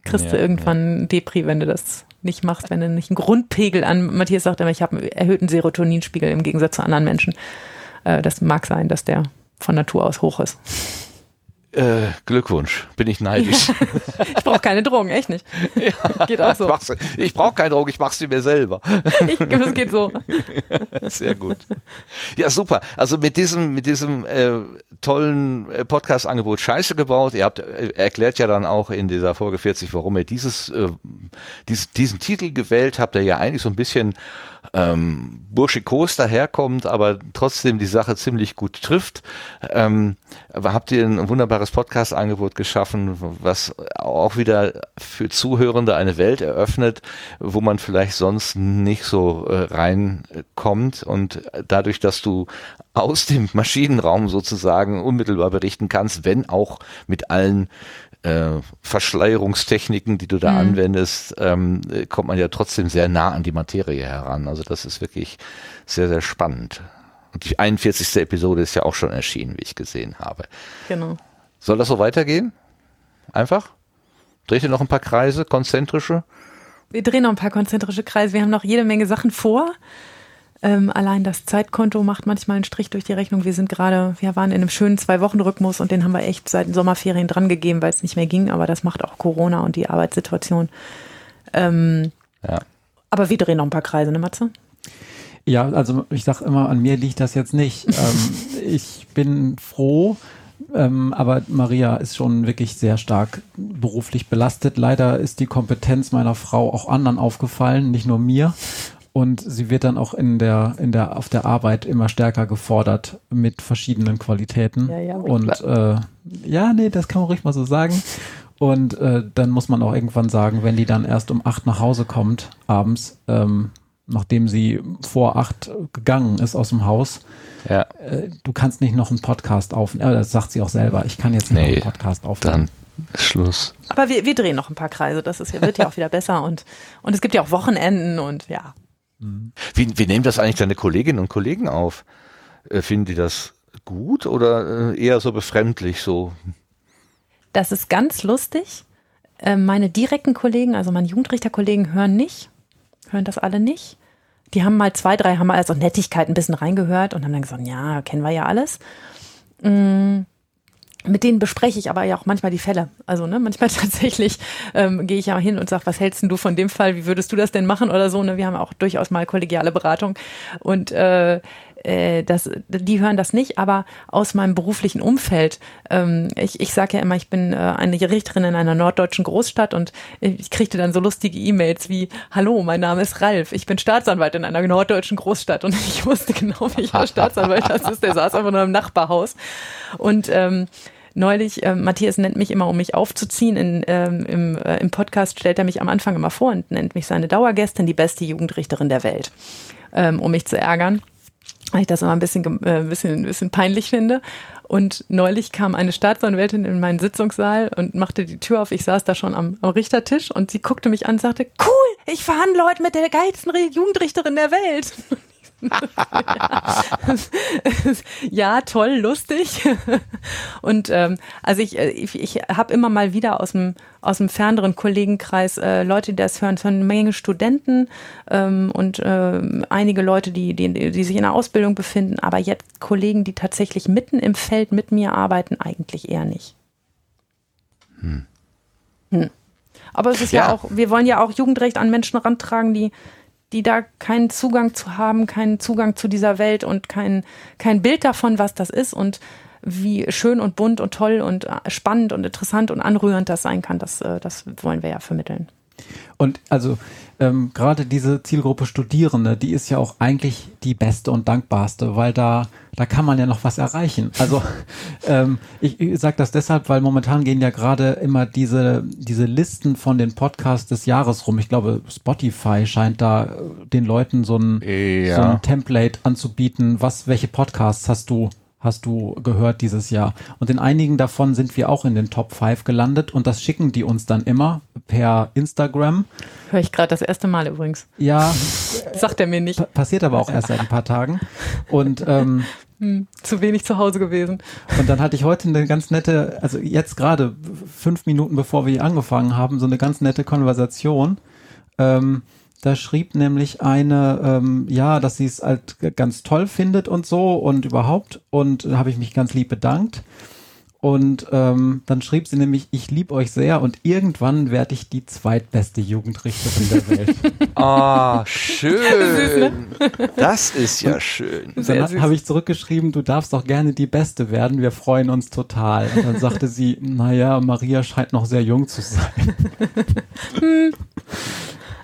kriegst ja, du irgendwann ja. Depri, wenn du das nicht machst, wenn du nicht einen Grundpegel an, Matthias sagt immer, ich habe einen erhöhten Serotoninspiegel im Gegensatz zu anderen Menschen. Äh, das mag sein, dass der von Natur aus hoch ist. Äh, Glückwunsch, bin ich neidisch. ich brauche keine Drogen, echt nicht. Ja, geht auch so. Ich brauche keine Drogen, ich mache sie mir selber. ich, es geht so. Sehr gut. Ja, super. Also mit diesem, mit diesem äh, tollen äh, Podcast-Angebot Scheiße gebaut. Ihr habt äh, erklärt ja dann auch in dieser Folge 40, warum ihr dieses, äh, dies, diesen Titel gewählt habt, der ja eigentlich so ein bisschen ähm, burschikos daherkommt, aber trotzdem die Sache ziemlich gut trifft. Ähm, habt ihr ein wunderbares Podcast-Angebot geschaffen, was auch wieder für Zuhörende eine Welt eröffnet, wo man vielleicht sonst nicht so äh, reinkommt und dadurch, dass du aus dem Maschinenraum sozusagen unmittelbar berichten kannst, wenn auch mit allen äh, Verschleierungstechniken, die du da mhm. anwendest, ähm, kommt man ja trotzdem sehr nah an die Materie heran. Also das ist wirklich sehr, sehr spannend. Und die 41. Episode ist ja auch schon erschienen, wie ich gesehen habe. Genau. Soll das so weitergehen? Einfach? Dreht ihr noch ein paar Kreise, konzentrische? Wir drehen noch ein paar konzentrische Kreise. Wir haben noch jede Menge Sachen vor. Ähm, allein das Zeitkonto macht manchmal einen Strich durch die Rechnung. Wir sind gerade, wir waren in einem schönen Zwei-Wochen-Rhythmus und den haben wir echt seit den Sommerferien dran gegeben, weil es nicht mehr ging. Aber das macht auch Corona und die Arbeitssituation. Ähm, ja. Aber wir drehen noch ein paar Kreise, ne Matze? Ja, also ich sag immer, an mir liegt das jetzt nicht. ähm, ich bin froh, ähm, aber Maria ist schon wirklich sehr stark beruflich belastet. Leider ist die Kompetenz meiner Frau auch anderen aufgefallen, nicht nur mir und sie wird dann auch in der, in der, auf der Arbeit immer stärker gefordert mit verschiedenen Qualitäten. Ja, ja, und äh, ja, nee, das kann man ruhig mal so sagen. Und äh, dann muss man auch irgendwann sagen, wenn die dann erst um acht nach Hause kommt, abends, ähm, nachdem sie vor acht gegangen ist aus dem Haus, ja. äh, du kannst nicht noch einen Podcast aufnehmen. Äh, das sagt sie auch selber. Ich kann jetzt nicht nee, noch einen Podcast aufnehmen. Dann Schluss. Aber wir, wir drehen noch ein paar Kreise. Das ist, wird ja auch wieder besser und, und es gibt ja auch Wochenenden und ja. Wie, wie nehmen das eigentlich deine Kolleginnen und Kollegen auf? Äh, finden die das gut oder äh, eher so befremdlich so? Das ist ganz lustig. Äh, meine direkten Kollegen, also meine Jugendrichterkollegen, hören nicht, hören das alle nicht. Die haben mal zwei, drei, haben mal also Nettigkeit ein bisschen reingehört und haben dann gesagt, ja, kennen wir ja alles. Mm, mit denen bespreche ich aber ja auch manchmal die Fälle. Also ne, manchmal tatsächlich ähm, gehe ich ja hin und sage, was hältst denn du von dem Fall? Wie würdest du das denn machen oder so? Ne? Wir haben auch durchaus mal kollegiale Beratung und äh, äh, das, die hören das nicht, aber aus meinem beruflichen Umfeld. Ähm, ich ich sage ja immer, ich bin äh, eine Richterin in einer norddeutschen Großstadt und ich kriegte dann so lustige E-Mails wie, hallo, mein Name ist Ralf, ich bin Staatsanwalt in einer norddeutschen Großstadt und ich wusste genau, welcher Staatsanwalt das ist, der saß einfach nur im Nachbarhaus und ähm, neulich, äh, Matthias nennt mich immer, um mich aufzuziehen. In, ähm, im, äh, Im Podcast stellt er mich am Anfang immer vor und nennt mich seine Dauergästin, die beste Jugendrichterin der Welt, ähm, um mich zu ärgern weil ich das immer ein bisschen, äh, ein bisschen, ein bisschen peinlich finde. Und neulich kam eine Staatsanwältin in meinen Sitzungssaal und machte die Tür auf. Ich saß da schon am, am Richtertisch und sie guckte mich an und sagte, cool, ich verhandle heute mit der geilsten Jugendrichterin der Welt. ja, toll, lustig. Und ähm, also ich, äh, ich, ich habe immer mal wieder aus dem aus dem ferneren Kollegenkreis äh, Leute, die das hören, von eine Menge Studenten ähm, und äh, einige Leute, die, die, die sich in der Ausbildung befinden, aber jetzt Kollegen, die tatsächlich mitten im Feld mit mir arbeiten, eigentlich eher nicht. Hm. Hm. Aber es ist ja. ja auch, wir wollen ja auch Jugendrecht an Menschen rantragen, die die da keinen Zugang zu haben, keinen Zugang zu dieser Welt und kein, kein Bild davon, was das ist und wie schön und bunt und toll und äh, spannend und interessant und anrührend das sein kann, das, äh, das wollen wir ja vermitteln. Und also ähm, gerade diese Zielgruppe Studierende, die ist ja auch eigentlich die beste und dankbarste, weil da, da kann man ja noch was erreichen. Also ähm, ich, ich sage das deshalb, weil momentan gehen ja gerade immer diese, diese Listen von den Podcasts des Jahres rum. Ich glaube, Spotify scheint da äh, den Leuten so ein, ja. so ein Template anzubieten. Was, welche Podcasts hast du hast du gehört dieses Jahr. Und in einigen davon sind wir auch in den Top 5 gelandet und das schicken die uns dann immer per Instagram. Höre ich gerade das erste Mal übrigens. Ja. Sagt er mir nicht. Passiert aber auch erst seit ein paar Tagen. Und ähm, hm, zu wenig zu Hause gewesen. Und dann hatte ich heute eine ganz nette, also jetzt gerade fünf Minuten bevor wir angefangen haben, so eine ganz nette Konversation. Ähm, da schrieb nämlich eine, ähm, ja, dass sie es halt ganz toll findet und so und überhaupt. Und da habe ich mich ganz lieb bedankt. Und ähm, dann schrieb sie nämlich, ich liebe euch sehr und irgendwann werde ich die zweitbeste Jugendrichterin der Welt. Ah, oh, schön. Das ist ja schön. Und dann habe ich zurückgeschrieben, du darfst doch gerne die Beste werden, wir freuen uns total. Und dann sagte sie, naja, Maria scheint noch sehr jung zu sein. Hm.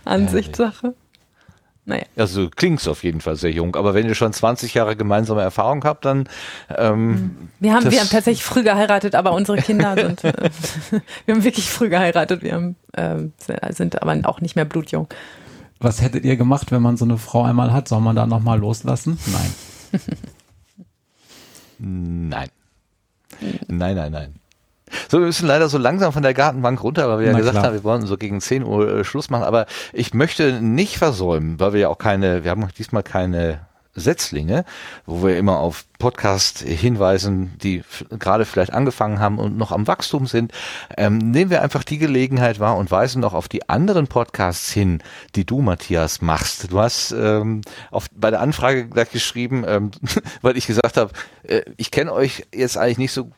Ansichtssache. Naja. Also klingst auf jeden Fall sehr jung, aber wenn ihr schon 20 Jahre gemeinsame Erfahrung habt, dann ähm, mhm. wir haben wir haben tatsächlich früh geheiratet, aber unsere Kinder sind äh, wir haben wirklich früh geheiratet, wir haben, äh, sind aber auch nicht mehr blutjung. Was hättet ihr gemacht, wenn man so eine Frau einmal hat? Soll man da nochmal loslassen? Nein. nein. Nein, nein, nein. So, wir müssen leider so langsam von der Gartenbank runter, weil wir Na ja gesagt klar. haben, wir wollen so gegen 10 Uhr äh, Schluss machen. Aber ich möchte nicht versäumen, weil wir ja auch keine, wir haben diesmal keine Setzlinge, wo wir immer auf Podcast hinweisen, die gerade vielleicht angefangen haben und noch am Wachstum sind, ähm, nehmen wir einfach die Gelegenheit wahr und weisen noch auf die anderen Podcasts hin, die du, Matthias, machst. Du hast ähm, auf, bei der Anfrage gleich geschrieben, ähm, weil ich gesagt habe, äh, ich kenne euch jetzt eigentlich nicht so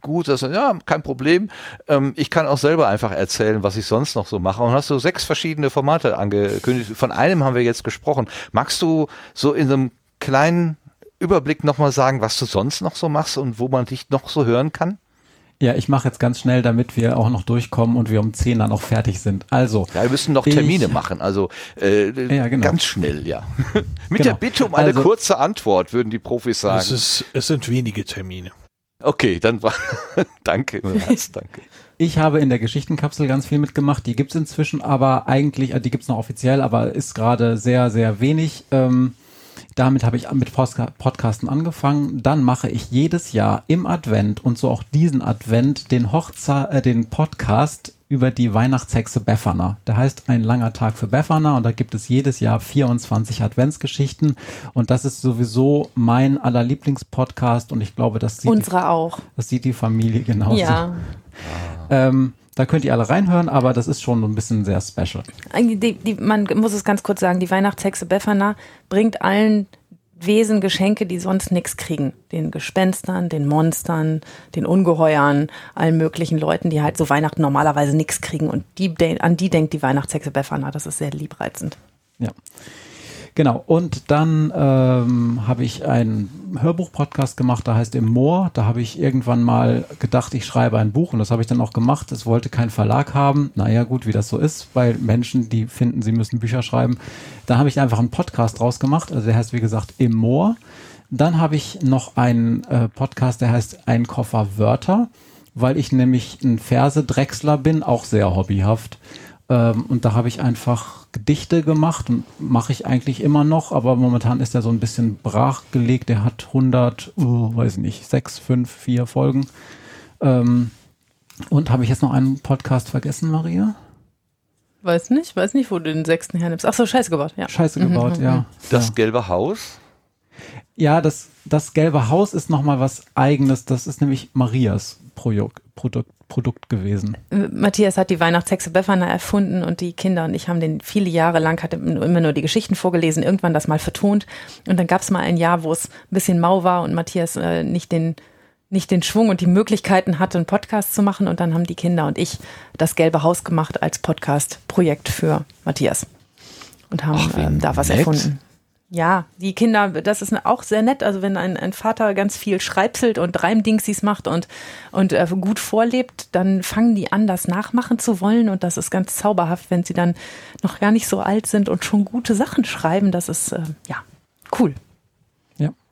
gut, dass ja, kein Problem. Ähm, ich kann auch selber einfach erzählen, was ich sonst noch so mache. Und hast du sechs verschiedene Formate angekündigt. Von einem haben wir jetzt gesprochen. Magst du so in einem kleinen Überblick nochmal sagen, was du sonst noch so machst und wo man dich noch so hören kann? Ja, ich mache jetzt ganz schnell, damit wir auch noch durchkommen und wir um 10 dann auch fertig sind. Also. Ja, wir müssen noch Termine ich, machen, also äh, ja, genau. ganz schnell, ja. Mit genau. der Bitte um eine also, kurze Antwort, würden die Profis sagen. Es, ist, es sind wenige Termine. Okay, dann war danke, danke. Ich habe in der Geschichtenkapsel ganz viel mitgemacht. Die gibt's inzwischen, aber eigentlich, äh, die gibt's noch offiziell, aber ist gerade sehr, sehr wenig. Ähm, damit habe ich mit Podcasten angefangen. Dann mache ich jedes Jahr im Advent und so auch diesen Advent den Hochze äh, den Podcast über die Weihnachtshexe Befana. Der heißt Ein langer Tag für Befana und da gibt es jedes Jahr 24 Adventsgeschichten und das ist sowieso mein allerlieblingspodcast und ich glaube, das sieht unsere die, auch. Das sieht die Familie genauso. Ja. Ähm, da könnt ihr alle reinhören, aber das ist schon ein bisschen sehr special. Die, die, man muss es ganz kurz sagen, die Weihnachtshexe Befana bringt allen Wesen Geschenke, die sonst nichts kriegen. Den Gespenstern, den Monstern, den Ungeheuern, allen möglichen Leuten, die halt so Weihnachten normalerweise nichts kriegen. Und die, an die denkt die Weihnachtshexe Befana. Das ist sehr liebreizend. Ja. Genau, und dann ähm, habe ich einen Hörbuch-Podcast gemacht, der heißt Im Moor. Da habe ich irgendwann mal gedacht, ich schreibe ein Buch und das habe ich dann auch gemacht. Es wollte kein Verlag haben. Naja, gut, wie das so ist, bei Menschen, die finden, sie müssen Bücher schreiben. Da habe ich einfach einen Podcast draus gemacht. Also der heißt, wie gesagt, Im Moor. Dann habe ich noch einen äh, Podcast, der heißt Ein Koffer Wörter, weil ich nämlich ein Verse-Drechsler bin, auch sehr hobbyhaft. Ähm, und da habe ich einfach Gedichte gemacht und mache ich eigentlich immer noch, aber momentan ist er so ein bisschen brachgelegt. Der hat 100, oh, weiß nicht, 6, 5, 4 Folgen. Ähm, und habe ich jetzt noch einen Podcast vergessen, Maria? Weiß nicht, weiß nicht, wo du den sechsten hernimmst. Ach so, Scheiße gebaut, ja. Scheiße gebaut, mhm. ja. Das ja. gelbe Haus? Ja, das, das gelbe Haus ist nochmal was eigenes. Das ist nämlich Marias Projekt, Produkt, Produkt gewesen. Matthias hat die Weihnachtshexe Befana erfunden und die Kinder und ich haben den viele Jahre lang, hatte immer nur die Geschichten vorgelesen, irgendwann das mal vertont. Und dann gab es mal ein Jahr, wo es ein bisschen mau war und Matthias äh, nicht den nicht den Schwung und die Möglichkeiten hatte, einen Podcast zu machen. Und dann haben die Kinder und ich das Gelbe Haus gemacht als Podcast-Projekt für Matthias. Und haben Ach, ähm, da was nett. erfunden. Ja, die Kinder, das ist auch sehr nett. Also wenn ein, ein Vater ganz viel schreibselt und Reimdingsies macht und, und äh, gut vorlebt, dann fangen die an, das nachmachen zu wollen. Und das ist ganz zauberhaft, wenn sie dann noch gar nicht so alt sind und schon gute Sachen schreiben. Das ist, äh, ja, cool.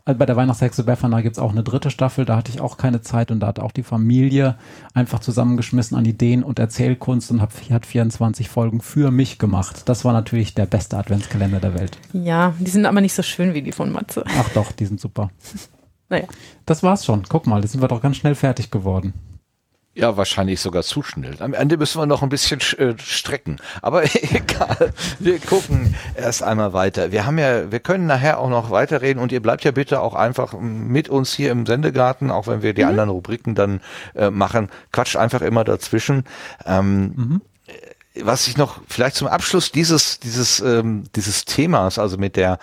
Also bei der Weihnachtshexe Befana gibt es auch eine dritte Staffel, da hatte ich auch keine Zeit und da hat auch die Familie einfach zusammengeschmissen an Ideen und Erzählkunst und hat, hat 24 Folgen für mich gemacht. Das war natürlich der beste Adventskalender der Welt. Ja, die sind aber nicht so schön wie die von Matze. Ach doch, die sind super. naja. Das war's schon. Guck mal, das sind wir doch ganz schnell fertig geworden. Ja, wahrscheinlich sogar zu schnell. Am Ende müssen wir noch ein bisschen äh, strecken. Aber egal. Wir gucken erst einmal weiter. Wir haben ja, wir können nachher auch noch weiterreden und ihr bleibt ja bitte auch einfach mit uns hier im Sendegarten, auch wenn wir die mhm. anderen Rubriken dann äh, machen. Quatscht einfach immer dazwischen. Ähm, mhm was ich noch vielleicht zum Abschluss dieses dieses ähm, dieses Themas, also mit der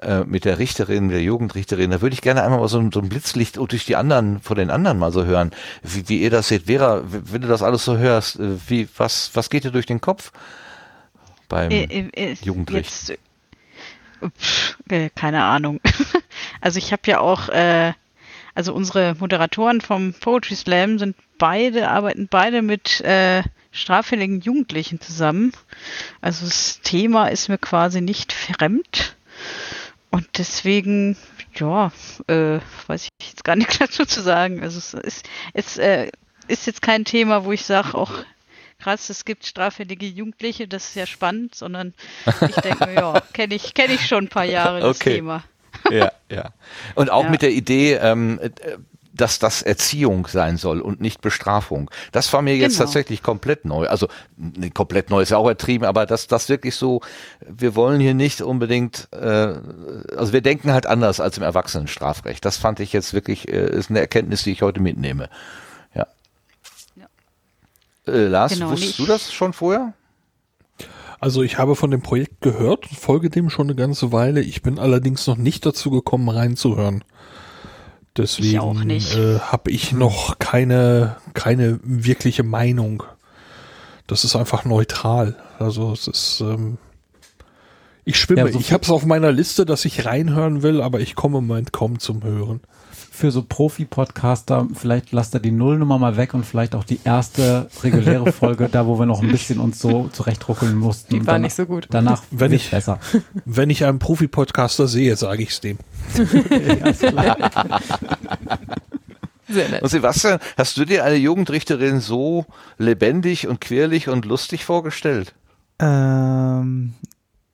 äh, mit der Richterin, der Jugendrichterin, da würde ich gerne einmal mal so, ein, so ein Blitzlicht durch die anderen von den anderen mal so hören, wie, wie ihr das seht. Vera, wenn du das alles so hörst, äh, wie was was geht dir durch den Kopf beim äh, äh, äh Jugendricht? Jetzt, pff, keine Ahnung. also ich habe ja auch äh, also unsere Moderatoren vom Poetry Slam sind beide arbeiten beide mit äh, straffälligen Jugendlichen zusammen. Also das Thema ist mir quasi nicht fremd. Und deswegen, ja, äh, weiß ich jetzt gar nicht dazu zu sagen. Also es ist, es, äh, ist jetzt kein Thema, wo ich sage, auch krass, es gibt straffällige Jugendliche, das ist ja spannend, sondern ich denke, ja, kenne ich, kenne ich schon ein paar Jahre das okay. Thema. ja, ja. Und auch ja. mit der Idee, ähm, äh, dass das Erziehung sein soll und nicht Bestrafung. Das war mir jetzt genau. tatsächlich komplett neu. Also komplett neu ist ja auch ertrieben, aber dass das wirklich so, wir wollen hier nicht unbedingt, äh, also wir denken halt anders als im Erwachsenenstrafrecht. Das fand ich jetzt wirklich, äh, ist eine Erkenntnis, die ich heute mitnehme. Ja. ja. Äh, Lars, genau, wusstest nicht. du das schon vorher? Also ich habe von dem Projekt gehört, folge dem schon eine ganze Weile. Ich bin allerdings noch nicht dazu gekommen, reinzuhören. Deswegen äh, habe ich noch keine, keine wirkliche Meinung. Das ist einfach neutral. Also es ist, ähm, ich schwimme. Ja, so ich habe es auf meiner Liste, dass ich reinhören will, aber ich komme im Moment kaum zum Hören für so Profi-Podcaster, vielleicht lasst er die Nullnummer mal weg und vielleicht auch die erste reguläre Folge, da wo wir noch ein bisschen uns so zurechtruckeln mussten. Die war danach, nicht so gut. Danach wenn ich besser. Wenn ich einen Profi-Podcaster sehe, sage ich es dem. Sehr nett. Und Sebastian, hast du dir eine Jugendrichterin so lebendig und quirlig und lustig vorgestellt? Ähm,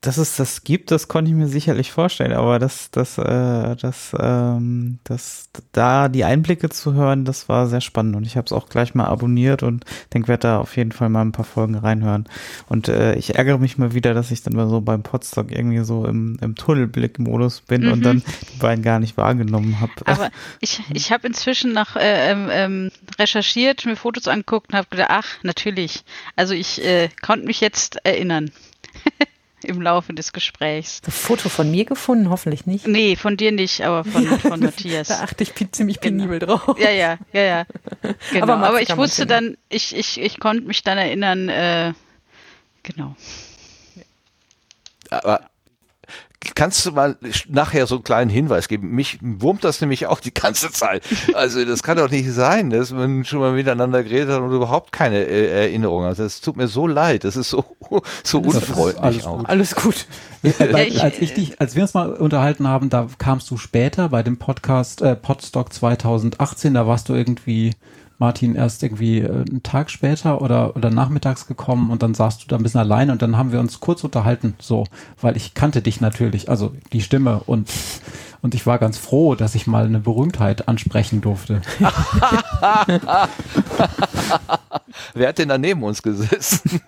dass es das gibt, das konnte ich mir sicherlich vorstellen, aber das, das, äh, das, ähm, das, da die Einblicke zu hören, das war sehr spannend und ich habe es auch gleich mal abonniert und denke, werde da auf jeden Fall mal ein paar Folgen reinhören. Und äh, ich ärgere mich mal wieder, dass ich dann mal so beim Podstock irgendwie so im, im Tunnelblick-Modus bin mhm. und dann die beiden gar nicht wahrgenommen habe. Aber ich, ich habe inzwischen nach äh, ähm, ähm, recherchiert, mir Fotos angeguckt und habe gedacht, ach, natürlich. Also ich äh, konnte mich jetzt erinnern. Im Laufe des Gesprächs. Ein Foto von mir gefunden? Hoffentlich nicht. Nee, von dir nicht, aber von, von Matthias. da achte ich ziemlich genau. penibel genau. drauf. Ja, ja, ja, ja. Genau. Aber, aber ich wusste dann, ich, ich, ich konnte mich dann erinnern, äh, genau. Aber Kannst du mal nachher so einen kleinen Hinweis geben? Mich wurmt das nämlich auch die ganze Zeit. Also das kann doch nicht sein, dass man schon mal miteinander geredet hat und überhaupt keine äh, Erinnerung hat. Das tut mir so leid. Das ist so, so unfreundlich alles auch. Gut. Alles gut. Weil, als, ich dich, als wir uns mal unterhalten haben, da kamst du später bei dem Podcast äh, Podstock 2018, da warst du irgendwie Martin erst irgendwie äh, einen Tag später oder, oder nachmittags gekommen und dann saßt du da ein bisschen allein und dann haben wir uns kurz unterhalten, so, weil ich kannte dich natürlich, also die Stimme und, und ich war ganz froh, dass ich mal eine Berühmtheit ansprechen durfte. Wer hat denn da neben uns gesessen?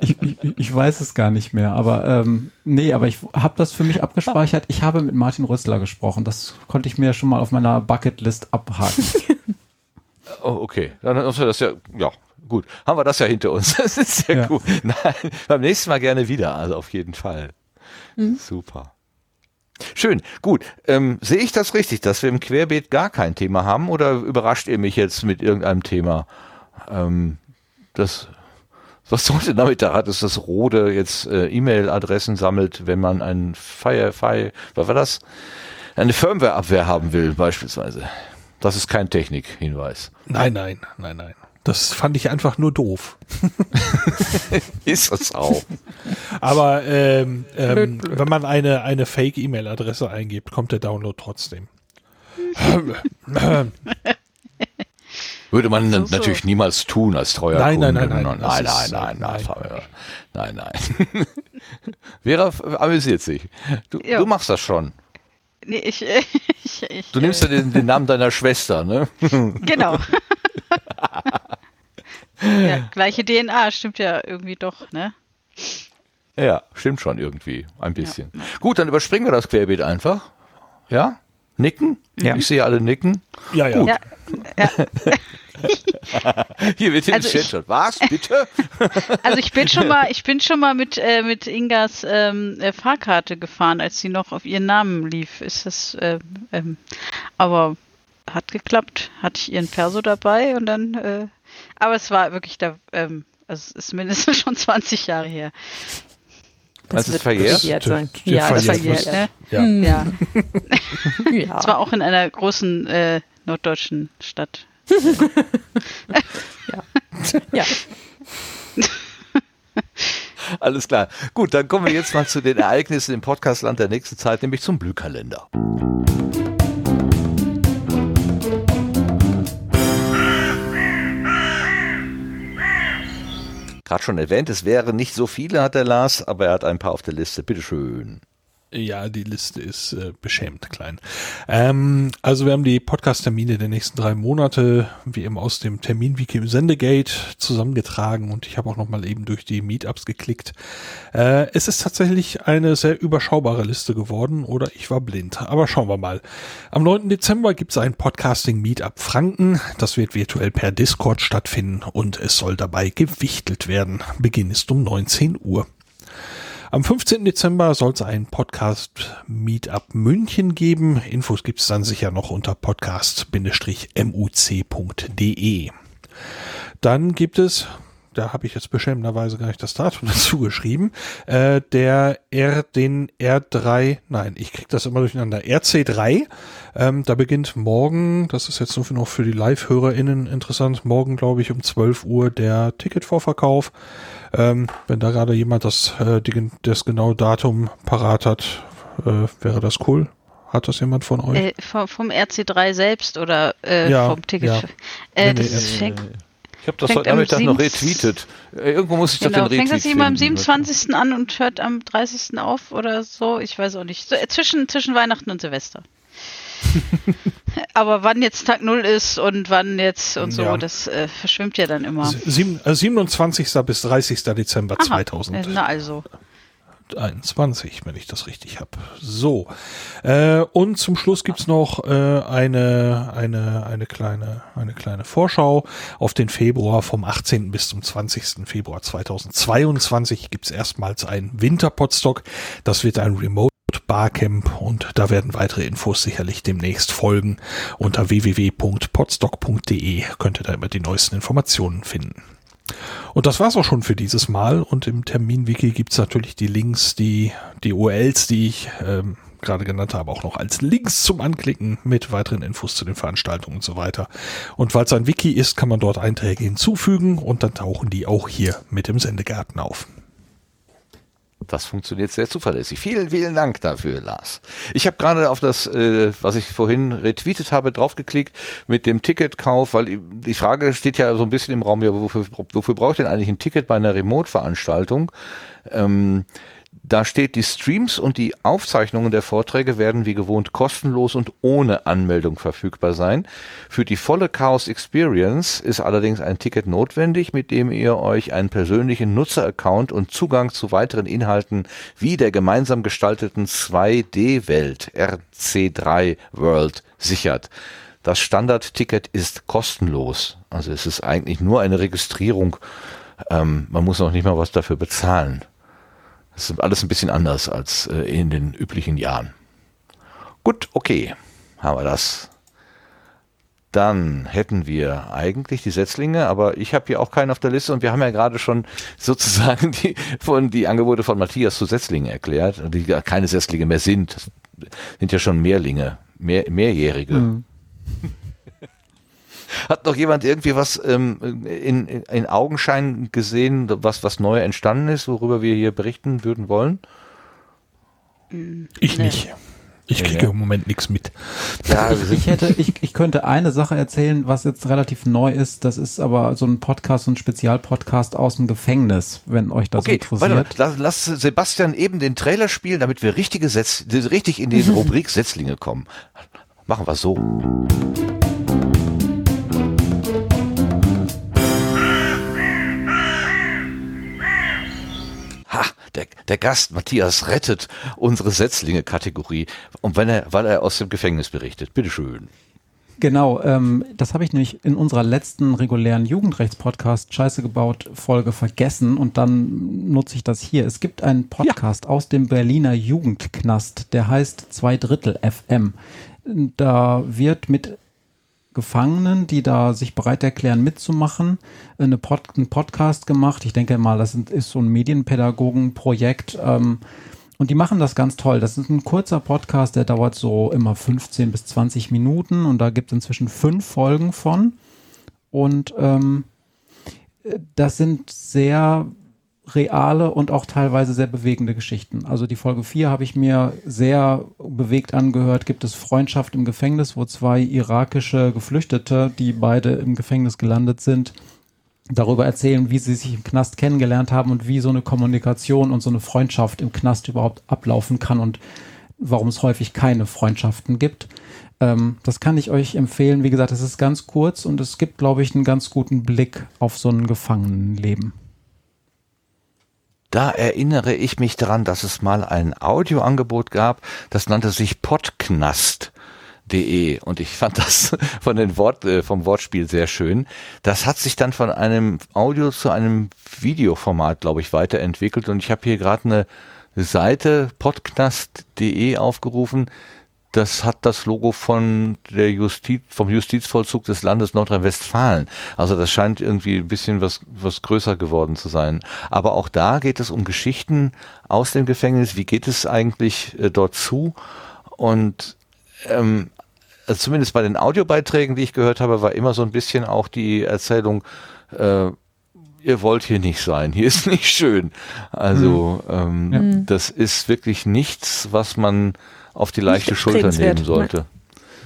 ich, ich, ich, weiß es gar nicht mehr, aber ähm, nee, aber ich habe das für mich abgespeichert. Ich habe mit Martin Rüssler gesprochen. Das konnte ich mir schon mal auf meiner Bucketlist abhaken. oh, okay. Dann haben wir das ja, ja, gut. Haben wir das ja hinter uns. Das ist sehr ja. gut. Nein, beim nächsten Mal gerne wieder, also auf jeden Fall. Mhm. Super. Schön, gut. Ähm, sehe ich das richtig, dass wir im Querbeet gar kein Thema haben oder überrascht ihr mich jetzt mit irgendeinem Thema? Ähm, das, was sollte damit da hat, dass das Rode jetzt äh, E-Mail-Adressen sammelt, wenn man ein Firefly, was war das? Eine Firmware-Abwehr haben will, beispielsweise. Das ist kein Technik-Hinweis. Nein, nein, nein, nein. Das fand ich einfach nur doof. ist das auch. Aber ähm, ähm, wenn man eine, eine Fake-E-Mail-Adresse eingibt, kommt der Download trotzdem. Würde man so, natürlich so. niemals tun als treuer nein, Kunde. Nein, nein, nein. Nein, nein, nein, nein, nein, nein. nein. Vera amüsiert sich. Du, du machst das schon. Nee, ich, ich, ich, du nimmst ja den, den Namen deiner Schwester, ne? Genau. ja, gleiche DNA, stimmt ja irgendwie doch, ne? Ja, stimmt schon irgendwie, ein bisschen. Ja. Gut, dann überspringen wir das Querbeet einfach. Ja? Nicken? Ja. Ich sehe alle nicken. Ja, ja. Gut. ja, ja. Hier wird also ich, schon. Was? Bitte? Also ich bin schon mal, ich bin schon mal mit, äh, mit Ingas ähm, äh, Fahrkarte gefahren, als sie noch auf ihren Namen lief. Ist das, ähm, ähm, aber hat geklappt. Hatte ich ihren Perso dabei und dann, äh, aber es war wirklich da, ähm, also es ist mindestens schon 20 Jahre her. Das, das ist verjährt? verjährt sein. Ja, das verjährt. Ne? Ja. Ja. ja. Es war auch in einer großen äh, norddeutschen Stadt. Ja. ja. Alles klar. Gut, dann kommen wir jetzt mal zu den Ereignissen im Podcastland der nächsten Zeit, nämlich zum Blühkalender. Gerade schon erwähnt, es wären nicht so viele, hat der Lars, aber er hat ein paar auf der Liste. Bitteschön. Ja, die Liste ist äh, beschämend klein. Ähm, also wir haben die Podcast-Termine der nächsten drei Monate, wie immer aus dem Terminwiki im Sendegate zusammengetragen und ich habe auch nochmal eben durch die Meetups geklickt. Äh, es ist tatsächlich eine sehr überschaubare Liste geworden oder ich war blind, aber schauen wir mal. Am 9. Dezember gibt es ein Podcasting-Meetup Franken. Das wird virtuell per Discord stattfinden und es soll dabei gewichtelt werden. Beginn ist um 19 Uhr. Am 15. Dezember soll es ein Podcast-Meetup München geben. Infos gibt es dann sicher noch unter podcast-muc.de. Dann gibt es da habe ich jetzt beschämenderweise gar nicht das Datum dazu geschrieben, äh, der R, den R3, nein, ich krieg das immer durcheinander, RC3, ähm, da beginnt morgen, das ist jetzt nur für, noch für die Live-HörerInnen interessant, morgen glaube ich um 12 Uhr der Ticketvorverkauf. Ähm, wenn da gerade jemand das, äh, die, das genaue Datum parat hat, äh, wäre das cool. Hat das jemand von euch? Äh, vom, vom, RC3 selbst oder äh, ja, vom Ticket? Ja. Äh, nee, das nee, ich habe das heute Nachmittag noch retweetet. Äh, irgendwo muss ich genau, doch den Retweet Fängt das immer am 27. an und hört am 30. auf oder so? Ich weiß auch nicht. So, äh, zwischen, zwischen Weihnachten und Silvester. Aber wann jetzt Tag Null ist und wann jetzt und so, ja. das äh, verschwimmt ja dann immer. Sieben, äh, 27. bis 30. Dezember Aha, 2000. Na also. 21, wenn ich das richtig habe. So. Äh, und zum Schluss gibt's noch äh, eine, eine, eine, kleine, eine kleine Vorschau auf den Februar vom 18. bis zum 20. Februar 2022 gibt's erstmals ein Winterpodstock. Das wird ein Remote Barcamp und da werden weitere Infos sicherlich demnächst folgen. Unter www.podstock.de könnt ihr da immer die neuesten Informationen finden. Und das war's auch schon für dieses Mal. Und im Terminwiki gibt's natürlich die Links, die, die URLs, die ich ähm, gerade genannt habe, auch noch als Links zum Anklicken mit weiteren Infos zu den Veranstaltungen und so weiter. Und weil es ein Wiki ist, kann man dort Einträge hinzufügen und dann tauchen die auch hier mit im Sendegarten auf. Das funktioniert sehr zuverlässig. Vielen, vielen Dank dafür, Lars. Ich habe gerade auf das, äh, was ich vorhin retweetet habe, draufgeklickt mit dem Ticketkauf, weil die Frage steht ja so ein bisschen im Raum, ja, wofür, wofür brauche ich denn eigentlich ein Ticket bei einer Remote-Veranstaltung? Ähm, da steht, die Streams und die Aufzeichnungen der Vorträge werden wie gewohnt kostenlos und ohne Anmeldung verfügbar sein. Für die volle Chaos Experience ist allerdings ein Ticket notwendig, mit dem ihr euch einen persönlichen Nutzeraccount und Zugang zu weiteren Inhalten wie der gemeinsam gestalteten 2D-Welt RC3 World sichert. Das Standardticket ist kostenlos. Also es ist eigentlich nur eine Registrierung. Ähm, man muss auch nicht mal was dafür bezahlen. Das ist alles ein bisschen anders als äh, in den üblichen Jahren. Gut, okay, haben wir das. Dann hätten wir eigentlich die Setzlinge, aber ich habe hier auch keinen auf der Liste und wir haben ja gerade schon sozusagen die, von, die Angebote von Matthias zu Setzlingen erklärt, die ja keine Setzlinge mehr sind. Das sind ja schon Mehrlinge, mehr, Mehrjährige. Mhm. Hat noch jemand irgendwie was ähm, in, in, in Augenschein gesehen, was, was neu entstanden ist, worüber wir hier berichten würden wollen? Ich nee. nicht. Ich kriege ja. im Moment nichts mit. Ja, ich hätte, ich, ich könnte eine Sache erzählen, was jetzt relativ neu ist. Das ist aber so ein Podcast, so ein Spezialpodcast aus dem Gefängnis, wenn euch das okay, interessiert. Warte mal, lass, lass Sebastian eben den Trailer spielen, damit wir richtige Setz, richtig in den Rubrik Setzlinge kommen. Machen wir so. Der, der Gast Matthias rettet unsere Setzlinge-Kategorie. Und wenn er, weil er aus dem Gefängnis berichtet. Bitteschön. Genau, ähm, das habe ich nämlich in unserer letzten regulären Jugendrechts-Podcast Scheiße gebaut Folge vergessen und dann nutze ich das hier. Es gibt einen Podcast ja. aus dem Berliner Jugendknast, der heißt Zwei Drittel FM. Da wird mit Gefangenen, die da sich bereit erklären mitzumachen, eine Pod, einen Podcast gemacht. Ich denke mal, das ist so ein Medienpädagogenprojekt. Ähm, und die machen das ganz toll. Das ist ein kurzer Podcast, der dauert so immer 15 bis 20 Minuten und da gibt es inzwischen fünf Folgen von. Und ähm, das sind sehr reale und auch teilweise sehr bewegende Geschichten. Also die Folge 4 habe ich mir sehr bewegt angehört. Gibt es Freundschaft im Gefängnis, wo zwei irakische Geflüchtete, die beide im Gefängnis gelandet sind, darüber erzählen, wie sie sich im Knast kennengelernt haben und wie so eine Kommunikation und so eine Freundschaft im Knast überhaupt ablaufen kann und warum es häufig keine Freundschaften gibt. Ähm, das kann ich euch empfehlen. Wie gesagt, es ist ganz kurz und es gibt, glaube ich, einen ganz guten Blick auf so ein Gefangenenleben. Da erinnere ich mich daran, dass es mal ein Audioangebot gab, das nannte sich Podcast.de und ich fand das von den Wort, äh, vom Wortspiel sehr schön. Das hat sich dann von einem Audio zu einem Videoformat, glaube ich, weiterentwickelt. Und ich habe hier gerade eine Seite podcast.de aufgerufen, das hat das Logo von der Justiz, vom Justizvollzug des Landes Nordrhein-Westfalen. Also das scheint irgendwie ein bisschen was, was größer geworden zu sein. Aber auch da geht es um Geschichten aus dem Gefängnis. Wie geht es eigentlich äh, dort zu? Und ähm, also zumindest bei den Audiobeiträgen, die ich gehört habe, war immer so ein bisschen auch die Erzählung, äh, ihr wollt hier nicht sein, hier ist nicht schön. Also mhm. ähm, ja. das ist wirklich nichts, was man auf die leichte Schulter nehmen sollte.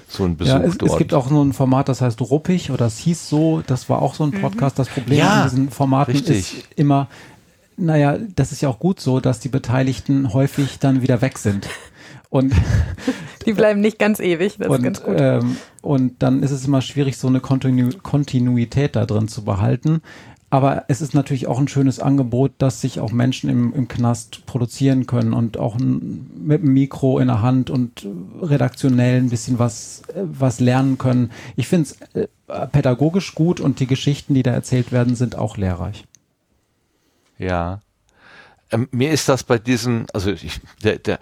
So ein Besuch ja, es, dort. Es gibt auch so ein Format, das heißt Ruppig oder es hieß so, das war auch so ein mhm. Podcast. Das Problem ja, an diesen Formaten richtig. ist immer, naja, das ist ja auch gut so, dass die Beteiligten häufig dann wieder weg sind. Und die bleiben nicht ganz ewig, das und, ist ganz gut. Ähm, und dann ist es immer schwierig, so eine Kontinu Kontinuität da drin zu behalten. Aber es ist natürlich auch ein schönes Angebot, dass sich auch Menschen im, im Knast produzieren können und auch mit dem Mikro in der Hand und redaktionell ein bisschen was, äh, was lernen können. Ich finde es äh, pädagogisch gut und die Geschichten, die da erzählt werden, sind auch lehrreich. Ja, ähm, mir ist das bei diesen, also ich, der, der,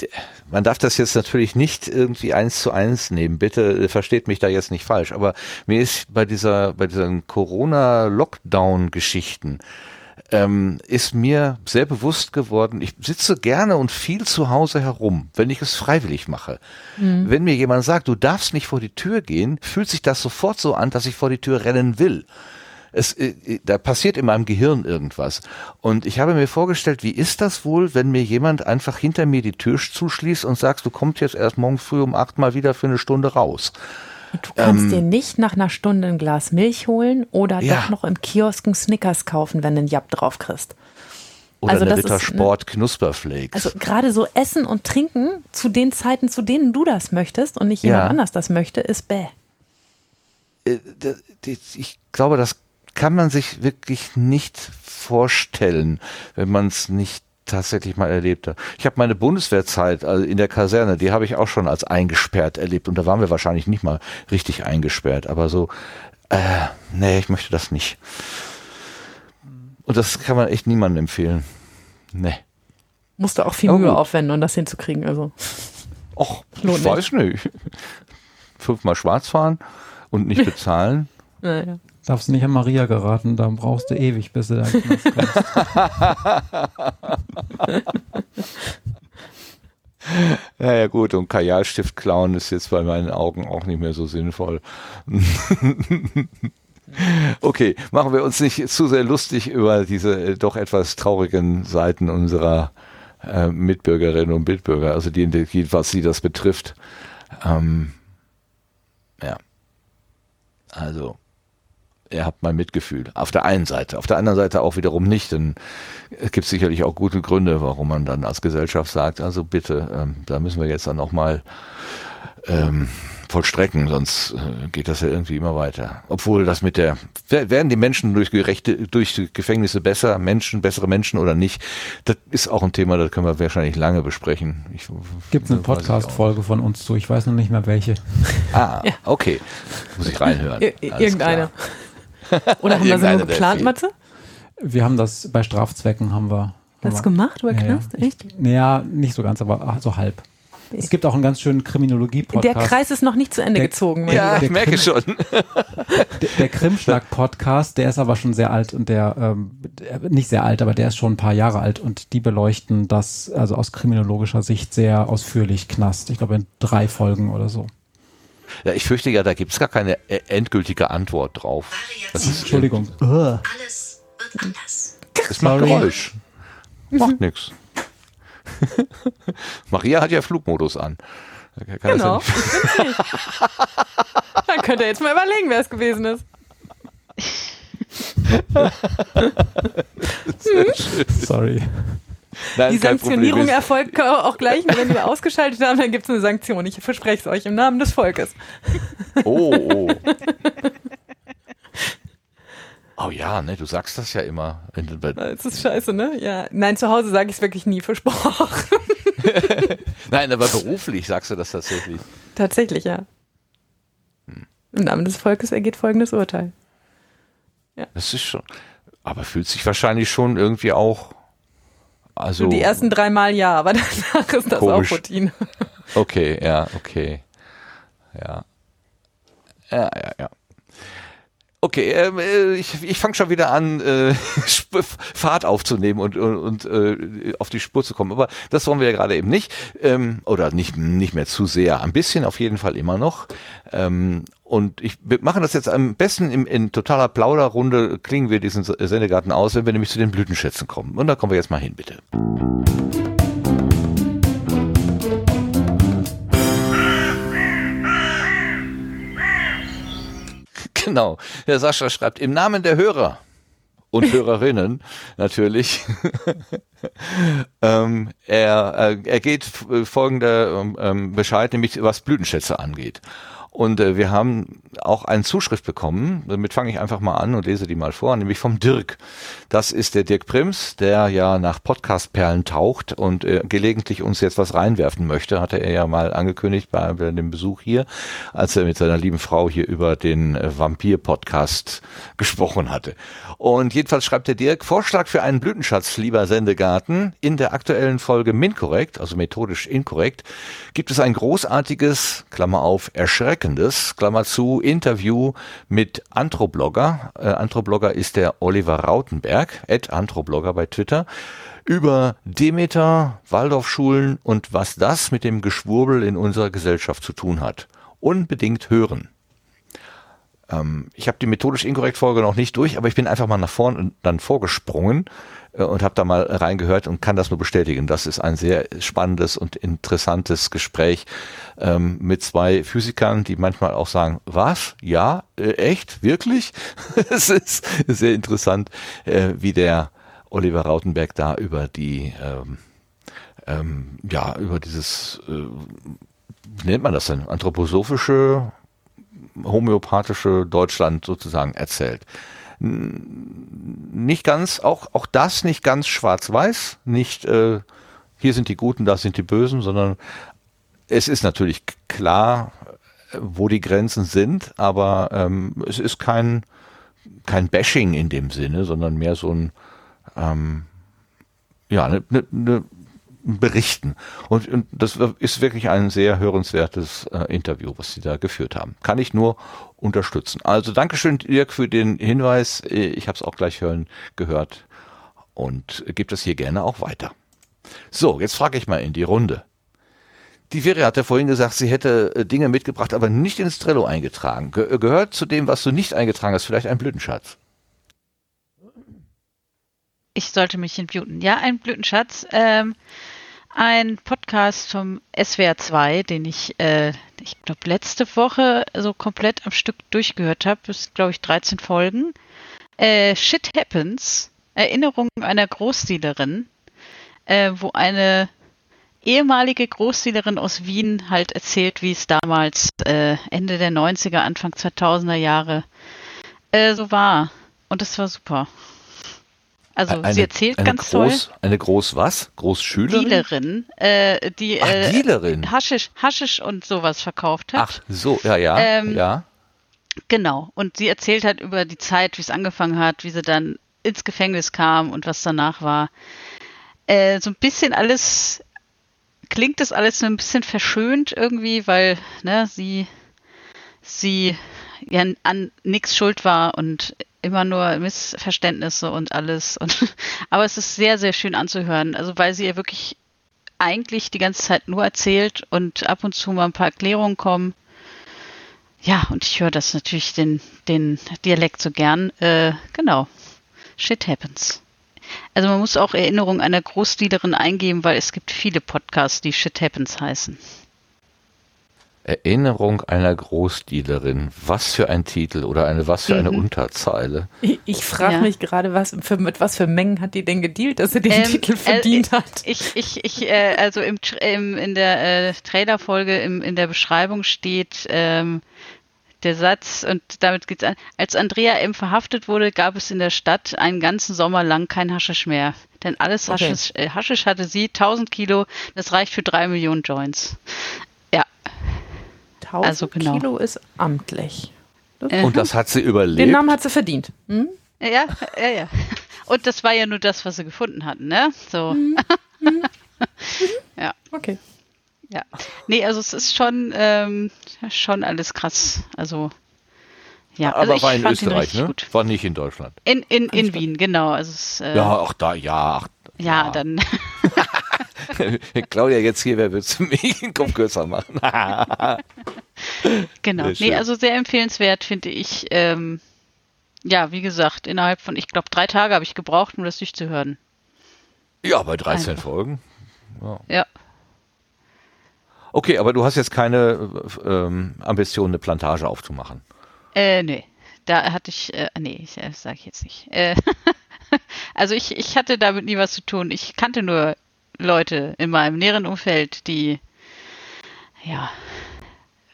der, man darf das jetzt natürlich nicht irgendwie eins zu eins nehmen. Bitte äh, versteht mich da jetzt nicht falsch. Aber mir ist bei dieser, bei diesen Corona-Lockdown-Geschichten ähm, ist mir sehr bewusst geworden. Ich sitze gerne und viel zu Hause herum, wenn ich es freiwillig mache. Mhm. Wenn mir jemand sagt, du darfst nicht vor die Tür gehen, fühlt sich das sofort so an, dass ich vor die Tür rennen will es, äh, äh, da passiert in meinem Gehirn irgendwas. Und ich habe mir vorgestellt, wie ist das wohl, wenn mir jemand einfach hinter mir die Tür zuschließt und sagt, du kommst jetzt erst morgen früh um acht mal wieder für eine Stunde raus. Du kannst ähm, dir nicht nach einer Stunde ein Glas Milch holen oder ja. doch noch im Kiosk einen Snickers kaufen, wenn du einen Japp drauf kriegst. Oder also eine ist, ne, Knusperflakes. Also gerade so Essen und Trinken zu den Zeiten, zu denen du das möchtest und nicht jemand ja. anders das möchte, ist bäh. Äh, ich glaube, das kann man sich wirklich nicht vorstellen, wenn man es nicht tatsächlich mal erlebt hat. Ich habe meine Bundeswehrzeit also in der Kaserne, die habe ich auch schon als eingesperrt erlebt und da waren wir wahrscheinlich nicht mal richtig eingesperrt, aber so, äh, nee, ich möchte das nicht. Und das kann man echt niemandem empfehlen. Nee. Musste auch viel oh. Mühe aufwenden, um das hinzukriegen, also. Och, ich weiß nicht. Fünfmal schwarz fahren und nicht bezahlen. naja. Darfst du nicht an Maria geraten, dann brauchst du ewig, bis du da kommst. Naja gut, und Kajalstift klauen ist jetzt bei meinen Augen auch nicht mehr so sinnvoll. okay, machen wir uns nicht zu sehr lustig über diese äh, doch etwas traurigen Seiten unserer äh, Mitbürgerinnen und Mitbürger, also die, die, was sie das betrifft. Ähm, ja. Also, ihr habt mein Mitgefühl. Auf der einen Seite. Auf der anderen Seite auch wiederum nicht, denn es gibt sicherlich auch gute Gründe, warum man dann als Gesellschaft sagt, also bitte, ähm, da müssen wir jetzt dann auch mal ähm, vollstrecken, sonst äh, geht das ja irgendwie immer weiter. Obwohl das mit der, werden die Menschen durch gerechte, durch Gefängnisse besser, Menschen, bessere Menschen oder nicht, das ist auch ein Thema, das können wir wahrscheinlich lange besprechen. Gibt es eine Podcast-Folge von uns zu, ich weiß noch nicht mehr welche. Ah, ja. okay. Muss ich reinhören. Ir irgendeine. Oder haben wir so nur geplant, Matze? Wir haben das bei Strafzwecken haben wir. Das gemacht über Knast? Ja. Echt? Naja, nicht so ganz, aber so halb. Es gibt auch einen ganz schönen Kriminologie-Podcast. Der Kreis ist noch nicht zu Ende der, gezogen. Ja, ich merke schon. Der, der Krimschlag-Podcast, der ist aber schon sehr alt und der, ähm, nicht sehr alt, aber der ist schon ein paar Jahre alt und die beleuchten das, also aus kriminologischer Sicht sehr ausführlich Knast. Ich glaube in drei Folgen oder so. Ja, ich fürchte ja, da gibt es gar keine äh, endgültige Antwort drauf. Das ist, Entschuldigung. Alles wird anders. Das macht Geräusch. Macht nichts. Maria hat ja Flugmodus an. Kann genau. Ja Dann könnt ihr jetzt mal überlegen, wer es gewesen ist. Sorry. Nein, Die Sanktionierung erfolgt auch gleich, wenn wir ausgeschaltet haben, dann gibt es eine Sanktion. Ich verspreche es euch im Namen des Volkes. Oh, oh. Oh ja, ne, du sagst das ja immer. Das ist scheiße, ne? Ja. Nein, zu Hause sage ich es wirklich nie, versprochen. Nein, aber beruflich sagst du das tatsächlich. Tatsächlich, ja. Hm. Im Namen des Volkes ergeht folgendes Urteil. Ja. Das ist schon. Aber fühlt sich wahrscheinlich schon irgendwie auch. Also. Die ersten drei Mal ja, aber danach ist das komisch. auch Routine. Okay, ja, okay. Ja. Ja, ja, ja. Okay, ähm, äh, ich, ich fange schon wieder an, äh, Fahrt aufzunehmen und, und, und äh, auf die Spur zu kommen. Aber das wollen wir ja gerade eben nicht. Ähm, oder nicht, nicht mehr zu sehr. Ein bisschen auf jeden Fall immer noch. Ähm, und ich, wir machen das jetzt am besten in, in totaler Plauderrunde, klingen wir diesen Sendegarten aus, wenn wir nämlich zu den Blütenschätzen kommen. Und da kommen wir jetzt mal hin, bitte. Genau. Herr Sascha schreibt, im Namen der Hörer und Hörerinnen natürlich. ähm, er, äh, er geht folgender ähm, ähm, Bescheid, nämlich was Blütenschätze angeht. Und äh, wir haben auch eine Zuschrift bekommen. Damit fange ich einfach mal an und lese die mal vor, nämlich vom Dirk. Das ist der Dirk Prims, der ja nach Podcast-Perlen taucht und äh, gelegentlich uns jetzt was reinwerfen möchte. Hatte er ja mal angekündigt bei, bei dem Besuch hier, als er mit seiner lieben Frau hier über den äh, Vampir-Podcast gesprochen hatte. Und jedenfalls schreibt der Dirk, Vorschlag für einen Blütenschatz, lieber Sendegarten. In der aktuellen Folge MINkorrekt, also methodisch inkorrekt, gibt es ein großartiges, Klammer auf, erschreckendes erschreckendes, Klammer zu, Interview mit Antroblogger. Äh, Antroblogger ist der Oliver Rautenberg, at Antroblogger bei Twitter, über Demeter, Waldorfschulen und was das mit dem Geschwurbel in unserer Gesellschaft zu tun hat. Unbedingt hören. Ähm, ich habe die methodisch inkorrekt Folge noch nicht durch, aber ich bin einfach mal nach vorn und dann vorgesprungen und habe da mal reingehört und kann das nur bestätigen. Das ist ein sehr spannendes und interessantes Gespräch ähm, mit zwei Physikern, die manchmal auch sagen, was? Ja, äh, echt? Wirklich? es ist sehr interessant, äh, wie der Oliver Rautenberg da über die, ähm, ähm, ja, über dieses, äh, wie nennt man das denn, anthroposophische, homöopathische Deutschland sozusagen erzählt. Nicht ganz, auch, auch das nicht ganz schwarz-weiß, nicht äh, hier sind die Guten, da sind die Bösen, sondern es ist natürlich klar, wo die Grenzen sind, aber ähm, es ist kein, kein Bashing in dem Sinne, sondern mehr so ein, ähm, ja, ne, ne, ne Berichten. Und, und, das ist wirklich ein sehr hörenswertes äh, Interview, was Sie da geführt haben. Kann ich nur unterstützen. Also Dankeschön, Dirk, für den Hinweis. Ich habe es auch gleich hören, gehört und gebe das hier gerne auch weiter. So, jetzt frage ich mal in die Runde. Die Vera hat ja vorhin gesagt, sie hätte äh, Dinge mitgebracht, aber nicht ins Trello eingetragen. Ge gehört zu dem, was du nicht eingetragen hast, vielleicht ein Blütenschatz? Ich sollte mich entmuten. Ja, ein Blütenschatz. Ähm, ein Podcast vom SWR 2, den ich, äh, ich glaube, letzte Woche so komplett am Stück durchgehört habe. Das ist, glaube ich, 13 Folgen. Äh, Shit Happens. Erinnerungen einer Großdealerin, äh, wo eine ehemalige Großdealerin aus Wien halt erzählt, wie es damals äh, Ende der 90er, Anfang 2000er Jahre äh, so war. Und das war super. Also eine, sie erzählt ganz groß, toll. Eine groß was? Großschülerin? Dealerin, äh, die Ach, äh, Dealerin. Haschisch, Haschisch und sowas verkauft hat. Ach so, ja, ja, ähm, ja. Genau. Und sie erzählt halt über die Zeit, wie es angefangen hat, wie sie dann ins Gefängnis kam und was danach war. Äh, so ein bisschen alles klingt das alles ein bisschen verschönt irgendwie, weil ne, sie, sie ja an nichts schuld war und immer nur Missverständnisse und alles. Und, aber es ist sehr, sehr schön anzuhören. Also weil sie ja wirklich eigentlich die ganze Zeit nur erzählt und ab und zu mal ein paar Erklärungen kommen. Ja, und ich höre das natürlich den, den Dialekt so gern. Äh, genau. Shit happens. Also man muss auch Erinnerungen einer Großdealerin eingeben, weil es gibt viele Podcasts, die Shit Happens heißen. Erinnerung einer Großdealerin. Was für ein Titel oder eine was für eine mhm. Unterzeile. Ich, ich frage ja. mich gerade, was für, mit was für Mengen hat die denn gedealt, dass sie den ähm, Titel verdient äh, hat? Ich, ich, ich, äh, also im, im, in der äh, Trailerfolge in der Beschreibung steht ähm, der Satz, und damit geht's an. Als Andrea M. verhaftet wurde, gab es in der Stadt einen ganzen Sommer lang kein Haschisch mehr. Denn alles okay. Haschisch, äh, Haschisch hatte sie, 1000 Kilo, das reicht für drei Millionen Joints. Ja. 1000 also genau. Kilo ist amtlich. Das und das hat sie überlebt. Den Namen hat sie verdient. Hm? Ja, ja, ja. Und das war ja nur das, was sie gefunden hatten, ne? So. Mhm. Mhm. ja. Okay. Ja. Nee, also es ist schon, ähm, schon alles krass. Also ja, aber also war in Österreich, ne? Gut. War nicht in Deutschland. In, in, in Wien, genau. Also es, äh, ja, auch da, ja. Ach, ja, ja, dann. Claudia, jetzt hier, wer willst du mich den Kopf kürzer machen? genau. Nee, also sehr empfehlenswert, finde ich. Ähm, ja, wie gesagt, innerhalb von, ich glaube, drei Tage habe ich gebraucht, um das durchzuhören. Ja, bei 13 Einfach. Folgen. Ja. ja. Okay, aber du hast jetzt keine ähm, Ambition, eine Plantage aufzumachen. Äh, nee. Da hatte ich, äh, nee, ich, äh, sage ich jetzt nicht. Äh, also ich, ich hatte damit nie was zu tun. Ich kannte nur Leute in meinem näheren Umfeld, die, ja,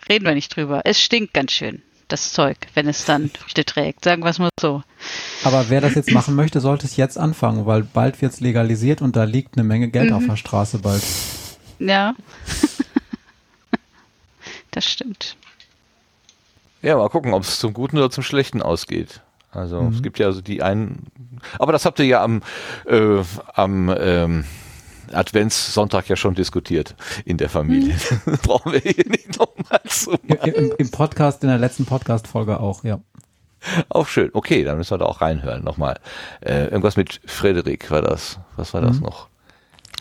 reden wir nicht drüber. Es stinkt ganz schön, das Zeug, wenn es dann Früchte trägt. Sagen wir es mal so. Aber wer das jetzt machen möchte, sollte es jetzt anfangen, weil bald wird es legalisiert und da liegt eine Menge Geld mhm. auf der Straße bald. Ja. das stimmt. Ja, mal gucken, ob es zum Guten oder zum Schlechten ausgeht. Also mhm. es gibt ja also die einen, aber das habt ihr ja am, äh, am ähm, Adventssonntag ja schon diskutiert in der Familie. Mhm. Brauchen wir hier nicht nochmal zu machen. Im, Im Podcast, in der letzten Podcast-Folge auch, ja. Auch schön. Okay, dann müssen wir da auch reinhören nochmal. Äh, irgendwas mit Frederik war das. Was war das mhm. noch?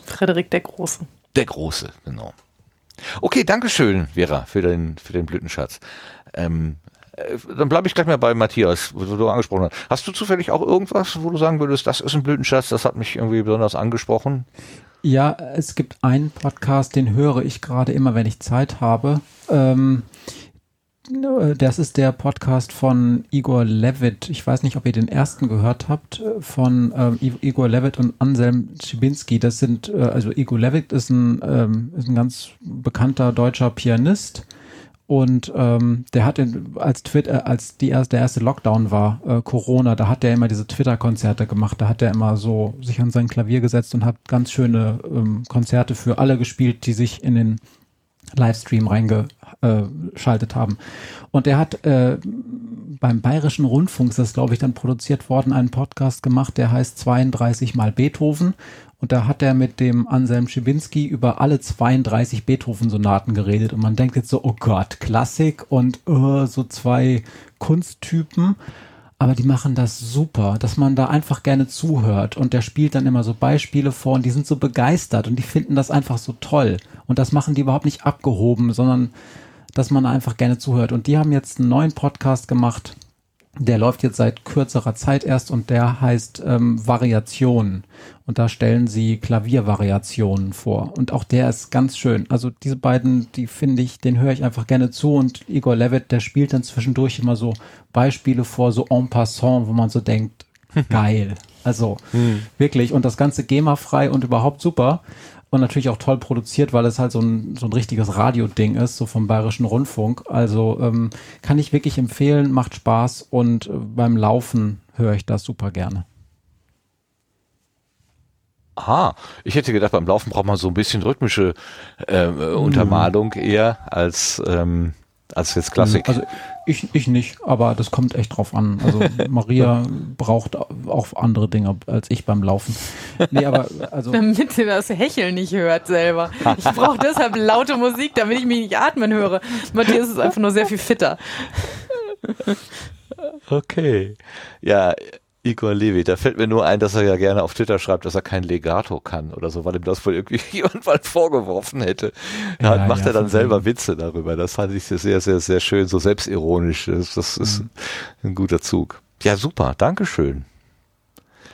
Frederik der Große. Der Große, genau. Okay, danke schön, Vera, für den, für den Blütenschatz. Ähm, äh, dann bleibe ich gleich mal bei Matthias, wo du angesprochen hast. Hast du zufällig auch irgendwas, wo du sagen würdest, das ist ein Blütenschatz, das hat mich irgendwie besonders angesprochen? Ja, es gibt einen Podcast, den höre ich gerade immer, wenn ich Zeit habe. Ähm, das ist der Podcast von Igor Levitt. Ich weiß nicht, ob ihr den ersten gehört habt, äh, von ähm, Igor Levitt und Anselm Schibinski. Das sind, äh, also Igor Levitt ist ein, ähm, ist ein ganz bekannter deutscher Pianist. Und ähm, der hat in, als Twitter, als die erste, der erste Lockdown war, äh, Corona, da hat er immer diese Twitter-Konzerte gemacht. Da hat er immer so sich an sein Klavier gesetzt und hat ganz schöne ähm, Konzerte für alle gespielt, die sich in den Livestream reingeschaltet haben. Und er hat äh, beim Bayerischen Rundfunk, das glaube ich dann produziert worden, einen Podcast gemacht, der heißt 32 mal Beethoven. Und da hat er mit dem Anselm Schibinski über alle 32 Beethoven-Sonaten geredet. Und man denkt jetzt so, oh Gott, Klassik und uh, so zwei Kunsttypen. Aber die machen das super, dass man da einfach gerne zuhört. Und der spielt dann immer so Beispiele vor und die sind so begeistert und die finden das einfach so toll. Und das machen die überhaupt nicht abgehoben, sondern dass man einfach gerne zuhört. Und die haben jetzt einen neuen Podcast gemacht, der läuft jetzt seit kürzerer Zeit erst und der heißt ähm, Variationen. Und da stellen sie Klaviervariationen vor. Und auch der ist ganz schön. Also diese beiden, die finde ich, den höre ich einfach gerne zu. Und Igor Levitt, der spielt dann zwischendurch immer so Beispiele vor, so en passant, wo man so denkt, geil. Also hm. wirklich. Und das Ganze GEMA-frei und überhaupt super und natürlich auch toll produziert, weil es halt so ein, so ein richtiges Radioding ist, so vom Bayerischen Rundfunk. Also ähm, kann ich wirklich empfehlen, macht Spaß und äh, beim Laufen höre ich das super gerne. Aha, ich hätte gedacht, beim Laufen braucht man so ein bisschen rhythmische äh, Untermalung eher als ähm, als jetzt Klassik. Also ich, ich nicht, aber das kommt echt drauf an. Also Maria braucht auch andere Dinge als ich beim Laufen. Nee, aber also. Damit sie das Hecheln nicht hört selber. Ich brauche deshalb laute Musik, damit ich mich nicht atmen höre. Matthias ist einfach nur sehr viel fitter. Okay. Ja, Igor Levi, da fällt mir nur ein, dass er ja gerne auf Twitter schreibt, dass er kein Legato kann oder so, weil ihm das wohl irgendwie jemand mal vorgeworfen hätte. Da ja, macht ja, er dann selber Witze darüber. Das fand ich sehr, sehr, sehr schön, so selbstironisch. Das, das ist mhm. ein guter Zug. Ja, super, Dankeschön.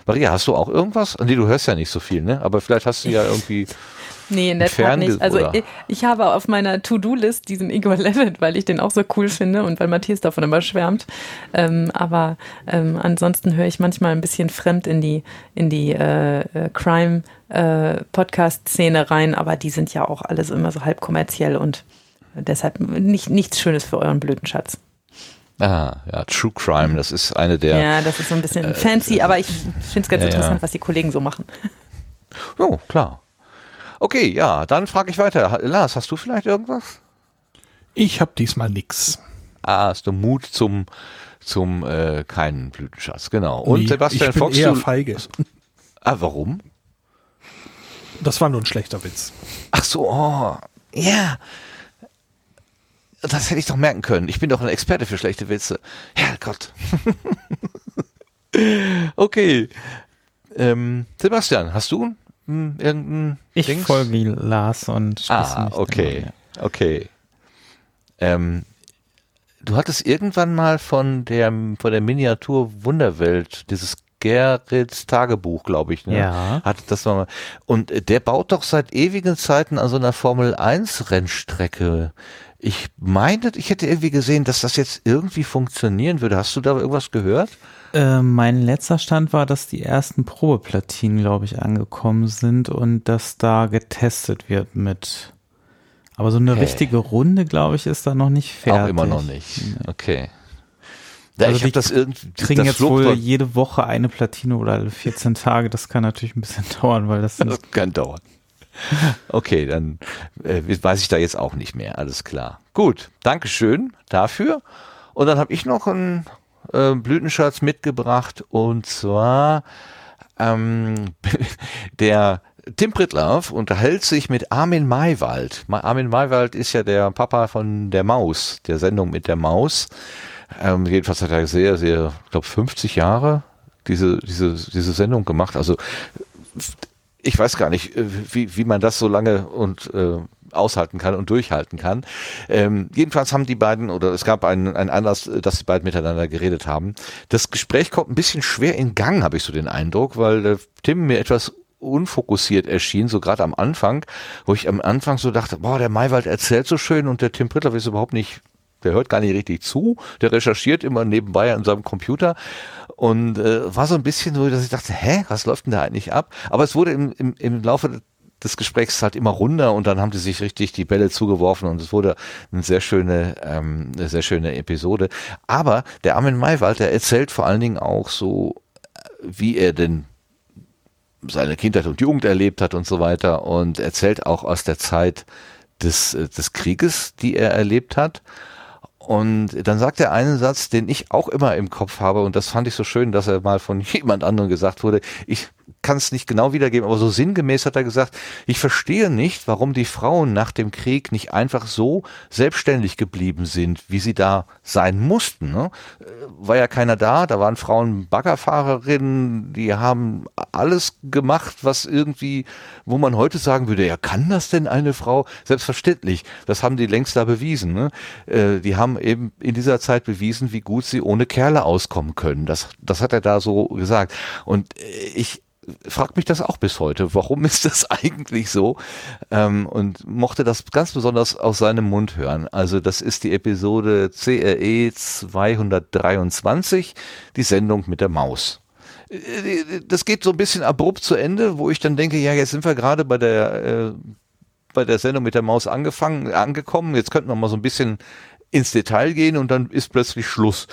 Maria, hast du auch irgendwas? Nee, du hörst ja nicht so viel, ne? Aber vielleicht hast du ja irgendwie Nee, in der Tat nicht. Also ich, ich, habe auf meiner To-Do-List diesen Igor Levitt, weil ich den auch so cool finde und weil Matthias davon immer schwärmt. Ähm, aber ähm, ansonsten höre ich manchmal ein bisschen fremd in die, in die äh, äh Crime äh, Podcast-Szene rein, aber die sind ja auch alles immer so halb kommerziell und deshalb nicht, nichts Schönes für euren blöden Schatz. Ah, ja, True Crime, das ist eine der. Ja, das ist so ein bisschen äh, fancy, aber ich finde es ganz ja, interessant, was die Kollegen so machen. Oh, klar. Okay, ja, dann frage ich weiter. Lars, hast du vielleicht irgendwas? Ich habe diesmal nichts. Ah, hast du Mut zum zum äh, keinen Blütenschatz, genau. Und nee, Sebastian ich bin Fox, eher du, feige. Ah, warum? Das war nur ein schlechter Witz. Ach so, oh, ja. Das hätte ich doch merken können. Ich bin doch ein Experte für schlechte Witze. Herrgott. okay. Ähm, Sebastian, hast du irgendein Ich Dings? folge Lars und Ah, okay. Dabei, Okay. Ähm, du hattest irgendwann mal von der von der Miniatur Wunderwelt dieses Gerrits Tagebuch, glaube ich, ne? Ja. Hat das mal. Und der baut doch seit ewigen Zeiten an so einer Formel 1 Rennstrecke. Ich meine, ich hätte irgendwie gesehen, dass das jetzt irgendwie funktionieren würde. Hast du da irgendwas gehört? Äh, mein letzter Stand war, dass die ersten Probeplatinen, glaube ich, angekommen sind und dass da getestet wird mit. Aber so eine okay. richtige Runde, glaube ich, ist da noch nicht fertig. Auch immer noch nicht. Okay. Ja, also ich das irgendwie. Kriegen das jetzt wohl jede Woche eine Platine oder alle 14 Tage. Das kann natürlich ein bisschen dauern, weil das. Das kann dauern. Okay, dann äh, weiß ich da jetzt auch nicht mehr. Alles klar. Gut, Dankeschön dafür. Und dann habe ich noch ein äh, Blütenschatz mitgebracht und zwar ähm, der Tim Pritlaff unterhält sich mit Armin Maywald. Armin Maywald ist ja der Papa von der Maus, der Sendung mit der Maus. Ähm, jedenfalls hat er sehr, sehr, ich glaube 50 Jahre diese, diese, diese Sendung gemacht. Also ich weiß gar nicht, äh, wie, wie man das so lange und äh, aushalten kann und durchhalten kann. Ähm, jedenfalls haben die beiden, oder es gab einen, einen Anlass, dass die beiden miteinander geredet haben. Das Gespräch kommt ein bisschen schwer in Gang, habe ich so den Eindruck, weil äh, Tim mir etwas unfokussiert erschien, so gerade am Anfang, wo ich am Anfang so dachte, boah, der Maywald erzählt so schön und der Tim Prittler ist überhaupt nicht der hört gar nicht richtig zu, der recherchiert immer nebenbei an seinem Computer und äh, war so ein bisschen so, dass ich dachte, hä, was läuft denn da eigentlich ab? Aber es wurde im, im, im Laufe des Gesprächs halt immer runder und dann haben die sich richtig die Bälle zugeworfen und es wurde eine sehr schöne, ähm, eine sehr schöne Episode. Aber der Armin Maywald, der erzählt vor allen Dingen auch so, wie er denn seine Kindheit und Jugend erlebt hat und so weiter und erzählt auch aus der Zeit des, äh, des Krieges, die er erlebt hat. Und dann sagt er einen Satz, den ich auch immer im Kopf habe, und das fand ich so schön, dass er mal von jemand anderem gesagt wurde. Ich kann es nicht genau wiedergeben, aber so sinngemäß hat er gesagt, ich verstehe nicht, warum die Frauen nach dem Krieg nicht einfach so selbstständig geblieben sind, wie sie da sein mussten. Ne? Äh, war ja keiner da, da waren Frauen Baggerfahrerinnen, die haben alles gemacht, was irgendwie, wo man heute sagen würde, ja, kann das denn eine Frau? Selbstverständlich, das haben die längst da bewiesen. Ne? Äh, die haben eben in dieser Zeit bewiesen, wie gut sie ohne Kerle auskommen können. Das, das hat er da so gesagt. Und äh, ich fragt mich das auch bis heute. Warum ist das eigentlich so? Ähm, und mochte das ganz besonders aus seinem Mund hören. Also das ist die Episode CRE 223, die Sendung mit der Maus. Äh, das geht so ein bisschen abrupt zu Ende, wo ich dann denke, ja, jetzt sind wir gerade bei der äh, bei der Sendung mit der Maus angefangen, angekommen. Jetzt könnten wir mal so ein bisschen ins Detail gehen und dann ist plötzlich Schluss.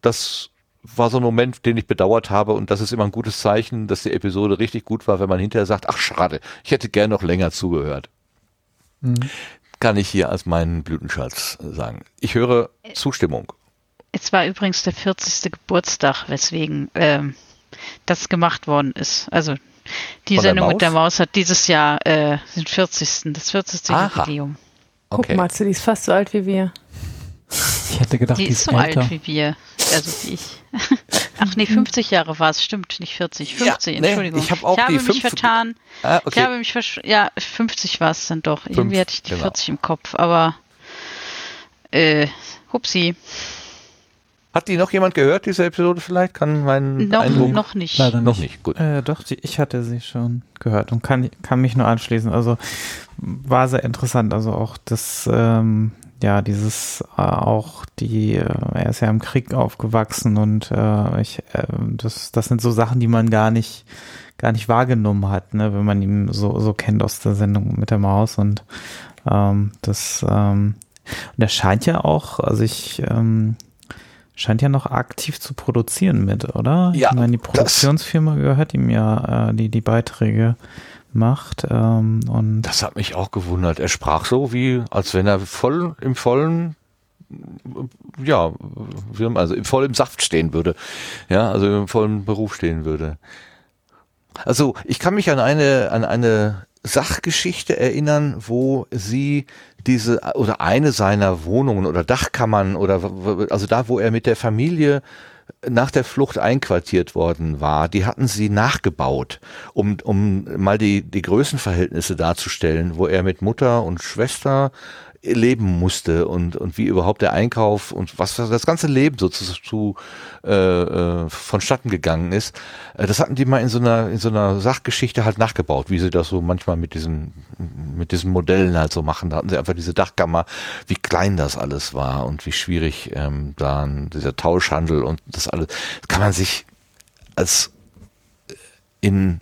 Das war so ein Moment, den ich bedauert habe und das ist immer ein gutes Zeichen, dass die Episode richtig gut war, wenn man hinterher sagt, ach schade, ich hätte gern noch länger zugehört. Mhm. Kann ich hier als meinen Blütenschatz sagen. Ich höre Zustimmung. Es war übrigens der 40. Geburtstag, weswegen ähm, das gemacht worden ist. Also die Von Sendung mit der Maus hat dieses Jahr äh, den 40. das 40. Aha. Jubiläum. Okay. Guck mal, die ist fast so alt wie wir. Ich hätte gedacht, die, die ist so älter. alt wie wir. Also wie ich. Ach nee, 50 Jahre war es, stimmt, nicht 40. 50, ja, nee, Entschuldigung. Ich, hab auch ich habe die mich vertan. Ah, okay. Ich habe mich versch Ja, 50 war es dann doch. Fünf, Irgendwie hatte ich die genau. 40 im Kopf, aber äh, hupsi. Hat die noch jemand gehört, diese Episode vielleicht? Kann mein noch, Eindruck noch nicht. Leider noch nicht. Gut. Äh, doch, die, ich hatte sie schon gehört und kann, kann mich nur anschließen. Also war sehr interessant. Also auch das ähm, ja, dieses äh, auch die, äh, er ist ja im Krieg aufgewachsen und äh, ich, äh, das, das sind so Sachen, die man gar nicht, gar nicht wahrgenommen hat, ne, wenn man ihn so, so kennt aus der Sendung mit der Maus und ähm, das, ähm, und er scheint ja auch, also ich, ähm, scheint ja noch aktiv zu produzieren mit, oder? Ja. Ich meine, die Produktionsfirma gehört ihm ja äh, die, die Beiträge macht. Ähm, und das hat mich auch gewundert. Er sprach so wie, als wenn er voll im vollen ja, also im vollen Saft stehen würde. Ja, also im vollen Beruf stehen würde. Also ich kann mich an eine, an eine Sachgeschichte erinnern, wo sie diese oder eine seiner Wohnungen oder Dachkammern oder also da, wo er mit der Familie nach der Flucht einquartiert worden war, die hatten sie nachgebaut, um, um mal die, die Größenverhältnisse darzustellen, wo er mit Mutter und Schwester leben musste und, und wie überhaupt der Einkauf und was das ganze Leben so zu, zu äh, äh, vonstatten gegangen ist. Äh, das hatten die mal in so einer in so einer Sachgeschichte halt nachgebaut, wie sie das so manchmal mit diesen mit diesen Modellen halt so machen. Da hatten sie einfach diese Dachkammer, wie klein das alles war und wie schwierig ähm, dann dieser Tauschhandel und das alles das kann man sich als in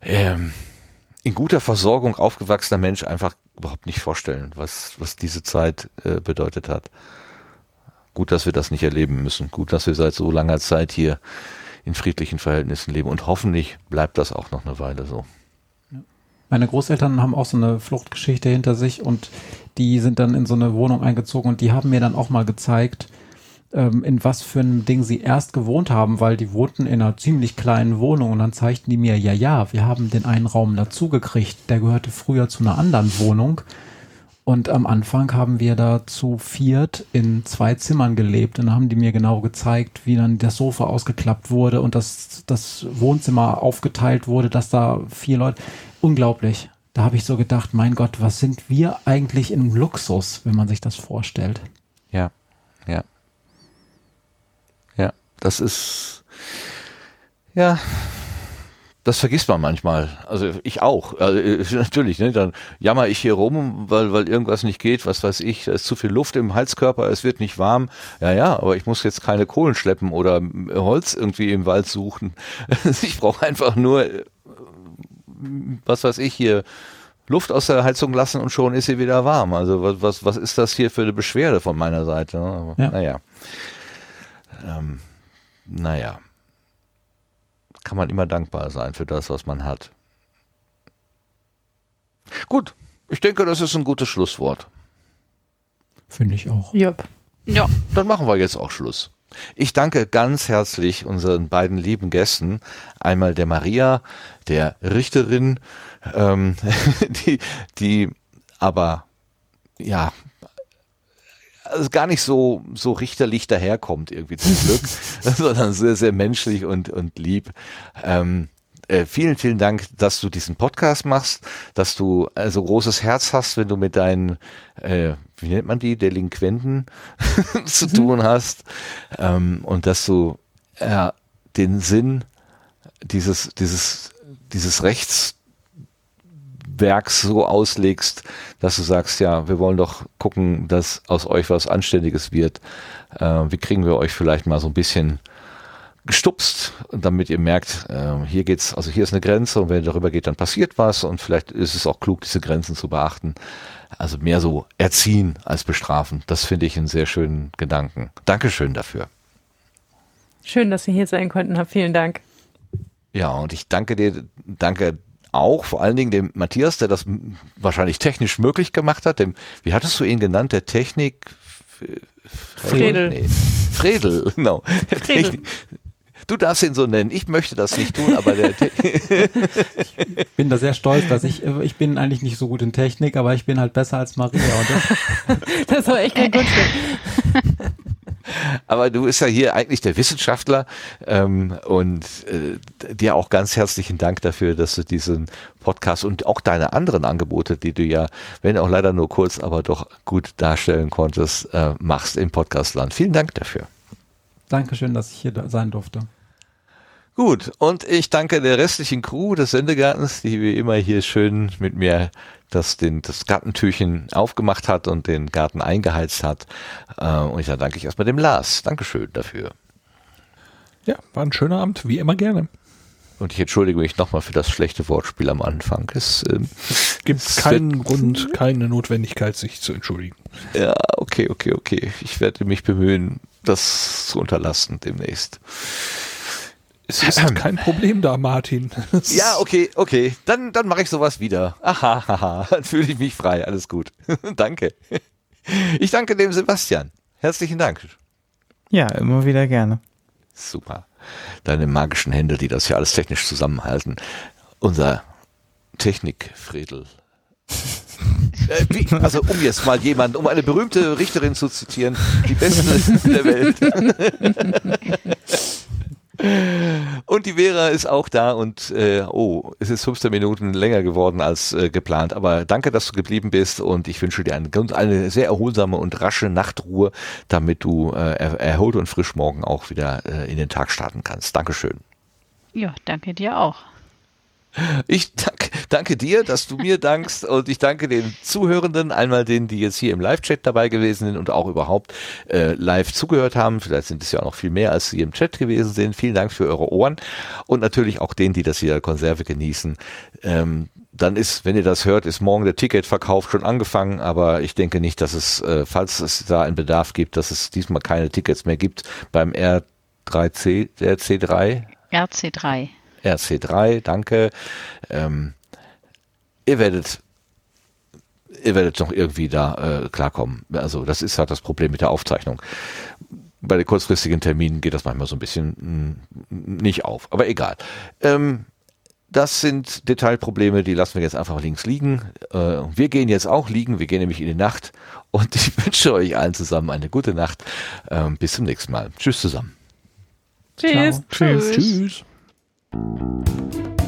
ähm, in guter Versorgung aufgewachsener Mensch einfach überhaupt nicht vorstellen, was, was diese Zeit äh, bedeutet hat. Gut, dass wir das nicht erleben müssen. Gut, dass wir seit so langer Zeit hier in friedlichen Verhältnissen leben. Und hoffentlich bleibt das auch noch eine Weile so. Meine Großeltern haben auch so eine Fluchtgeschichte hinter sich und die sind dann in so eine Wohnung eingezogen und die haben mir dann auch mal gezeigt, ähm, in was für ein Ding sie erst gewohnt haben, weil die wohnten in einer ziemlich kleinen Wohnung und dann zeigten die mir, ja, ja, wir haben den einen Raum dazugekriegt, der gehörte früher zu einer anderen Wohnung. Und am Anfang haben wir da zu viert in zwei Zimmern gelebt und haben die mir genau gezeigt, wie dann das Sofa ausgeklappt wurde und das, das Wohnzimmer aufgeteilt wurde, dass da vier Leute, unglaublich. Da habe ich so gedacht, mein Gott, was sind wir eigentlich im Luxus, wenn man sich das vorstellt? Ja, ja. Das ist, ja, das vergisst man manchmal. Also ich auch. Also, äh, natürlich, ne? dann jammer ich hier rum, weil, weil irgendwas nicht geht, was weiß ich, da ist zu viel Luft im Halskörper, es wird nicht warm. Ja, ja, aber ich muss jetzt keine Kohlen schleppen oder Holz irgendwie im Wald suchen. Ich brauche einfach nur, äh, was weiß ich hier, Luft aus der Heizung lassen und schon ist sie wieder warm. Also was, was, was ist das hier für eine Beschwerde von meiner Seite? Ne? Ja. Naja. Ähm, naja kann man immer dankbar sein für das, was man hat. Gut, ich denke, das ist ein gutes Schlusswort. Finde ich auch. Yep. Ja, dann machen wir jetzt auch Schluss. Ich danke ganz herzlich unseren beiden lieben Gästen. Einmal der Maria, der Richterin, ähm, die, die aber ja also gar nicht so, so richterlich daherkommt irgendwie zum Glück, sondern sehr, sehr menschlich und, und lieb. Ähm, äh, vielen, vielen Dank, dass du diesen Podcast machst, dass du also großes Herz hast, wenn du mit deinen, äh, wie nennt man die, Delinquenten zu mhm. tun hast ähm, und dass du äh, den Sinn dieses, dieses, dieses Rechts Werks so auslegst, dass du sagst, ja, wir wollen doch gucken, dass aus euch was Anständiges wird. Äh, wie kriegen wir euch vielleicht mal so ein bisschen gestupst, damit ihr merkt, äh, hier geht's, also hier ist eine Grenze und wenn ihr darüber geht, dann passiert was und vielleicht ist es auch klug, diese Grenzen zu beachten. Also mehr so erziehen als bestrafen. Das finde ich einen sehr schönen Gedanken. Dankeschön dafür. Schön, dass Sie hier sein konnten. Vielen Dank. Ja, und ich danke dir, danke auch vor allen Dingen dem Matthias, der das wahrscheinlich technisch möglich gemacht hat, dem, wie hattest du ihn genannt, der Technik Fredel. Nee. Fredel, genau. Fredel. Du darfst ihn so nennen. Ich möchte das nicht tun, aber der ich bin da sehr stolz, dass ich ich bin eigentlich nicht so gut in Technik, aber ich bin halt besser als Maria. Und das, das war echt kein Kunststück. Aber du bist ja hier eigentlich der Wissenschaftler ähm, und äh, dir auch ganz herzlichen Dank dafür, dass du diesen Podcast und auch deine anderen Angebote, die du ja, wenn auch leider nur kurz, aber doch gut darstellen konntest, äh, machst im Podcastland. Vielen Dank dafür. Dankeschön, dass ich hier sein durfte. Gut, und ich danke der restlichen Crew des Sendegartens, die wie immer hier schön mit mir das, den, das Gartentürchen aufgemacht hat und den Garten eingeheizt hat. Äh, und ich danke ich erstmal dem Lars. Dankeschön dafür. Ja, war ein schöner Abend, wie immer gerne. Und ich entschuldige mich nochmal für das schlechte Wortspiel am Anfang. Es ähm, gibt keinen Grund, keine Notwendigkeit, sich zu entschuldigen. Ja, okay, okay, okay. Ich werde mich bemühen, das zu unterlassen demnächst. Es ist kein Problem da, Martin. ja, okay, okay. Dann, dann mache ich sowas wieder. Aha, haha. Dann fühle ich mich frei. Alles gut. danke. Ich danke dem Sebastian. Herzlichen Dank. Ja, immer wieder gerne. Super. Deine magischen Hände, die das ja alles technisch zusammenhalten. Unser Technik-Fredel. Äh, wie, also um jetzt mal jemand, um eine berühmte Richterin zu zitieren, die beste der Welt. Und die Vera ist auch da und äh, oh, es ist 15 Minuten länger geworden als äh, geplant. Aber danke, dass du geblieben bist und ich wünsche dir eine, eine sehr erholsame und rasche Nachtruhe, damit du äh, erholt und frisch morgen auch wieder äh, in den Tag starten kannst. Dankeschön. Ja, danke dir auch. Ich danke, danke dir, dass du mir dankst und ich danke den Zuhörenden, einmal denen, die jetzt hier im Live-Chat dabei gewesen sind und auch überhaupt äh, live zugehört haben. Vielleicht sind es ja auch noch viel mehr, als sie im Chat gewesen sind. Vielen Dank für eure Ohren und natürlich auch denen, die das hier Konserve genießen. Ähm, dann ist, wenn ihr das hört, ist morgen der Ticketverkauf schon angefangen, aber ich denke nicht, dass es, äh, falls es da einen Bedarf gibt, dass es diesmal keine Tickets mehr gibt beim R3C, der C3. RC3. RC3, danke. Ähm, ihr werdet ihr werdet noch irgendwie da äh, klarkommen. Also das ist halt das Problem mit der Aufzeichnung. Bei den kurzfristigen Terminen geht das manchmal so ein bisschen mm, nicht auf, aber egal. Ähm, das sind Detailprobleme, die lassen wir jetzt einfach links liegen. Äh, wir gehen jetzt auch liegen, wir gehen nämlich in die Nacht und ich wünsche euch allen zusammen eine gute Nacht. Ähm, bis zum nächsten Mal. Tschüss zusammen. Tschüss. Tschüss. Tschüss. Tschüss. Thank you.